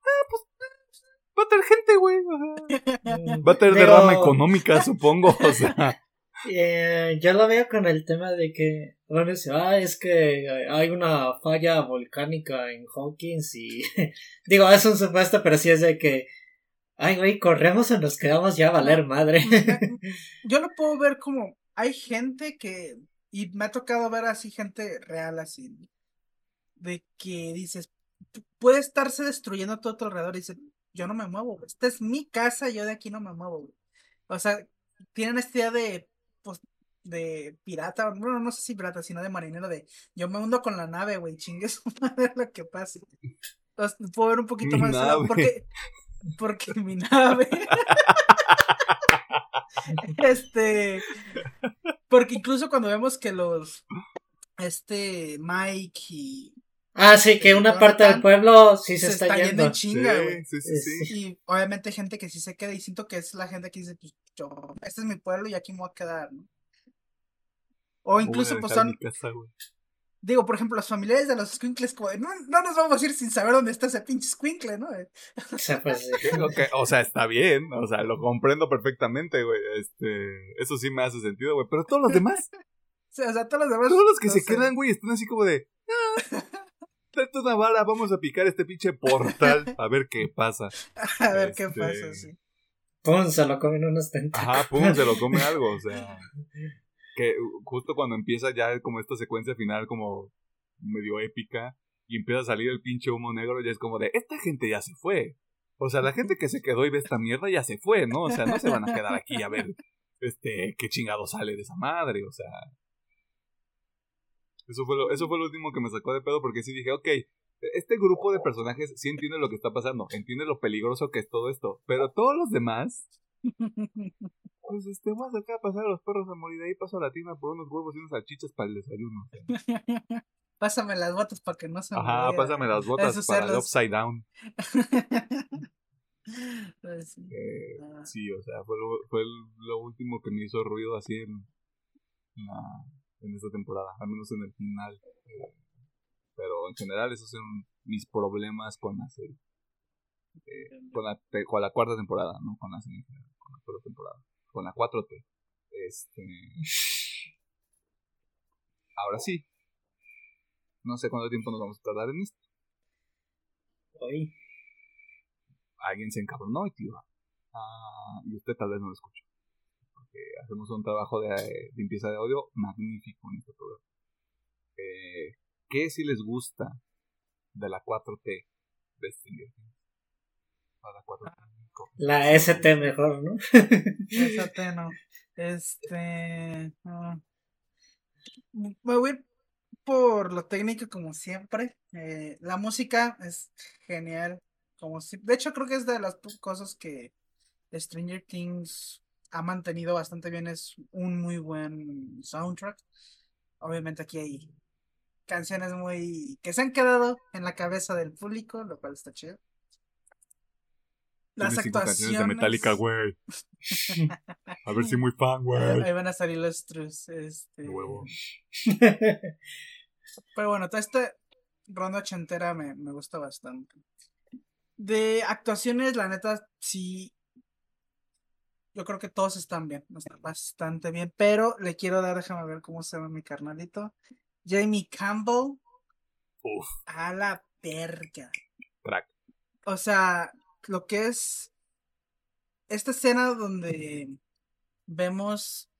ah, pues, a tener gente, güey. ajá. Va a tener Digo, derrama económica, [LAUGHS] supongo. O sea, [LAUGHS] eh, yo lo veo con el tema de que, bueno, dice, ah, es que eh, hay una falla volcánica en Hawkins y [LAUGHS] digo, es un supuesto, pero sí es de que, ay, güey, corremos o nos quedamos ya a valer madre. Yo lo puedo ver como hay gente que y me ha tocado ver así gente real así de que dices pu- puede estarse destruyendo todo tu alrededor y dice yo no me muevo güey, esta es mi casa yo de aquí no me muevo güey". o sea tienen esta idea de pues de pirata bueno no sé si pirata sino de marinero de yo me hundo con la nave güey chingue [LAUGHS] su madre lo que pase Entonces, puedo ver un poquito Mi más nave. porque porque mi nave [LAUGHS] este porque incluso cuando vemos que los este Mike y ah, sí, que una parte del pueblo sí se, se, está, yendo. en chinga, güey. sí, sí, sí, sí. Y obviamente gente que sí se queda y siento que es la gente que dice, pues yo, este es mi pueblo y aquí me voy a quedar, ¿no? O incluso pues son, casa, digo, por ejemplo, los familiares de los squinkles, como, de, no, no nos vamos a ir sin saber dónde está ese pinche squinkle, ¿no? [LAUGHS] O sea, pues, O sea, está bien, o sea, lo comprendo perfectamente, güey. Este, eso sí me hace sentido, güey. Pero todos los demás, [LAUGHS] O sea, o sea, todos los demás. todos los que no se sé. quedan, güey, están así como de. "Ah, [LAUGHS] Una vara, vamos a picar este pinche portal [LAUGHS] a ver qué pasa. [LAUGHS] A ver qué Este, pasa, sí. Pum, se lo comen unos tentáculos. Ajá, pum, se lo come algo, o sea. [LAUGHS] Que justo cuando empieza ya como esta secuencia final como medio épica y empieza a salir el pinche humo negro, ya es como de, esta gente ya se fue. O sea, la gente que se quedó y ve esta mierda ya se fue, ¿no? O sea, no se van a quedar aquí a ver este qué chingado sale de esa madre, o sea. Eso fue lo, eso fue lo último que me sacó de pedo porque sí dije, ok, este grupo de personajes sí entiende lo que está pasando, entiende lo peligroso que es todo esto, pero todos los demás, [LAUGHS] pues este, voy a sacar a pasar a los perros a morir de ahí, paso a la tina por unos huevos y unas salchichas para el desayuno. [LAUGHS] Pásame las botas para que no se Ajá, pásame las botas para el upside down. [LAUGHS] Pues sí. Eh, Ah. sí, o sea, fue, lo, fue lo último que me hizo ruido así en, la- en esta temporada, al menos en el final. Eh, pero en general esos son mis problemas con la serie. Eh, con, la, con la cuarta temporada, no con la serie en general, con la cuarta temporada. Con la 4T. Este... [LAUGHS] Ahora sí. No sé cuánto tiempo nos vamos a tardar en esto. Hoy. alguien se encabronó y tío. Ah, y usted tal vez no lo escuchó. Hacemos un trabajo de eh, limpieza de audio magnífico en este programa. Eh, ¿Qué si les gusta de la 4T de Stranger Things? A la 4T. ¿cómo? La ST mejor, ¿no? Esa no. Este. ah, me voy a ir por lo técnico, como siempre. Eh, la música es genial. Como si, de hecho, creo que es de las cosas que Stranger Things ha mantenido bastante bien. Es un muy buen soundtrack. Obviamente, aquí hay canciones muy. que se han quedado en la cabeza del público, lo cual está chido. Las actuaciones. canciones de Metallica, güey. [LAUGHS] A ver si muy fan, güey. ahí van a salir los trus. Este... Huevo. [LAUGHS] Pero bueno, toda esta ronda ochentera me, me gusta bastante. De actuaciones, la neta, sí. Yo creo que todos están bien. Están bastante bien. Pero le quiero dar, déjame ver cómo se llama mi carnalito. Jamie Campbell. Uf, A la verga. crack. O sea, lo que es esta escena donde vemos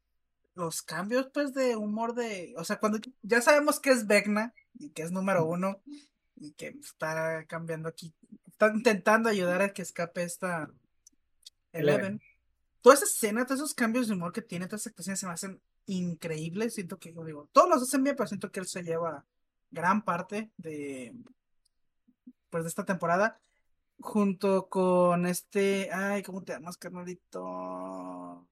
los cambios pues de humor de, o sea, cuando ya sabemos que es Vecna y que es número uno y que está cambiando aquí, está intentando ayudar a que escape esta Eleven. Eleven. Toda esa escena, todos esos cambios de humor que tiene, todas esas actuaciones se me hacen increíbles. Siento que, digo, todos los hacen bien, pero siento que él se lleva gran parte de, pues, de esta temporada junto con este, ay, ¿cómo te llamas, carnalito?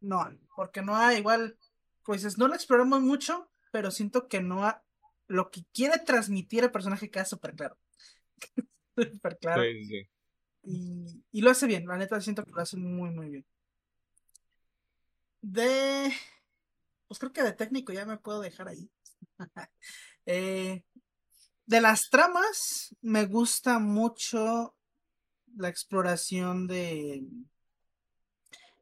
No, porque Noah igual, pues es- no lo exploramos mucho, pero siento que Noah lo que quiere transmitir el personaje queda súper claro. Súper [LAUGHS] claro. Sí, sí, sí. Y, y lo hace bien, la neta siento que lo hace muy, muy bien. De. Pues creo que de técnico ya me puedo dejar ahí. [LAUGHS] Eh, de las tramas, me gusta mucho la exploración de.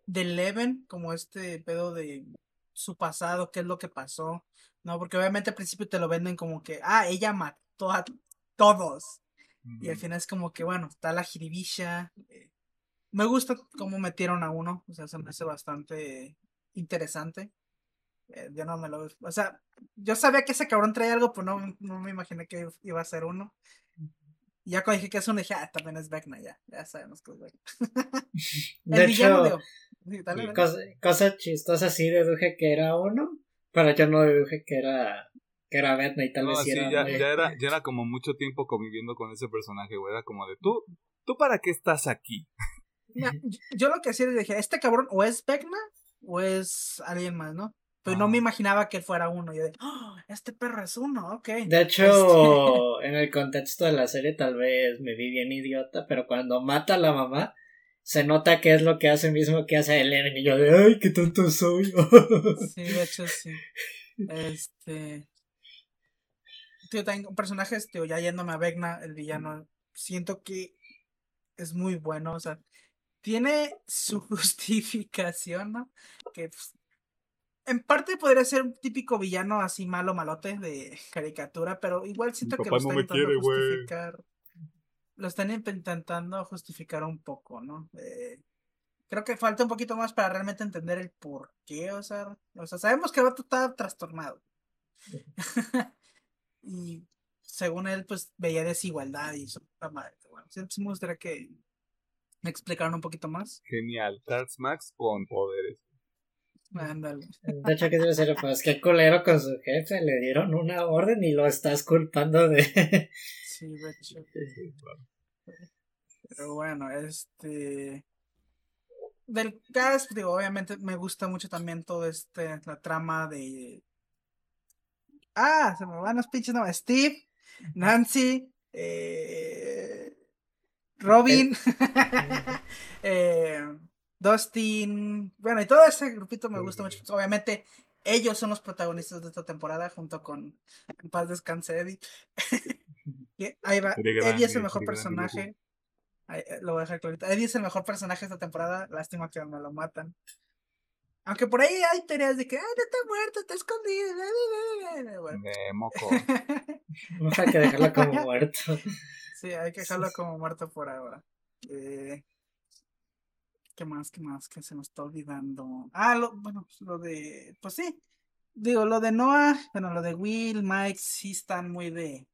de Eleven, como este pedo de su pasado, qué es lo que pasó. No, porque obviamente al principio te lo venden como que, ah, ella mató a todos. Y al final es como que, bueno, está la jiribilla. eh, me gusta cómo metieron a uno. O sea, se me hace bastante interesante. Eh, yo no me lo. O sea, yo sabía que ese cabrón traía algo, pero no, no me imaginé que iba a ser uno. Y ya cuando dije que es uno, dije, ah, también es Vecna, ya. Ya sabemos que es Vecna. [LAUGHS] [LAUGHS] De hecho. Sí, dale, Sí. dale. cosa, cosa chistosa sí deduje que era uno, pero yo no deduje que era que era Vecna y tal No, vez sí sí, era ya, muy- ya era, [LAUGHS] ya era como mucho tiempo conviviendo con ese personaje, güey. Era como de, ¿tú, ¿tú para qué estás aquí? Mira, yo, yo lo que hacía es dije, este cabrón o es Vecna o es alguien más, ¿no? Pero no me imaginaba que él fuera uno. Yo de, "Oh, este perro es uno, ok. De [LAUGHS] hecho, en el contexto de la serie tal vez me vi bien idiota, pero cuando mata a la mamá, se nota que es lo que hace mismo que hace Eleven y yo de, ay, qué tonto soy. Sí, de hecho sí. Este. Tío, tengo personajes, tío, ya yéndome a Vecna, el villano, siento que es muy bueno, o sea, tiene su [LAUGHS] justificación, ¿no? Que pues, en parte podría ser un típico villano así malo malote de caricatura, pero igual siento que lo están no intentando quiere, justificar. Lo están intentando justificar un poco, ¿no? Eh, creo que falta un poquito más para realmente entender el por qué, o sea, o sea sabemos que el vato está trastornado. [LAUGHS] y según él, pues veía desigualdad y su madre. Bueno, sí me gustaría que me explicaran un poquito más. Genial. Tarts Max con poderes. Ándale. De hecho, que debe ser, pues qué culero con su jefe, le dieron una orden y lo estás culpando de... [LAUGHS] Sí, de hecho. Pero bueno, este. Del cast, digo, obviamente me gusta mucho también todo este, la trama de. Ah, se me van los pinches nombres. Steve, Nancy, eh, Robin, [LAUGHS] eh, Dustin. Bueno, y todo ese grupito me gusta mucho. Obviamente, ellos son los protagonistas de esta temporada, junto con En Paz Descanse Eddie. [LAUGHS] Ahí va. Eddie es el mejor personaje. Ahí, eh, lo voy a dejar clarito. Eddie es el mejor personaje de esta temporada. Lástima que me lo matan. Aunque por ahí hay teorías de que, ay, no está muerto, está escondido. Bueno, De moco. No hay que dejarlo como muerto. sí, hay que dejarlo [LAUGHS] como muerto por ahora. Eh, ¿Qué más? ¿Qué más? Que se nos está olvidando. Ah, lo, bueno, lo de. Pues sí. Digo, lo de Noah, bueno, lo de Will, Mike, sí están muy de.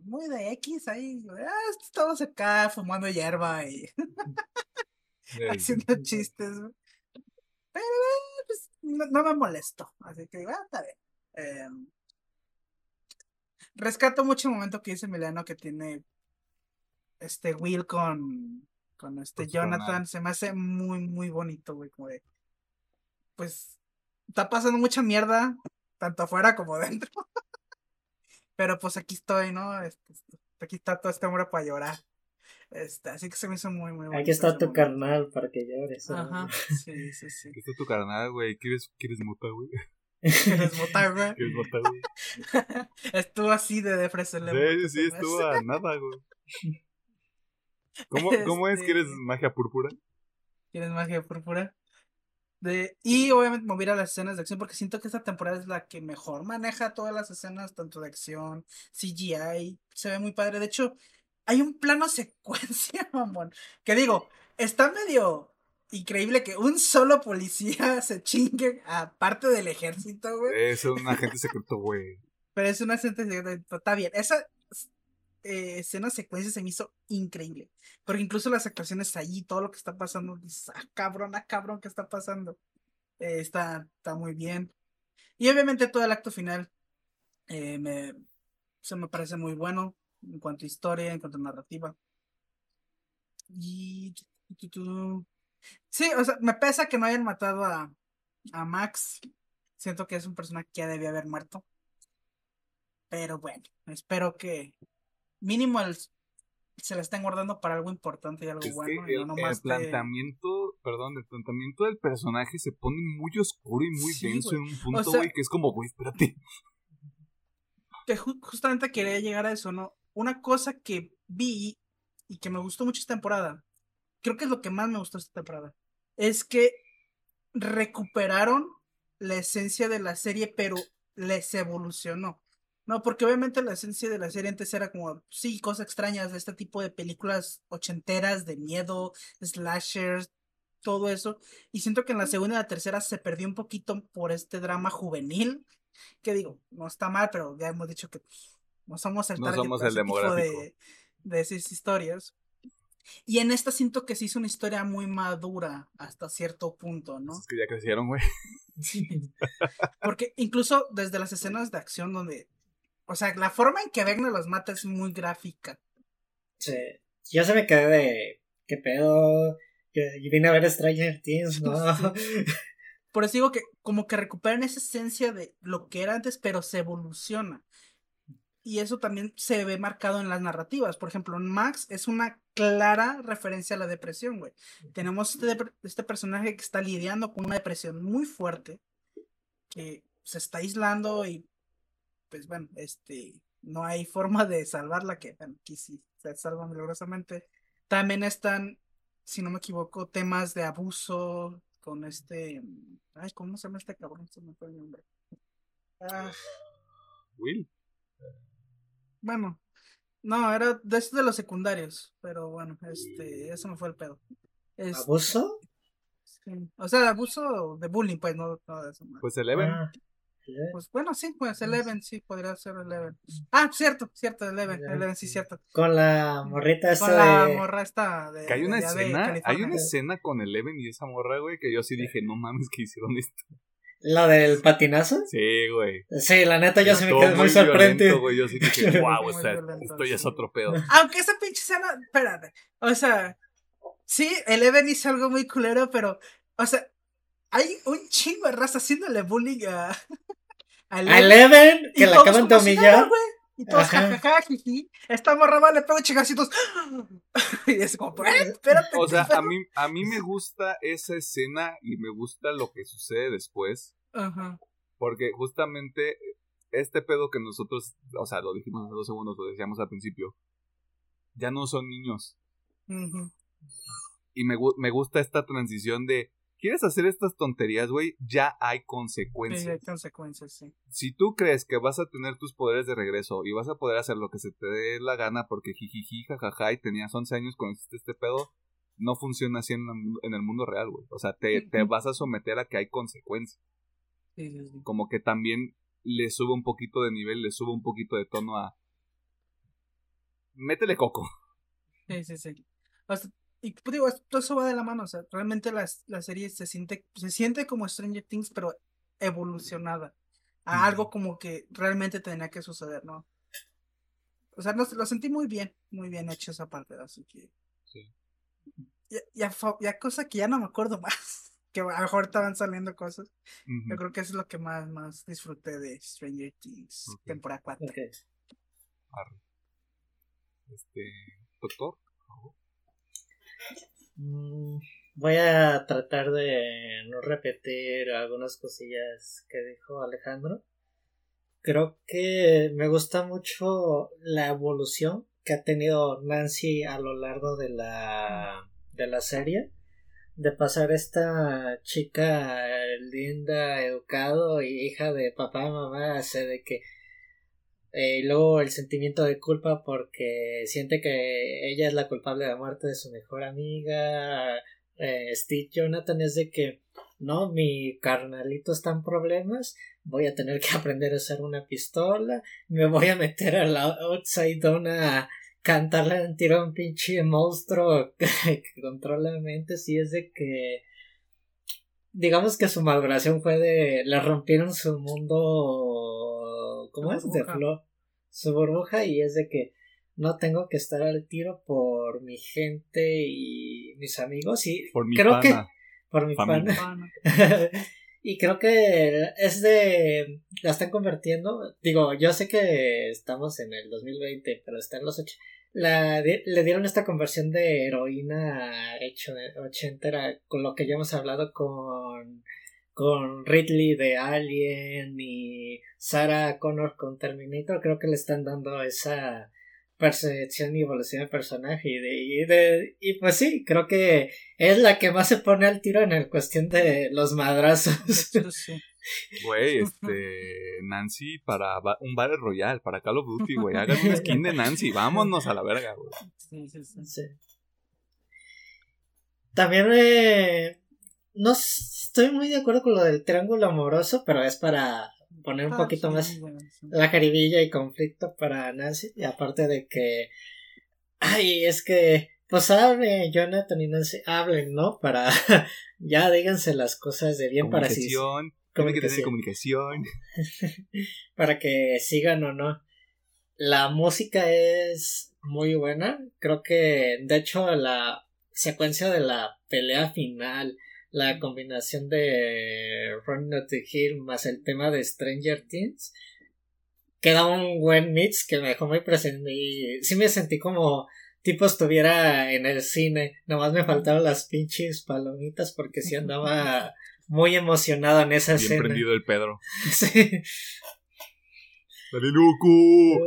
Muy de X ahí. Ah, estamos acá fumando hierba y [LAUGHS] haciendo chistes. güey. Pero, pues, no, no me molesto. Así que, ah, está bien. Em, rescato mucho el momento que dice Milano que tiene este Will con, con este Jonathan. Se me hace muy, muy bonito, güey. Como de, pues, está pasando mucha mierda, tanto afuera como [LAUGHS] dentro. Pero pues aquí estoy, ¿no? Este, este, aquí está todo este hombre para llorar. Este, así que se me hizo muy, muy bonito. Aquí está tu carnal para que llores. ¿no? Ajá, [LAUGHS] sí, sí, sí. Aquí está tu carnal, güey. ¿Quieres, ¿Quieres mota, güey? ¿Quieres votar, güey? [LAUGHS] ¿Quieres mota, güey? [LAUGHS] Estuvo así de defresarle. Sí, sí, estuvo a nada, güey. ¿Cómo, ¿Cómo es que eres Este- magia púrpura? ¿Quieres magia púrpura? De, y obviamente mover a las escenas de acción porque siento que esta temporada es la que mejor maneja todas las escenas, tanto de acción, CGI, se ve muy padre. De hecho, hay un plano secuencia, [LAUGHS] mamón, que digo, está medio increíble que un solo policía [LAUGHS] se chingue a parte del ejército, güey. Es un [LAUGHS] agente secreto, güey. Pero es una escena secreta, Está bien. Esa eh, escena secuencia se me hizo increíble. Porque incluso las actuaciones allí, todo lo que está pasando, dices, ah, cabrón, ah, cabrón, ¿qué está pasando? Eh, está, está muy bien. Y obviamente todo el acto final eh, me, se me parece muy bueno en cuanto a historia, en cuanto a narrativa. Y. Sí, o sea, me pesa que no hayan matado a, a Max. Siento que es un personaje que ya debía haber muerto. Pero bueno, espero que mínimo el- se la estén guardando para algo importante y algo Es bueno. que y el, no el de- planteamiento, perdón, el planteamiento del personaje se pone muy oscuro y muy Sí, denso en un punto, sea- güey, que es como, güey, espérate. que ju- justamente quería llegar a eso, ¿no? Una cosa que vi y que me gustó mucho esta temporada, creo que es lo que más me gustó esta temporada, es que recuperaron la esencia de la serie, pero les evolucionó. No, porque obviamente la esencia de la serie antes era como, sí, cosas extrañas de este tipo de películas ochenteras, de miedo, slashers, todo eso. Y siento que en la segunda y la tercera se perdió un poquito por este drama juvenil. Que digo, no está mal, pero ya hemos dicho que pues, no somos el No target somos el demográfico. de, de esas historias. Y en esta siento que se hizo una historia muy madura hasta cierto punto, ¿no? Es que ya crecieron, güey. [LAUGHS] Porque incluso desde las escenas de acción donde, o sea, la forma en que Vecna los mata es muy gráfica. Sí. Yo se me quedé de. ¿Qué pedo? Yo, yo vine a ver Stranger Things, ¿no? [LAUGHS] [LAUGHS] Por eso digo que como que recuperan esa esencia de lo que era antes, pero se evoluciona. Y eso también se ve marcado en las narrativas. Por ejemplo, Max es una clara referencia a la depresión, güey. Tenemos este, este personaje que está lidiando con una depresión muy fuerte, que se está aislando y, pues bueno, este, no hay forma de salvarla, que bueno, aquí sí se salva milagrosamente. También están, si no me equivoco, temas de abuso con este. Ay, ¿cómo se llama este cabrón? Se me fue el nombre. Ah, Will. Bueno, no, era de estos de los secundarios, pero bueno, este, eso me fue el pedo. Este, ¿Abuso? sí, O sea, de abuso de bullying, pues, no, no de eso. no. Pues Eleven. Ah, Pues bueno, sí, pues Eleven, sí, podría ser Eleven. Ah, cierto, cierto, Eleven, Eleven, Eleven, sí, cierto. Con la morrita esta Con la de... morra esta de. que hay una de escena, hay una escena con Eleven y esa morra, güey, que yo sí dije, no mames que hicieron esto. ¿La del patinazo? Sí, güey. Sí, la neta yo sí me quedé muy sorprendido. güey. Yo sí dije, [LAUGHS] wow, o sea, violento, esto ya es otro pedo. Aunque esa pinche escena, espérate, o sea, sí, Eleven hizo algo muy culero, pero, o sea, hay un chingo de raza haciéndole bullying a, [LAUGHS] a A Eleven. Eleven, y que la acaban de como si nada, humillar. güey. Y todos, jajaja, jiji. Esta morra va, le pego chigacitos. [GASPS] y es como, "Eh, espérate. O sea, ¿qué a pedo?". mí, a mí me [LAUGHS] gusta esa escena y me gusta lo que sucede después. Ajá. Porque justamente este pedo que nosotros, o sea, lo dijimos hace dos segundos, lo decíamos al principio, ya no son niños. ujú. Y me, me gusta esta transición de, ¿quieres hacer estas tonterías, güey? Ya hay Sí, consecuencias. hay consecuencias, sí. Si tú crees que vas a tener tus poderes de regreso y vas a poder hacer lo que se te dé la gana porque jijiji, jajaja, y tenías 11 años cuando hiciste este pedo, no funciona así en, el mu- en el mundo real, güey. O sea, te, te vas a someter a que hay consecuencias. Sí, sí, sí. Como que también le sube un poquito de nivel, le sube un poquito de tono a... Métele coco. Sí, sí, sí. O sea, y pues, digo, todo eso va de la mano. O sea, realmente la, la serie se siente, se siente como Stranger Things, pero evolucionada. A algo como que realmente tenía que suceder, ¿no? O sea, no, lo sentí muy bien, muy bien hecho esa parte, así que. Sí. Ya, ya, ya cosa que ya no me acuerdo [LAUGHS] más. Que a lo mejor estaban saliendo cosas. Yo creo que eso es lo que más, más disfruté de Stranger Things, temporada 4. Ok. Arre. Este... Doctor. Mm, Voy a tratar de no repetir algunas cosillas que dijo Alejandro. Creo que me gusta mucho la evolución que ha tenido Nancy a lo largo de la, de la serie. De pasar esta chica linda, educado y hija de papá y mamá, ser de que eh, y luego el sentimiento de culpa porque siente que ella es la culpable de la muerte de su mejor amiga. Eh, Steve Jonathan es de que no, mi carnalito está en problemas. Voy a tener que [LAUGHS] aprender a usar una pistola. Me voy a meter a la outside a cantarle en tiro a un pinche monstruo [LAUGHS] que, controla mentes. Y es de que. Digamos que su maduración fue de. Le rompieron su mundo. ¿Cómo es? De flor. Su burbuja. Y es de que no tengo que estar al tiro por mi gente y mis amigos. Y Por mi creo que. Por mi pana. [LAUGHS] y creo que es de. La están convirtiendo. Digo, yo sé que estamos en el 2020, pero está en los ocho. La, le dieron esta conversión de heroína hecho ochentera, con lo que ya hemos hablado con. Con Ridley de Alien y Sarah Connor con Terminator, creo que le están dando esa percepción y evolución de personaje y de, y de y pues sí, creo que es la que más se pone al tiro en el cuestión de los madrazos. Güey, [LAUGHS] este... Nancy para ba- un Battle Royale, para Call of Duty, güey. Hagan un skin de Nancy. [LAUGHS] Vámonos a la verga, güey. Sí, sí, sí. Sí. También eh, no estoy muy de acuerdo con lo del triángulo amoroso, pero es para poner un Ah, poquito sí, más bueno, sí. la jaribilla y conflicto para Nancy. Y aparte de que, ay, es que, pues hable Jonathan y Nancy, hablen, ¿no? Para, [LAUGHS] ya díganse las cosas de bien para Comunicación. Tiene que tener comunicación. [LAUGHS] para que sigan o no. La música es muy buena. Creo que, de hecho, la secuencia de la pelea final, la combinación de Running Up the Hill más el tema de Stranger Things, queda un buen mix que me dejó muy presente. Y sí me sentí como tipo estuviera en el cine. Nomás me faltaron las pinches palomitas porque sí andaba [LAUGHS] muy emocionado en esa Bien escena. prendido el Pedro. [LAUGHS] Sí. ¡Dale loco!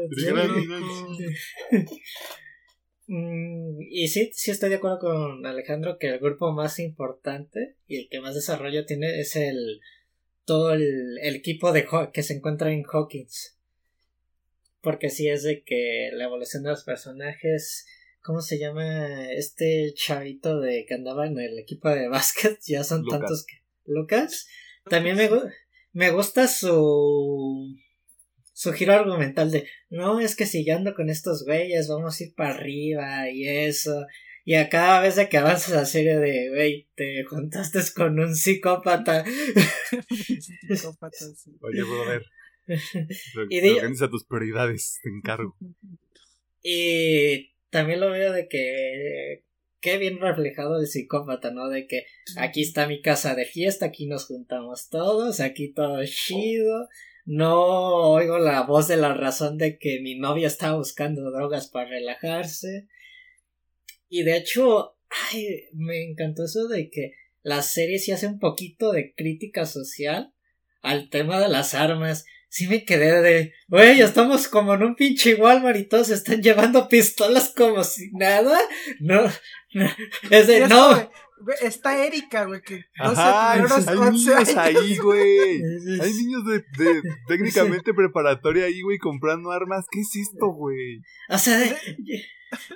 Mm, y sí, sí estoy de acuerdo con Alejandro que el grupo más importante y el que más desarrollo tiene es el todo el, el equipo de que se encuentra en Hawkins. Porque sí es de que la evolución de los personajes, ¿cómo se llama este chavito de que andaba en el equipo de [LAUGHS] básquet? Ya son Lucas. tantos que Lucas. También me, me gusta su su giro argumental de no es que si yo ando con estos güeyes vamos a ir para arriba y eso y a cada vez de que avanza la serie de güey te juntaste con un psicópata [LAUGHS] Psicópatas, sí. Oye, brother. [LAUGHS] Y Organiza tus prioridades, te encargo. y también lo veo de que qué bien reflejado el psicópata no de que aquí está mi casa de fiesta aquí nos juntamos todos aquí todo chido. No oigo la voz de la razón de que mi novia está buscando drogas para relajarse. Y de hecho ay, me encantó eso de que la serie sí hace un poquito de crítica social al tema de las armas sí me quedé de, güey, estamos como en un pinche Walmart y todos están llevando pistolas como si nada. No, no, es de, no. güey, Está Erika, güey, que 12 Ajá, primeros hay 11 niños años. [LAUGHS] ahí, güey. Hay niños de, de [LAUGHS] técnicamente preparatoria ahí, güey, comprando armas. ¿Qué es esto, güey? O sea, de-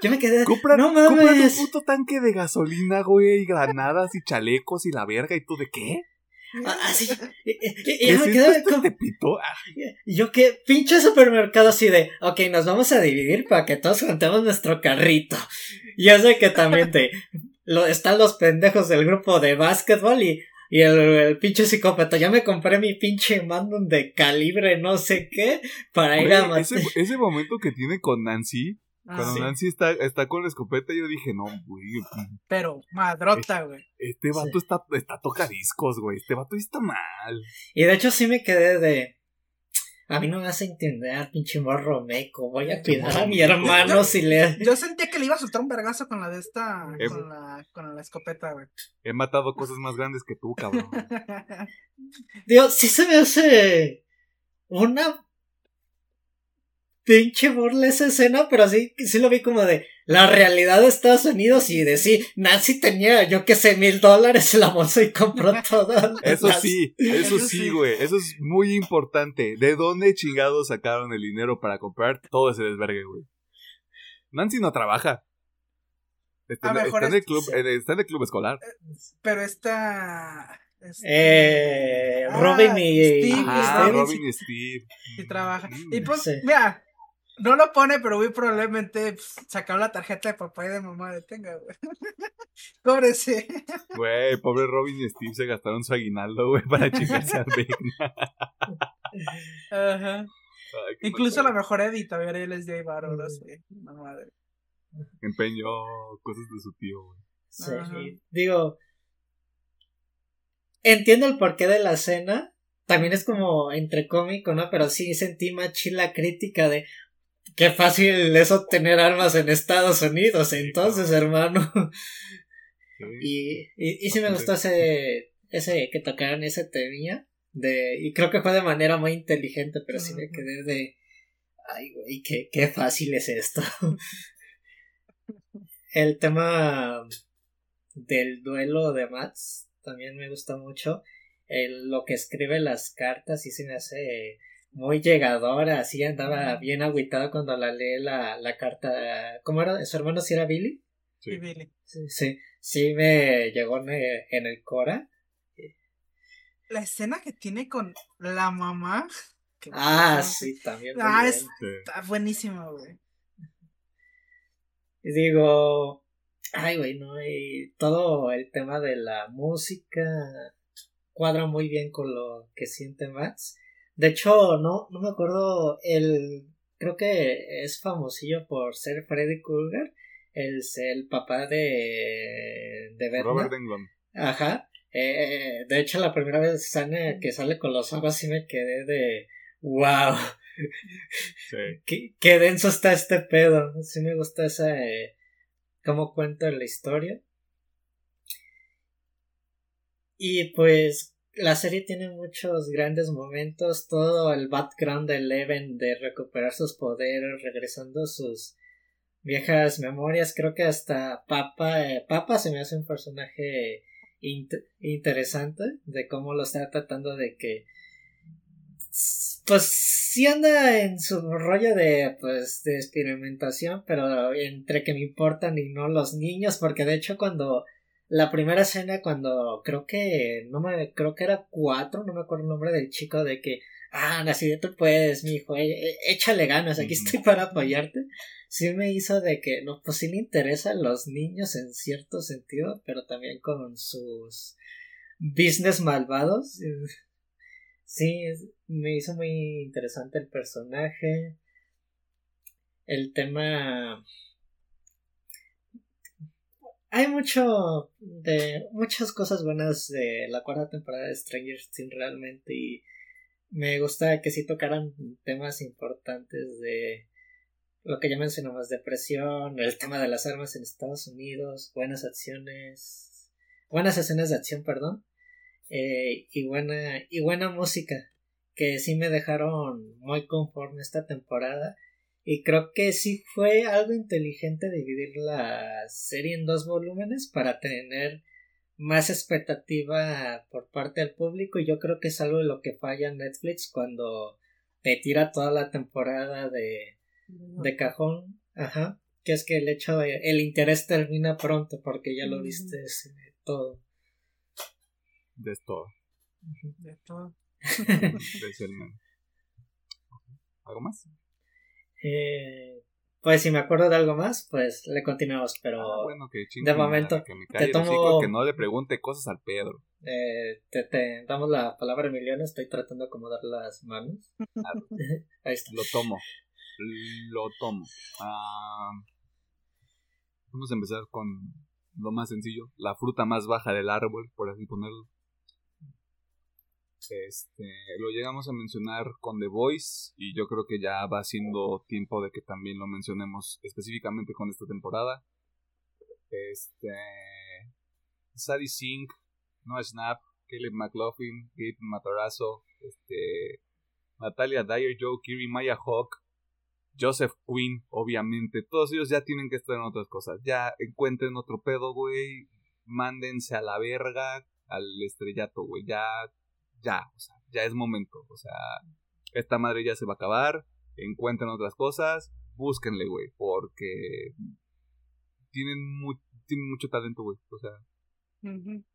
yo me quedé de, Compran, no compran un puto tanque de gasolina, güey, granadas y chalecos y la verga y tú de qué? Así, [LAUGHS] y, y- y ¿Qué yo me quedé. Ah, yo que pinche supermercado así de, ok, nos vamos a dividir para que todos juntemos nuestro carrito. Y yo sé que también te, lo, están los pendejos del grupo de básquetbol y, y el, el pinche psicópata. Ya me compré mi pinche Magnum de calibre no sé qué para ir a matar. ese, ese momento que tiene con Nancy, cuando sí, Nancy está, está con la escopeta, yo dije, no, güey, Pero madrota, güey. este vato está, está tocadiscos, güey, este vato está mal. Y de hecho sí me quedé de... A mí no me hace entender, pinche morro meco. Voy a cuidar a mi hermano si le... Yo sentía que le iba a soltar un vergazo con la de esta. Eh, Con la, con la escopeta, güey. He matado cosas más grandes que tú, cabrón. [LAUGHS] Digo, sí se me hace una pinche burla esa escena, pero sí, sí lo vi como de la realidad de Estados Unidos y de sí, Nancy tenía, yo que sé, mil dólares en la bolsa y compró [LAUGHS] todo. Eso las- sí, eso sí, güey. Eso es muy importante. ¿De dónde chingados sacaron el dinero para comprar todo ese desvergue, güey? Nancy no trabaja. Está, A en- lo mejor está en el club, en- está en el club escolar. Pero esta. este, Eh, ah, Robin y... Steve, Ah. Robin y Steve. Sí trabaja. Mm. Y pues, Sí. mira, no lo pone, pero muy probablemente pues, sacaron la tarjeta de papá y de mamá de tenga, güey. [LAUGHS] Cóbrese. Güey, pobre Robin y Steve se gastaron su aguinaldo, güey, para [LAUGHS] chingarse a Vecna. Ajá. Ay, Incluso la mejor edita, a ver, él es de Varo, no sé. La madre. Empeñó cosas de su tío, güey. Sí, Ajá. digo, entiendo el porqué de la escena. También es como entre cómico, ¿no? Pero sí sentí más chila crítica de qué fácil es obtener armas en Estados Unidos. Entonces, hermano. Sí. Y, y, y sí me gustó ese, ese que tocaron ese temilla. De, y creo que fue de manera muy inteligente, pero sí me quedé de. Ay, güey, qué, qué fácil es esto. [LAUGHS] El tema del duelo de Mats también me gusta mucho. El, lo que escribe las cartas y se me hace muy llegadora. Así andaba bien agüitado cuando la lee la, la carta. ¿Cómo era? ¿Su hermano si era Billy? Sí. Billy. Sí, sí, sí me llegó en el, Cora. La escena que tiene con la mamá. Ah, no sí, también. Ah, bien. Está buenísimo, güey. Y digo, ay, güey, no, y todo el tema de la música cuadra muy bien con lo que siente Max. De hecho, no, no me acuerdo, el, creo que es famosillo por ser Freddy Krueger, el, el papá de, de Batman. Robert Englund. Ajá. Eh, de hecho, la primera vez que sale con los ojos, sí me quedé de, wow. Sí. [LAUGHS] qué, qué denso está este pedo. Sí me gusta esa eh, cómo cuenta la historia. Y pues la serie tiene muchos grandes momentos, todo el background de Eleven de recuperar sus poderes, regresando sus viejas memorias. Creo que hasta Papa, eh, Papa se me hace un personaje int- interesante de cómo lo está tratando de que pues sí anda en su rollo de pues de experimentación pero entre que me importan y no los niños porque de hecho cuando la primera escena cuando creo que no me creo que era cuatro no me acuerdo el nombre del chico de que ah así de tú puedes mi hijo échale ganas aquí estoy para apoyarte sí me hizo de que no pues sí le interesan los niños en cierto sentido pero también con sus business malvados. Sí me hizo muy interesante el personaje. El tema hay mucho de muchas cosas buenas de la cuarta temporada de Stranger Things realmente y me gusta que sí tocaran temas importantes de lo que ya mencionamos depresión el tema de las armas en Estados Unidos buenas acciones buenas escenas de acción perdón eh, y buena y buena música que sí me dejaron muy conforme esta temporada y creo que sí fue algo inteligente dividir la serie en dos volúmenes para tener más expectativa por parte del público y yo creo que es algo de lo que falla Netflix cuando te tira toda la temporada de, de cajón, ajá, que es que el hecho de el interés termina pronto porque ya lo viste es, eh, todo. De todo. De todo. [LAUGHS] De meme. [LAUGHS] ¿Algo más? Eh, pues si me acuerdo de algo más, pues le continuamos, pero Ah, bueno, que de momento, que me te tomo- que no le pregunte cosas al Pedro. eh, te, te damos la palabra a Emiliano, estoy tratando de acomodar las manos. [LAUGHS] Ahí está. Lo tomo. Lo tomo. Ah, vamos a empezar con lo más sencillo. La fruta más baja del árbol, por así ponerlo. Este, lo llegamos a mencionar con The Voice y yo creo que ya va siendo tiempo de que también lo mencionemos específicamente con esta temporada. Este, Sadie Sink, Noah Snap, Caleb McLaughlin, Gabe Matarazzo, este, Natalia Dyer, Joe Kiri, Maya Hawk, Joseph Quinn, obviamente. Todos ellos ya tienen que estar en otras cosas. Ya encuentren otro pedo, güey. Mándense a la verga, al estrellato, güey. Ya, ya, o sea, ya es momento. O sea, esta madre ya se va a acabar. Encuentren otras cosas. Búsquenle, güey, porque tienen, mu- tienen mucho talento, güey. O sea,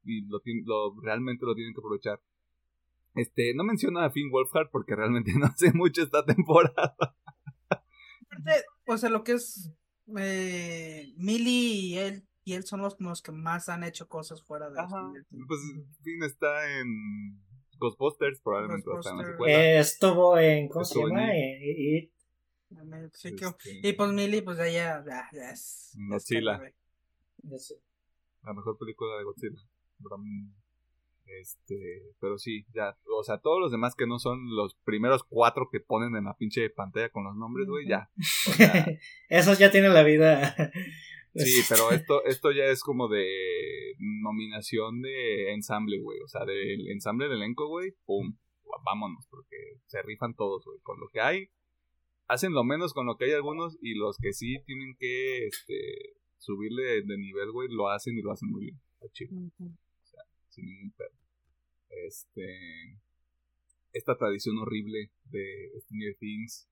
y lo, lo realmente lo tienen que aprovechar. Este, no menciona a Finn Wolfhard porque realmente [LAUGHS] no sé mucho esta temporada. Aparte, o sea, lo que es eh, Millie y él y él son los, los que más han hecho cosas fuera de Ajá. Things. Pues Finn está en Ghostbusters, probablemente va a estar en la Ghostbusters. secuela. Eh, estuvo en, ¿cómo Estuvo llama? Sí, Este, Y pues Millie, pues ya, ya, ya, es. Godzilla. la mejor película de Godzilla. Este, pero sí, ya, o sea, todos los demás que no son los primeros cuatro que ponen en la pinche pantalla con los nombres, güey, ya. O sea, [LAUGHS] Esos ya tienen la vida. Sí, [LAUGHS] pero esto, esto ya es como de nominación de ensamble, güey. O sea, del ensamble del elenco, güey. Pum. Vámonos, porque se rifan todos, güey. Con lo que hay, hacen lo menos con lo que hay algunos. Y los que sí tienen que este, subirle de, de nivel, güey, lo hacen y lo hacen muy bien. Está chido, Ujú. sin ningún pedo. Este. Esta tradición horrible de Stranger Things.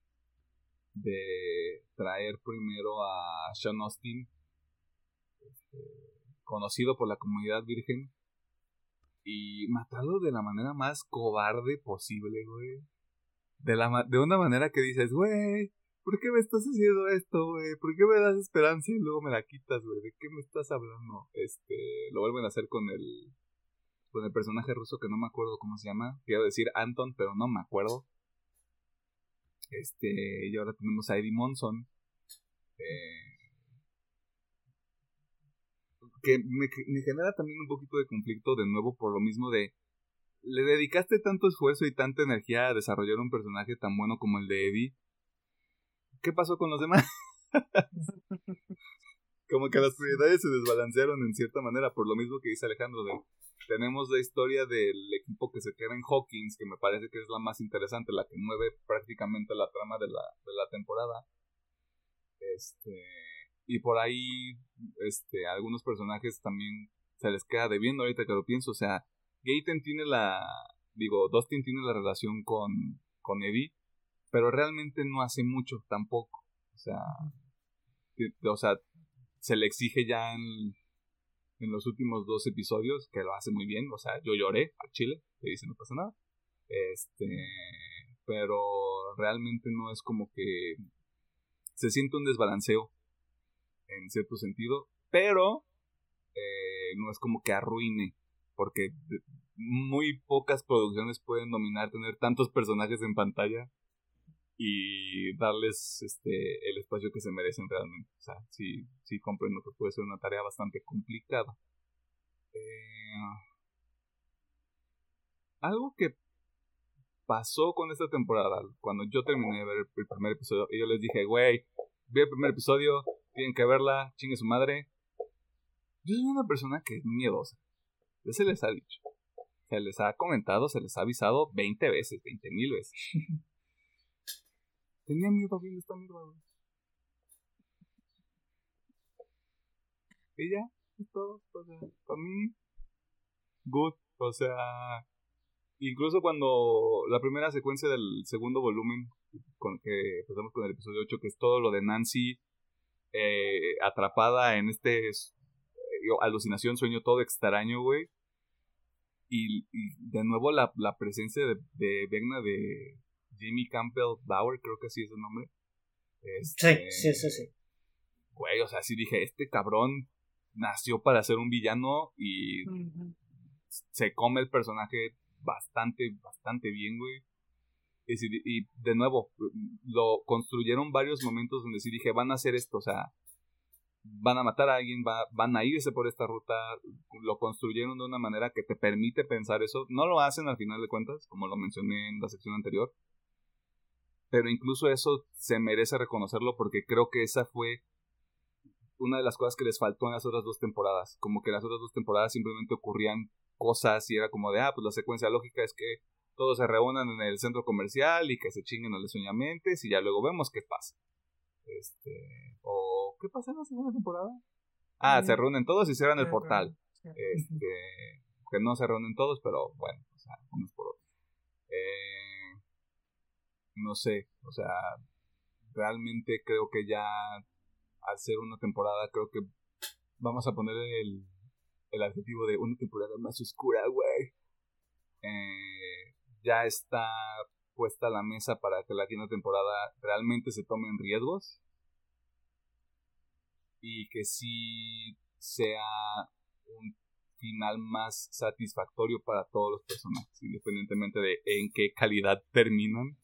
De traer primero a Sean Austin conocido por la comunidad virgen y matarlo de la manera más cobarde posible, güey. De, la de una manera que dices, güey, ¿por qué me estás haciendo esto, güey? ¿Por qué me das esperanza y luego me la quitas, güey? ¿De qué me estás hablando? Este, lo vuelven a hacer con el con el personaje ruso que no me acuerdo cómo se llama. Quiero decir Anton, pero no me acuerdo. Este, y ahora tenemos a Eddie Monson. Eh, que me, me genera también un poquito de conflicto de nuevo por lo mismo de le dedicaste tanto esfuerzo y tanta energía a desarrollar un personaje tan bueno como el de Eddie. ¿Qué pasó con los demás? [LAUGHS] como que las prioridades se desbalancearon en cierta manera, por lo mismo que dice Alejandro. De, tenemos la historia del equipo que se queda en Hawkins, que me parece que es la más interesante, la que mueve prácticamente la trama de la, de la temporada. Este, Y por ahí, este, algunos personajes también se les queda debiendo ahorita que lo pienso. O sea, Gaten tiene la, digo, Dustin tiene la relación con, con Eddie, pero realmente no hace mucho tampoco. O sea, o sea, se le exige ya en, en los últimos dos episodios, que lo hace muy bien. O sea, yo lloré a Chile, le dice no pasa nada. Este, pero realmente no es como que se siente un desbalanceo en cierto sentido, pero eh, no es como que arruine, porque muy pocas producciones pueden dominar tener tantos personajes en pantalla y darles este el espacio que se merecen realmente. O sea, sí, sí comprendo que puede ser una tarea bastante complicada. Eh, algo que pasó con esta temporada, cuando yo terminé de ver el primer episodio, yo les dije, güey, vi el primer episodio, tienen que verla, chingue su madre. Yo soy una persona que es miedosa. Ya se les ha dicho. Se les ha comentado, se les ha avisado 20 veces, 20 mil veces. [LAUGHS] Tenía miedo viendo esta mierda, güey. Y ya, es todo. O sea, para mí, good. O sea, incluso cuando la primera secuencia del segundo volumen, con que empezamos con el episodio 8, que es todo lo de Nancy eh, atrapada en este eh, alucinación, sueño todo extraño, güey. Y, de nuevo la, la presencia de, de Vegna de Jimmy Campbell Bauer, creo que así es el nombre. Este, sí, sí, sí, sí. Güey, o sea, sí dije, este cabrón nació para ser un villano y se come el personaje bastante, bastante bien, güey. Y, de nuevo, lo construyeron varios momentos donde sí dije, van a hacer esto, o sea, van a matar a alguien, va, van a irse por esta ruta, lo construyeron de una manera que te permite pensar eso. No lo hacen al final de cuentas, como lo mencioné en la sección anterior, pero incluso eso se merece reconocerlo porque creo que esa fue una de las cosas que les faltó en las otras dos temporadas. Como que las otras dos temporadas simplemente ocurrían cosas y era como de, ah, pues la secuencia lógica es que todos se reúnan en el centro comercial y que se chinguen a los soñamentes y ya luego vemos qué pasa. Este, o ¿qué pasa en la segunda temporada? Ah, se reúnen todos y cierran el portal. Este, que no se reúnen todos, pero bueno, o sea, unos por otros. Eh, no sé, o sea, realmente creo que ya al ser una temporada, creo que vamos a poner el, el adjetivo de una temporada más oscura, güey. Eh, ya está puesta la mesa para que la quinta temporada realmente se tomen riesgos y que sí sea un final más satisfactorio para todos los personajes, independientemente de en qué calidad terminan.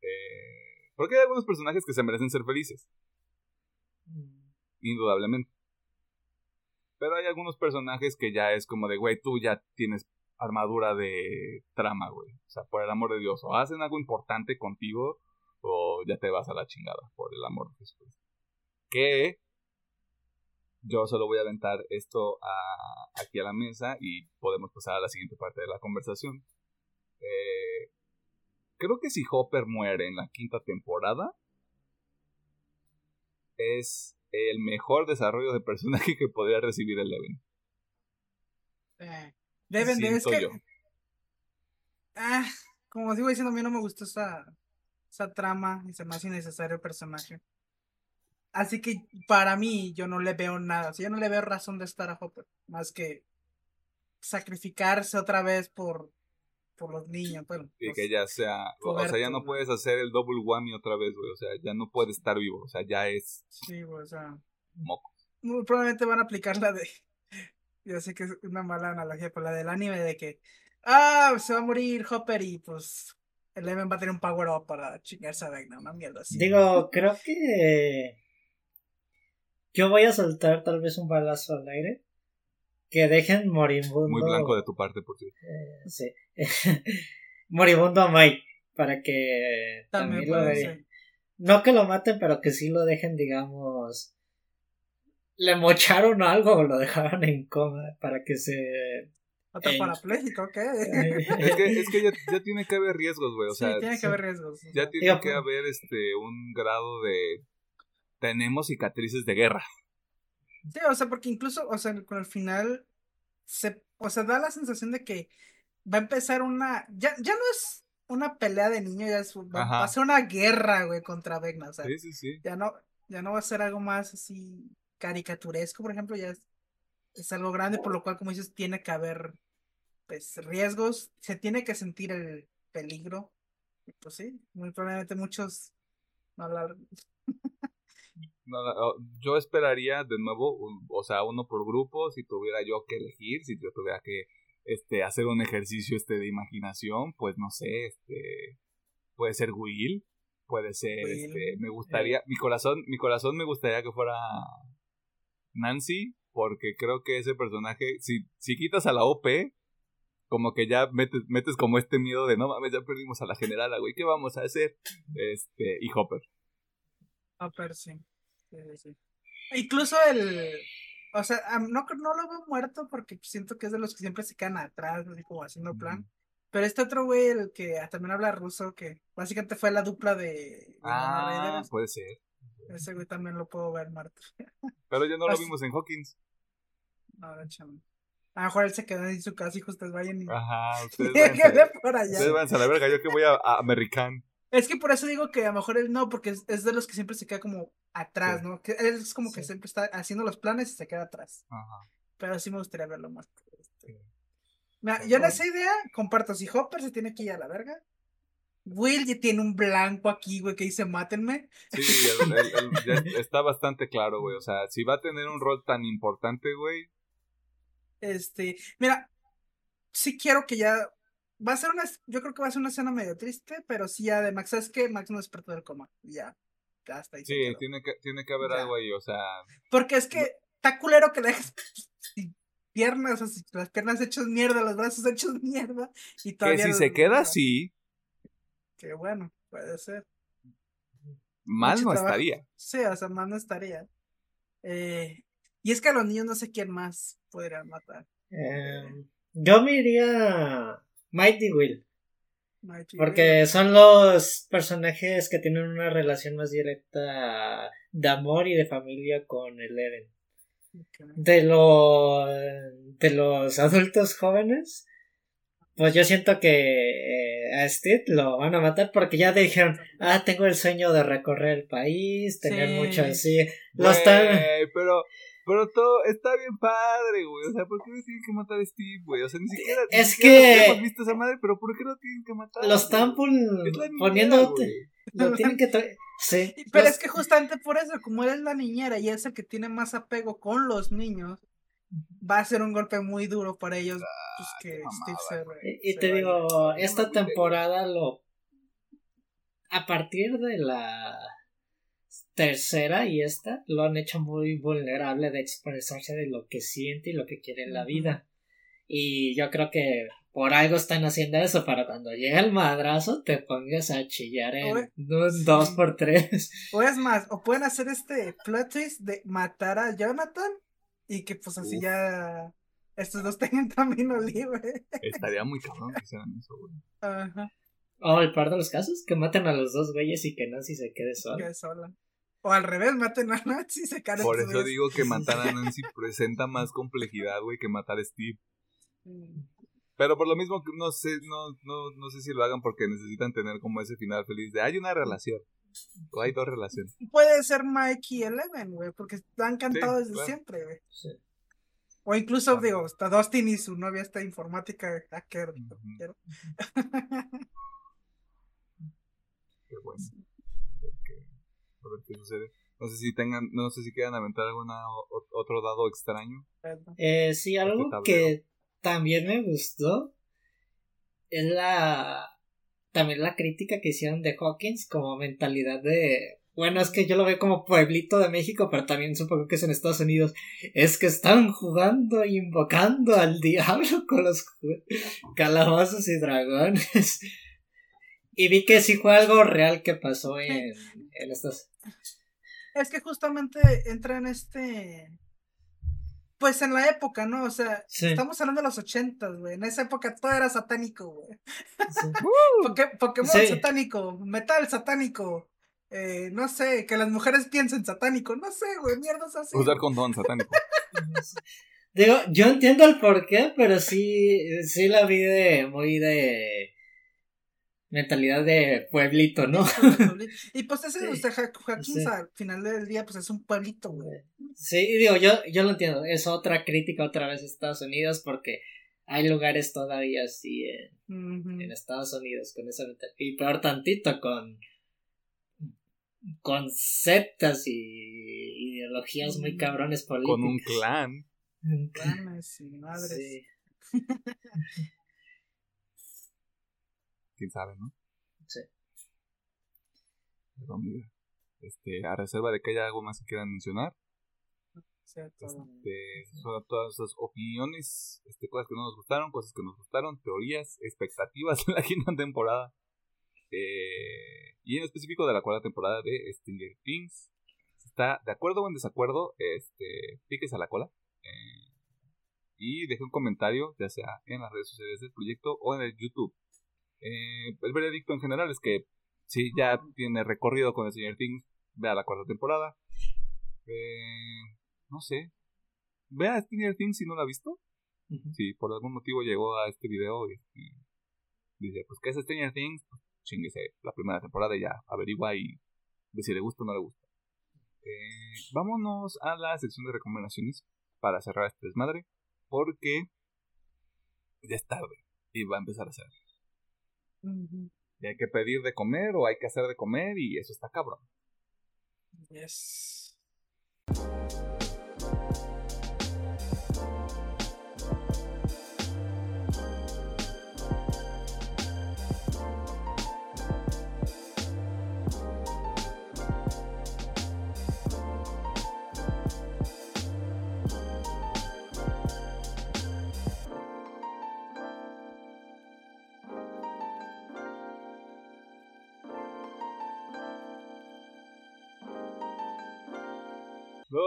Eh, porque hay algunos personajes que se merecen ser felices. Mm. Indudablemente. Pero hay algunos personajes que ya es como de, güey, tú ya tienes armadura de trama, güey. O sea, por el amor de Dios, o hacen algo importante contigo o ya te vas a la chingada, por el amor de Jesús. Que yo solo voy a aventar esto aquí a la mesa y podemos pasar a la siguiente parte de la conversación. Eh, creo que si Hopper muere en la quinta temporada, es el mejor desarrollo de personaje que podría recibir el Eleven. Eh, Deben de, es que. Ah, como sigo diciendo, a mí no me gustó esa, esa trama y se me hace innecesario el personaje. Así que para mí yo no le veo nada. O sea, yo no le veo razón de estar a Hopper. Más que sacrificarse otra vez por, por los niños. Bueno, y que ya sea. O sea, ya no puedes hacer el double whammy otra vez, güey. O sea, ya no puede estar vivo. O sea, ya es. Sí, güey, o sea. Moco. Probablemente van a aplicar la de yo sé que es una mala analogía, pero la del anime de que, ah, se va a morir Hopper y pues el Eleven va a tener un power up para chingarse a Vegna, una mierda así. Digo, creo que yo voy a soltar tal vez un balazo al aire. Que dejen moribundo. Muy blanco de tu parte, por cierto. Eh, sí. [LAUGHS] moribundo a Mike. Para que también, lo dejen. No que lo maten, pero que sí lo dejen, digamos, le mocharon algo o lo dejaron en coma para que se. ¿Otro parapléjico qué? [LAUGHS] es que, es que ya, ya, tiene que haber riesgos, güey. O sea, sí, tiene que haber riesgos. Ya tiene que haber este un grado de tenemos cicatrices de guerra. Sí, o sea, porque incluso, o sea, con el final, se, o sea, da la sensación de que va a empezar una, ya, ya no es una pelea de niños, ya es, va a ser una guerra, güey, contra Vecna, o sea, Sí, sí, sí. ya no, ya no va a ser algo más así caricaturesco, por ejemplo, ya es, es algo grande, por lo cual, como dices, tiene que haber, pues, riesgos, se tiene que sentir el peligro, y pues sí, muy probablemente muchos no no, no, yo esperaría de nuevo, un- o sea, uno por grupo, si tuviera yo que elegir, si yo tuviera que este hacer un ejercicio este de imaginación, pues no sé, este puede ser Will, puede ser Will, este me gustaría, mi corazón, mi corazón me gustaría que fuera Nancy, porque creo que ese personaje si si quitas a la OP como que ya metes, metes como este miedo de no mames, ya perdimos a la generala, güey, ¿qué vamos a hacer? Este, y Hopper. Hopper, sí. Sí, sí, sí. Incluso el. O sea, no, no lo veo muerto porque siento que es de los que siempre se quedan atrás, así como haciendo plan. Pero este otro güey, el que también habla ruso, que básicamente fue la dupla de Winona Ah, puede ser. Ese güey también lo puedo ver muerto. [LAUGHS] Pero ya no lo vimos en Hawkins. No, de. A lo mejor él se quedó en su casa y ustedes vayan y. Ajá, ustedes [LAUGHS] váyanse, por allá. ustedes váyanse a la verga, yo que voy a, a American. Es que por eso digo que a lo mejor él no, porque es, es de los que siempre se queda como atrás, Sí. ¿no? Que él es como que siempre está haciendo los planes y se queda atrás. Ajá. Pero sí me gustaría verlo más. este. Mira, yo en esa idea comparto. Si Hopper se tiene que ir a la verga. Will ya tiene un blanco aquí, güey, que dice mátenme. Sí, el- el- el- ya [LAUGHS] está bastante claro, güey. O sea, si va a tener un rol tan importante, güey. Este, mira, sí quiero que ya. Va a ser una. Yo creo que va a ser una escena medio triste, pero sí ya de Max. ¿Sabes qué? Max no despertó del coma. Ya. Está ahí. Sí, tiene que, tiene que haber Ya. algo ahí, o sea. Porque es que está culero que dejes [LAUGHS] piernas, o sea, las piernas hechas mierda, los brazos hechos mierda. Y Que si se queda así, Que bueno, puede ser. mal Mucho no trabajo. estaría. Sí, o sea, más no estaría. Eh, y es que a los niños no sé quién más podrían matar. Eh, yo me iría Mighty Will. Mighty Porque son los personajes que tienen una relación más directa de amor y de familia con. Will, ok. De los de los adultos jóvenes, pues yo siento que eh, a Steve lo van a matar porque ya dijeron, ah, tengo el sueño de recorrer el país, tener Sí. mucho así. Lo están- pero, pero todo está bien padre, güey. O sea, ¿por qué me tienen que matar a Steve, güey? O sea, ni siquiera. ni Es siquiera que- hemos visto esa madre, pero ¿por qué lo tienen que matar? Lo están güey? pon- Es la niñera, poniendo. Lo tienen que tra- Sí. [LAUGHS] Pero los- es que justamente por eso, como él es la niñera y es el que tiene más apego con los niños, va a ser un golpe muy duro para ellos. Pues que Steve se, re- Y, se te digo, esta temporada lo. A partir de la tercera y esta, lo han hecho muy vulnerable de expresarse de lo que siente y lo que quiere en la vida. Y yo creo que por algo están haciendo eso, para cuando llega el madrazo te pongas a chillar en Oye, un sí. dos por tres. [LAUGHS] O es más, o pueden hacer este plot twist de matar a Jonathan y que pues así Uf. ya estos dos [LAUGHS] tengan camino libre. Estaría muy cabrón que hicieran eso, güey. Ajá, O el par de los casos, que maten a los dos güeyes y que Nancy se quede sola. sola. O al revés, maten a Nancy y se caen Por estos eso digo que matar a Nancy [LAUGHS] presenta más complejidad, güey, que matar a Steve. Mm. Pero por lo mismo, que no sé, no, no, no sé si lo hagan porque necesitan tener como ese final feliz de hay una relación. O hay dos relaciones. Puede ser Mike y Eleven, güey, porque han cantado Sí, desde claro. siempre, güey. Sí. O incluso, digo, hasta Dustin y su novia esta informática hacker. Qué bueno. A ver qué sucede. No sé si tengan, no sé si quieran aventar alguna o- otro dado extraño. Eh, sí, algo que también me gustó es la también la crítica que hicieron de Hawkins como mentalidad de bueno, es que yo lo veo como pueblito de México, pero también supongo que es en Estados Unidos. Es que están jugando e invocando al diablo [LAUGHS] con los calabozos y dragones. Y vi que sí fue algo real que pasó en, en estos. Es que justamente entra en este. Pues en la época, ¿no? O sea, Sí. estamos hablando de los ochentas, güey. En esa época todo era satánico, güey. sí. [LAUGHS] Pokémon Sí. satánico, metal satánico, eh, no sé, que las mujeres piensen satánico, no sé, güey, mierdas así. Usar condón satánico. [LAUGHS] Digo, yo entiendo el porqué, pero sí, sí la vi de muy de mentalidad de pueblito, ¿no? y pues ese, [LAUGHS] Sí. o sea, Ja- Joaquín Sí. al final del día, pues es un pueblito, güey. Sí, digo, yo, yo lo entiendo. Es otra crítica otra vez a Estados Unidos porque hay lugares todavía así en, en Estados Unidos con esa mentalidad. Y peor tantito con con sectas y ideologías muy cabrones políticas. Con un clan. Planes y madres. Sí. [LAUGHS] Quién sabe, ¿no? Sí. Pero mira, este, a reserva de que haya algo más que quieran mencionar, O sea, todo. este, son todas esas opiniones, este, cosas que no nos gustaron, cosas que nos gustaron, teorías, expectativas [LAUGHS] de la quinta temporada. Eh, y en específico de la cuarta temporada de Stinger Things. Si está de acuerdo o en desacuerdo, este, piques a la cola. eh, y deje un comentario, ya sea en las redes sociales del proyecto o en el YouTube. Eh, el veredicto en general es que si ya tiene recorrido con Stinger Things, vea la cuarta temporada. Eh, no sé. Vea Stinger Things si no la ha visto. Si por algún motivo llegó a este video y este, dice, pues, ¿qué es Stranger Things? Pues, chinguese la primera temporada y ya averigua y de si le gusta o no le gusta. Eh, vámonos a la sección de recomendaciones para cerrar este desmadre, porque ya es tarde y va a empezar a ser. Ujú. Y hay que pedir de comer o hay que hacer de comer y eso está cabrón. Yes.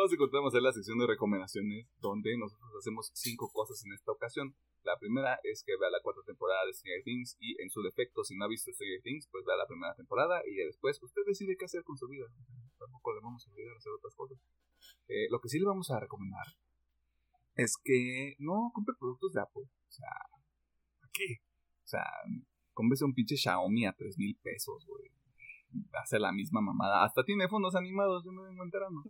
Nos encontramos en la sección de recomendaciones, donde nosotros hacemos cinco cosas en esta ocasión. La primera es que vea la cuarta temporada de Stranger Things y en su defecto, si no ha visto Stranger Things, pues vea la primera temporada y ya después usted decide qué hacer con su vida. Tampoco le vamos a obligar a hacer otras cosas. Eh, lo que sí le vamos a recomendar es que no compre productos de Apple. O sea, ¿a qué? O sea, cómprese un pinche Xiaomi a tres mil pesos, güey. Hace la misma mamada. Hasta tiene fondos animados, yo me vengo enterando.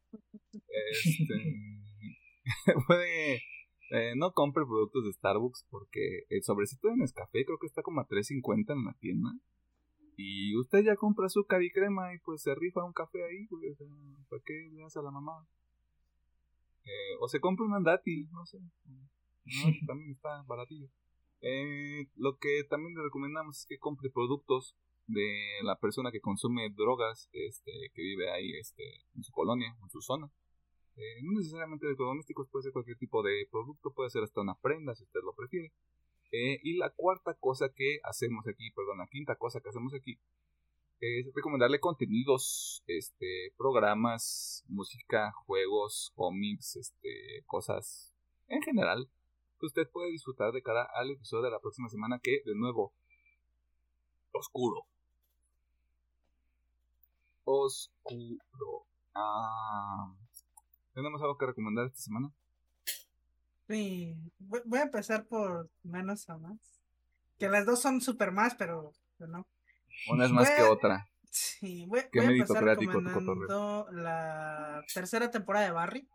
Este, [LAUGHS] puede eh, no compre productos de Starbucks porque el sobrecito de Nescafé creo que está como a 3.50 en la tienda. Y usted ya compra azúcar y crema y pues se rifa un café ahí, güey. O sea, ¿para qué le das a la mamá? Eh, o se compra un andati, no sé. No, [LAUGHS] también está baratillo. Eh, lo que también le recomendamos es que compre productos de la persona que consume drogas, este, que vive ahí, este, en su colonia, en su zona. Eh, no necesariamente electrodomésticos, puede ser cualquier tipo de producto, puede ser hasta una prenda si usted lo prefiere. Eh, y la cuarta cosa que hacemos aquí, perdón, la quinta cosa que hacemos aquí es recomendarle contenidos, este, programas, música, juegos, cómics, este, cosas en general que usted puede disfrutar de cara al episodio de la próxima semana que, de nuevo, oscuro. Oscuro. Ah, ¿Tenemos algo que recomendar esta semana? Sí, voy a empezar por menos a más. Que las dos son super más, pero pero no. Una es más que otra. Sí, voy, a empezar recomendando la tercera temporada de Barry.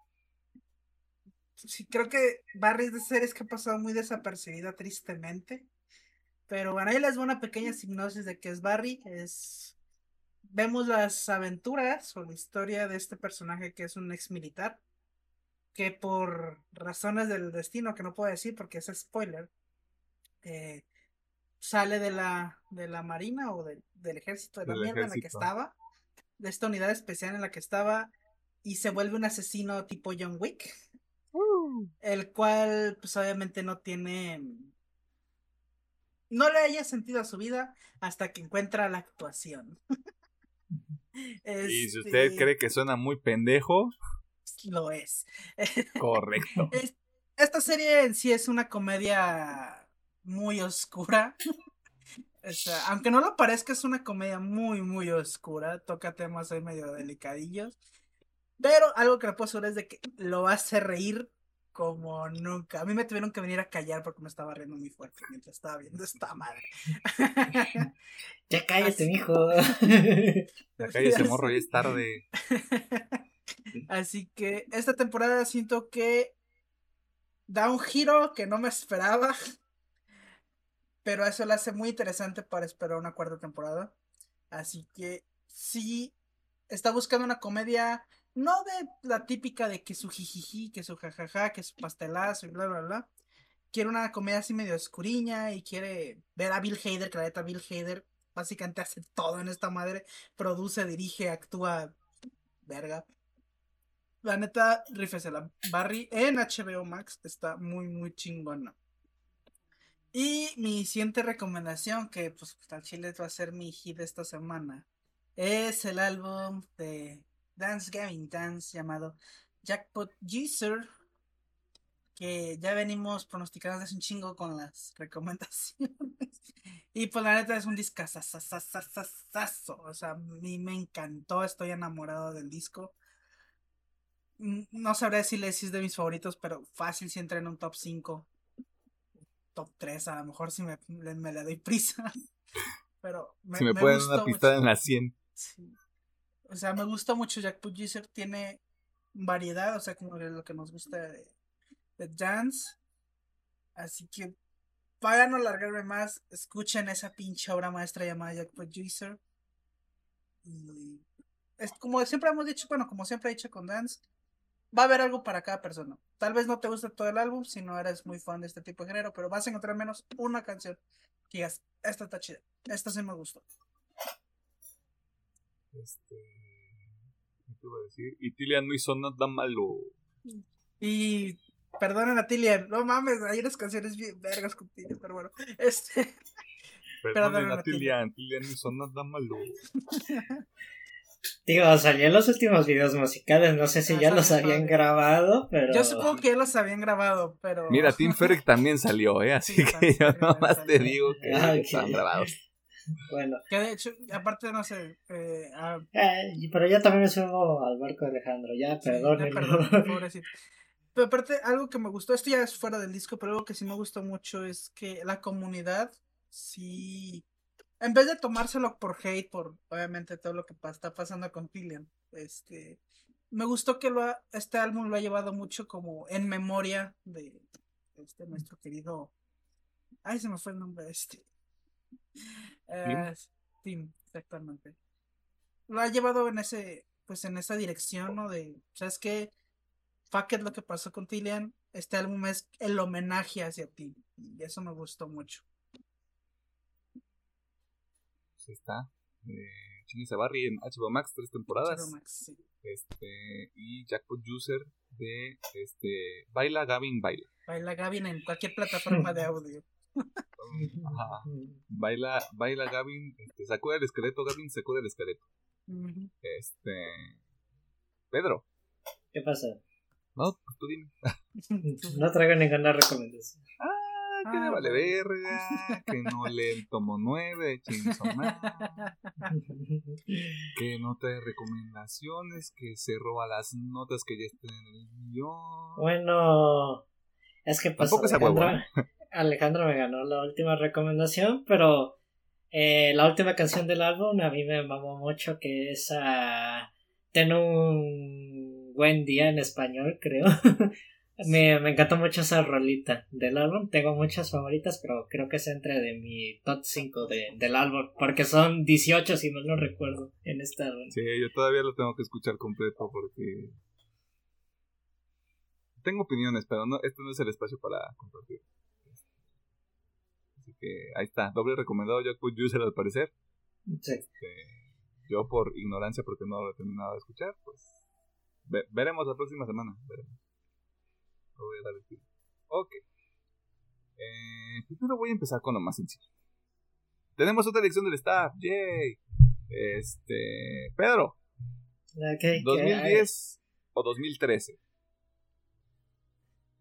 Sí, creo que Barry es de series que ha pasado muy desapercibida tristemente. Pero bueno, ahí les voy una pequeña hipnosis de qué es Barry. Es vemos las aventuras o la historia de este personaje que es un ex militar. Que por razones del destino, que no puedo decir porque es spoiler, eh, sale de la, de la marina o del- del ejército de la mierda en la que estaba, de esta unidad especial en la que estaba, y se vuelve un asesino tipo John Wick, el cual pues obviamente no tiene, no le haya sentido a su vida hasta que encuentra la actuación. [LAUGHS] [LAUGHS] Y si usted Este, cree que suena muy pendejo, Lo es. correcto. [LAUGHS] Es- Esta serie en sí es una comedia muy oscura. O sea, aunque no lo parezca, es una comedia muy, muy oscura. Toca temas ahí medio delicadillos. Pero algo que le puedo asegurar es de que lo hace reír como nunca. A mí me tuvieron que venir a callar porque me estaba riendo muy fuerte mientras estaba viendo esta madre. [LAUGHS] Ya cállate, mijo. [LAUGHS] La calle ese morro ya es tarde. [LAUGHS] Así que esta temporada siento que da un giro que no me esperaba. Pero eso la hace muy interesante para esperar una cuarta temporada. Así que si está buscando una comedia, no de la típica de que su jijiji, que su jajaja, que su pastelazo y bla bla bla. Quiere una comedia así medio oscuriña y quiere ver a Bill Hader, que la neta Bill Hader básicamente [LAUGHS] hace todo en esta madre. Produce, dirige, actúa. Verga. La neta, rífesela. Barry en HBO Max está muy, muy chingona. Y mi siguiente recomendación, que pues al chile va a ser mi hit esta semana, es el álbum de Dance Gavin Dance llamado Jackpot User, que ya venimos pronosticando desde hace un chingo con las [LAUGHS] recomendaciones. Y pues la neta es un discazazazazazazo. O sea, a mí me encantó, estoy enamorado del disco. No sabré decirle si es de mis favoritos, pero fácil si entra en un top 5. Top 3, a lo mejor si me, le- me le doy prisa. [LAUGHS] Pero me, Si me pueden gustó una pistada en la 100. Sí. O sea, me gusta mucho Jackpot User, tiene variedad, o sea, como lo que nos gusta de, de dance. Así que, para no alargarme más, escuchen esa pinche obra maestra llamada Jackpot User. Y es como siempre hemos dicho, bueno, como siempre he dicho con dance, va a haber algo para cada persona. Tal vez no te guste todo el álbum si no eres muy fan de este tipo de género, pero vas a encontrar al menos una canción que digas, esta está chida, esta sí me gustó. Este. ¿Qué te iba a decir? Y Tilian no hizo nada malo. Y perdonen a Tilian, no mames, hay unas canciones bien vergas con Tilian, pero bueno, este, Perdón, a Tilian. Tilian no hizo nada malo. [LAUGHS] Digo, salió en los últimos videos musicales. No sé si Ah, ya los habían grabado, pero. yo supongo que ya los habían grabado, pero... Mira, [LAUGHS] Tim Ferrick también salió, ¿eh? Así Sí, que yo nomás te digo que Ah, ok. están grabados. Bueno, Que de hecho, aparte, no sé, eh, ah, eh, pero yo también me subo al barco de Alejandro. Ya, ya, perdón, [LAUGHS] pobrecito. Pero aparte, algo que me gustó, esto ya es fuera del disco, pero algo que sí me gustó mucho es que la comunidad, sí, en vez de tomárselo por hate, por obviamente todo lo que está pasando con Killian, este, me gustó que lo ha- este álbum lo ha llevado mucho como en memoria de este nuestro querido, ay, se me fue el nombre de este, Eh, Tim, exactamente. Lo ha llevado en ese, pues en esa dirección, ¿no? De, ¿sabes qué? Fuck it lo que pasó con Tillian. Este álbum es el homenaje hacia ti. Y eso me gustó mucho. Ahí está. Eh, Chinese Barry en HBO Max, tres temporadas. Max, sí. Este. Y Jackpot User de este. Baila Gavin Baila. Baila Gavin en cualquier plataforma de audio. [LAUGHS] Ajá. Baila, baila Gavin. Este, sacude el esqueleto, Gavin sacude el esqueleto. Este. Pedro. ¿Qué pasa? No, pues tú dime. [LAUGHS] No traigo ninguna recomendación. Ah, que Ah, le vale verga. Que no lee el tomo 9, chinzomar. [LAUGHS] Que no trae recomendaciones. Que se roba las notas que ya estén en el guion. Bueno, es que pues Tampoco Alejandro, me ganó la última recomendación, pero eh, la última canción del álbum a mí me mamó mucho, que es a Ten un buen día en español, [LAUGHS] creo. me, me encantó mucho esa rolita del álbum. Tengo muchas favoritas, pero creo que es entre de mi top 5 de, del álbum, porque son 18 si mal no recuerdo en este álbum. Sí, yo todavía lo tengo que escuchar completo porque. Tengo opiniones, pero no, este no es el espacio para compartir. Que ahí está, doble recomendado Jackpot User al parecer. Sí. Este, yo por ignorancia, porque no lo he terminado de escuchar, pues ve- veremos la próxima semana. Veremos. No voy a dar el tiro. Ok. Eh, primero voy a empezar con lo más sencillo. Tenemos otra elección del staff. ¡Yay! Este. Pedro, Ok, que- ¿2010 o 2013?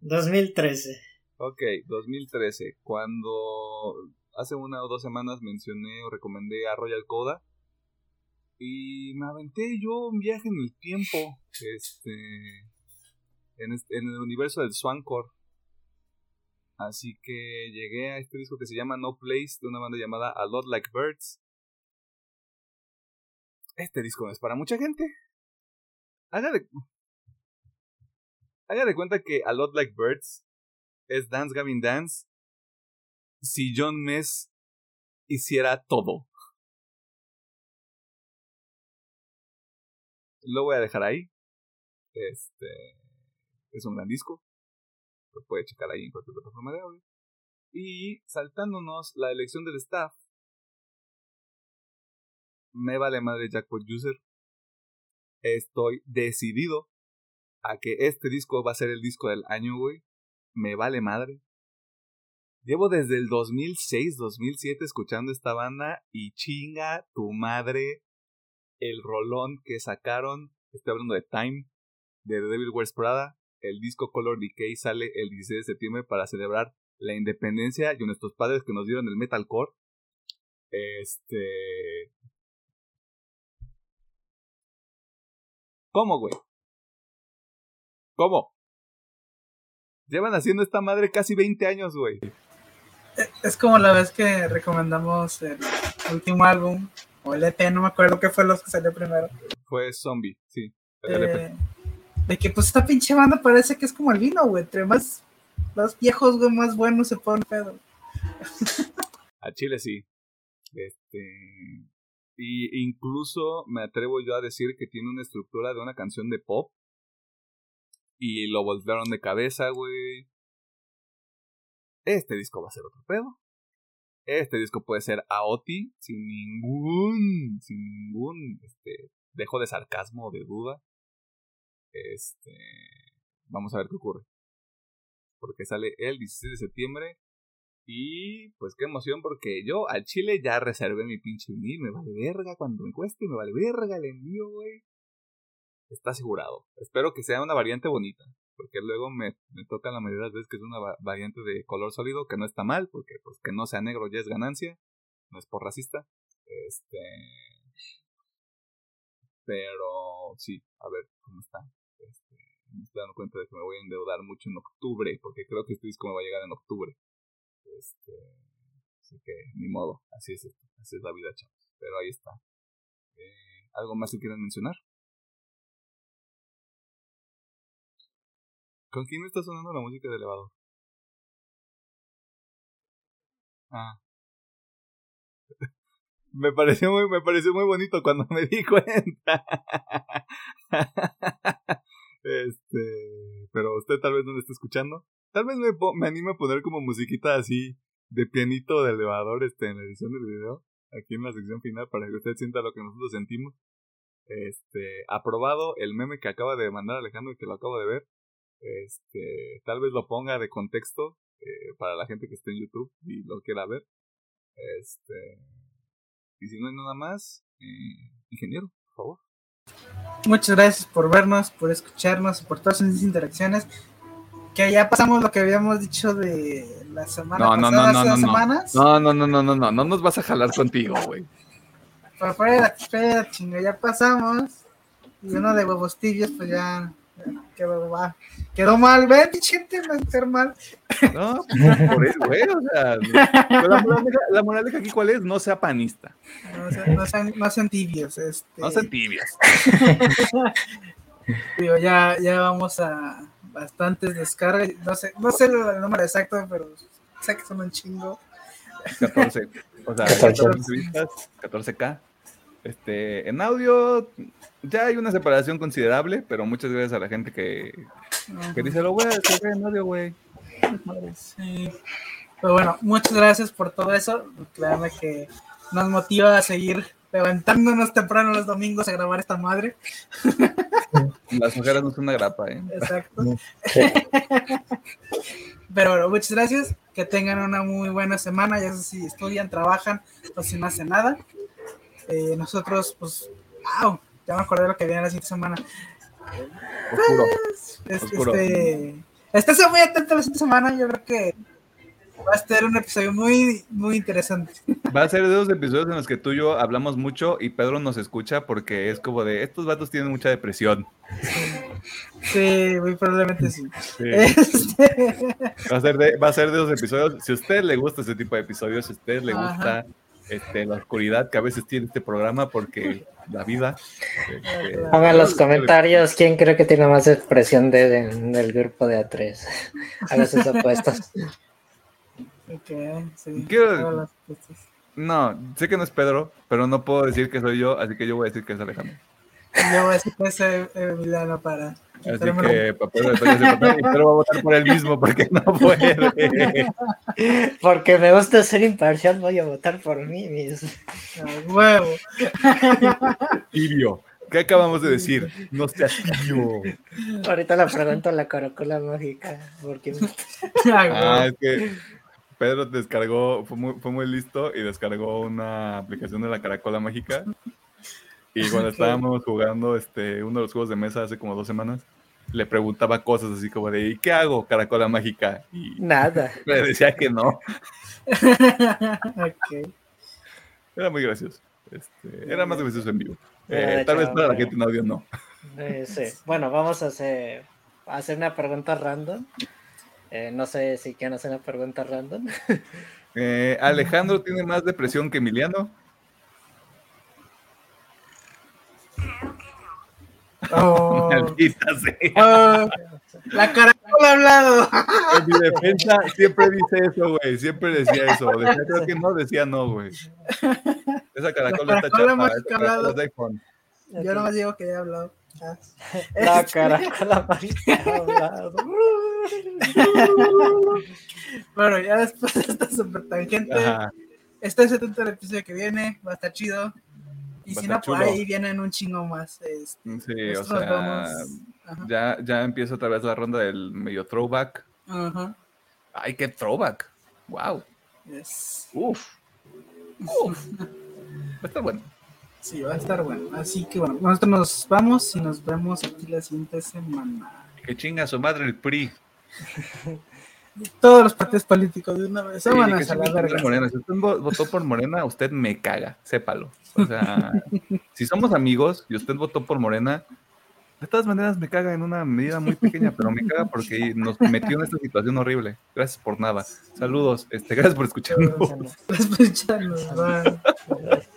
2013. Ok, 2013. Cuando hace una o dos semanas mencioné o recomendé a Royal Coda. Y me aventé yo un viaje en el tiempo. Este. En, el universo del Swancor. Así que llegué a este disco que se llama No Place de una banda llamada A Lot Like Birds. Este disco es para mucha gente. Haga de, haga de cuenta que A Lot Like Birds es Dance Gavin Dance si John Mess hiciera todo. Lo voy a dejar ahí. Este es un gran disco. Lo puede checar ahí en cualquier plataforma de audio. Y saltándonos la elección del staff. Me vale madre Jackpot User. Estoy decidido a que este disco va a ser el disco del año, güey. Me vale madre. Llevo desde el 2006, 2007 escuchando esta banda y chinga tu madre el rolón que sacaron. Estoy hablando de Time, de The Devil Wears Prada. El disco Color Decay sale el 16 de septiembre para celebrar la independencia y nuestros padres que nos dieron el metalcore. Este. ¿Cómo, güey? ¿Cómo? Llevan haciendo esta madre casi 20 años, güey. Es como la vez que recomendamos el último álbum, o el EP, no me acuerdo qué fue los que salió primero. Fue Zombie, sí. el. Eh, de que pues esta pinche banda parece que es como el vino, güey. Entre más, más viejos, güey, más buenos se pone pedo. [LAUGHS] A Chile sí. Este. Y incluso me atrevo yo a decir que tiene una estructura de una canción de pop. Y lo voltearon de cabeza, güey. Este disco va a ser otro pedo. Este disco puede ser AOTI sin ningún. Sin ningún. Este. Dejo de sarcasmo o de duda. Este. Vamos a ver qué ocurre. Porque sale el 16 de septiembre. Y pues qué emoción porque yo al Chile ya reservé mi pinche vinil. Me vale verga cuando me cueste, me vale verga el envío, güey. Está asegurado. Espero que sea una variante bonita. Porque luego me, me toca la mayoría de las veces que es una va- variante de color sólido, que no está mal, porque pues que no sea negro ya es ganancia. No es por racista. Este. Pero sí, a ver cómo está. Este, me estoy dando cuenta de que me voy a endeudar mucho en octubre, porque creo que este disco me va a llegar en octubre. Este, así que ni modo, así es así es la vida, chavos. Pero ahí está. Eh, ¿Algo más que quieran mencionar? ¿Con quién está sonando la música de elevador? Ah. [LAUGHS] Me pareció muy, me pareció muy bonito cuando me di [LAUGHS] cuenta. Este, pero usted tal vez no lo esté escuchando. Tal vez me, me anime a poner como musiquita así de pianito de elevador este, en la edición del video, aquí en la sección final, para que usted sienta lo que nosotros sentimos. Este, aprobado el meme que acaba de mandar Alejandro y que lo acabo de ver. Este, tal vez lo ponga de contexto eh, para la gente que esté en YouTube y lo quiera ver. Este, y si no hay nada más, eh, ingeniero, por favor. Muchas gracias por vernos, por escucharnos, por todas esas interacciones. Que ya pasamos lo que habíamos dicho de la semana No, no, pasada, no, hace no, dos no. semanas. No, no, no, no, no, no, no nos vas a jalar contigo, güey. Pero fuera, espera, chinga, ya pasamos. Y uno de huevos tibios, pues ya quedó, va- quedó mal. Ve, gente, va a estar mal. No, por eso, güey, o sea, la moraleja, la moraleja aquí cuál es, no sea panista, No, sean- no sean, no sean tibios. Este, no sean tibias. [LAUGHS] digo, ya, ya vamos a bastantes descargas. No sé, no sé el número exacto, pero sé que son un chingo. 14, o sea, 14. 14 vistas, 14k. Este, en audio ya hay una separación considerable, pero muchas gracias a la gente que, que dice, lo voy a descargar en audio, güey. Sí. Pero bueno, muchas gracias por todo eso. Créanme que nos motiva a seguir levantándonos temprano los domingos a grabar esta madre. [LAUGHS] Las mujeres no son una grapa, ¿eh? Exacto. [LAUGHS] Pero bueno, muchas gracias. Que tengan una muy buena semana, ya sé si estudian, trabajan o si no hacen nada. Eh, nosotros, pues, wow, ya me acordé de lo que viene la siguiente semana. Oscuro. Es- Oscuro. Este, estése muy atento la siguiente semana. Yo creo que Va a ser un episodio muy, muy interesante. Va a ser de esos episodios en los que tú y yo hablamos mucho y Pedro nos escucha porque es como de estos vatos tienen mucha depresión. Sí, muy probablemente sí. Sí. Este, Va a ser de, va a ser de esos episodios. Si a usted le gusta ese tipo de episodios, si a usted le Ajá. gusta este, la oscuridad que a veces tiene este programa, porque la vida. este, los [LAUGHS] comentarios quién cree que tiene más expresión de, de- en el grupo de A3. [LAUGHS] Hagan sus apuestas. ok, sí. Quiero-. No, sé que no es Pedro, pero no puedo decir que soy yo, así que yo voy a decir que es Alejandro. Yo voy a decir que es Emiliano para. Así Pero que de papel, y Pedro va a votar por él mismo porque no puede. [LAUGHS] Porque me gusta ser imparcial, voy a votar por mí mismo. Huevo. [LAUGHS] Tibio. ¿Qué acabamos de decir? No seas tibio. Ahorita le pregunto a la caracola mágica. Porque [LAUGHS] Ah, es que Pedro descargó, fue muy, fue muy listo y descargó una aplicación de la Caracola Mágica. Y cuando [LAUGHS] estábamos jugando este, uno de los juegos de mesa hace como dos semanas, le preguntaba cosas así como de, ¿y qué hago, Caracola Mágica? Y nada. [LAUGHS] le decía que no. [LAUGHS] ok. Era muy gracioso. Este, era más gracioso en vivo. Ah, Eh, tal vez para la gente en audio no. Eh, sí. Bueno, vamos a hacer, a hacer una pregunta random. Eh, no sé si quieren hacer una pregunta random. Eh, Alejandro tiene más depresión que Emiliano. Oh, sea. oh, la caracola ha hablado. En mi defensa siempre dice eso, güey. Siempre decía eso. Decía creo que no, decía no, güey. Esa caracola está caracola chapa. mágica Esa ha caracola hablado. es de iPhone. Yo nomás digo que ya he hablado. La Este, caracola mágica ha hablado. Bueno, ya después de esta super tangente, Ajá. está ese atento el episodio que viene, va a estar chido. Y Va a si no, estar por chulo. ahí vienen un chingo más. este, Sí, o sea, vamos- ya, ya empieza otra vez la ronda del medio throwback. Ajá. Ay, qué throwback. Wow. Yes. Uf. Uf. Está bueno. Sí, va a estar bueno. Así que bueno, nosotros nos vamos y nos vemos aquí la siguiente semana. Que chinga su madre el PRI. [LAUGHS] Todos los partidos políticos de una vez. Sí, que a la verga. Morena. Si usted vo- votó por Morena, usted me caga, sépalo. O sea, [LAUGHS] si somos amigos y usted votó por Morena, de todas maneras me caga en una medida muy pequeña, pero me caga porque nos metió en esta situación horrible. Gracias por nada. Saludos, este, gracias por escucharnos. Escucharnos, bye. Bye. [LAUGHS]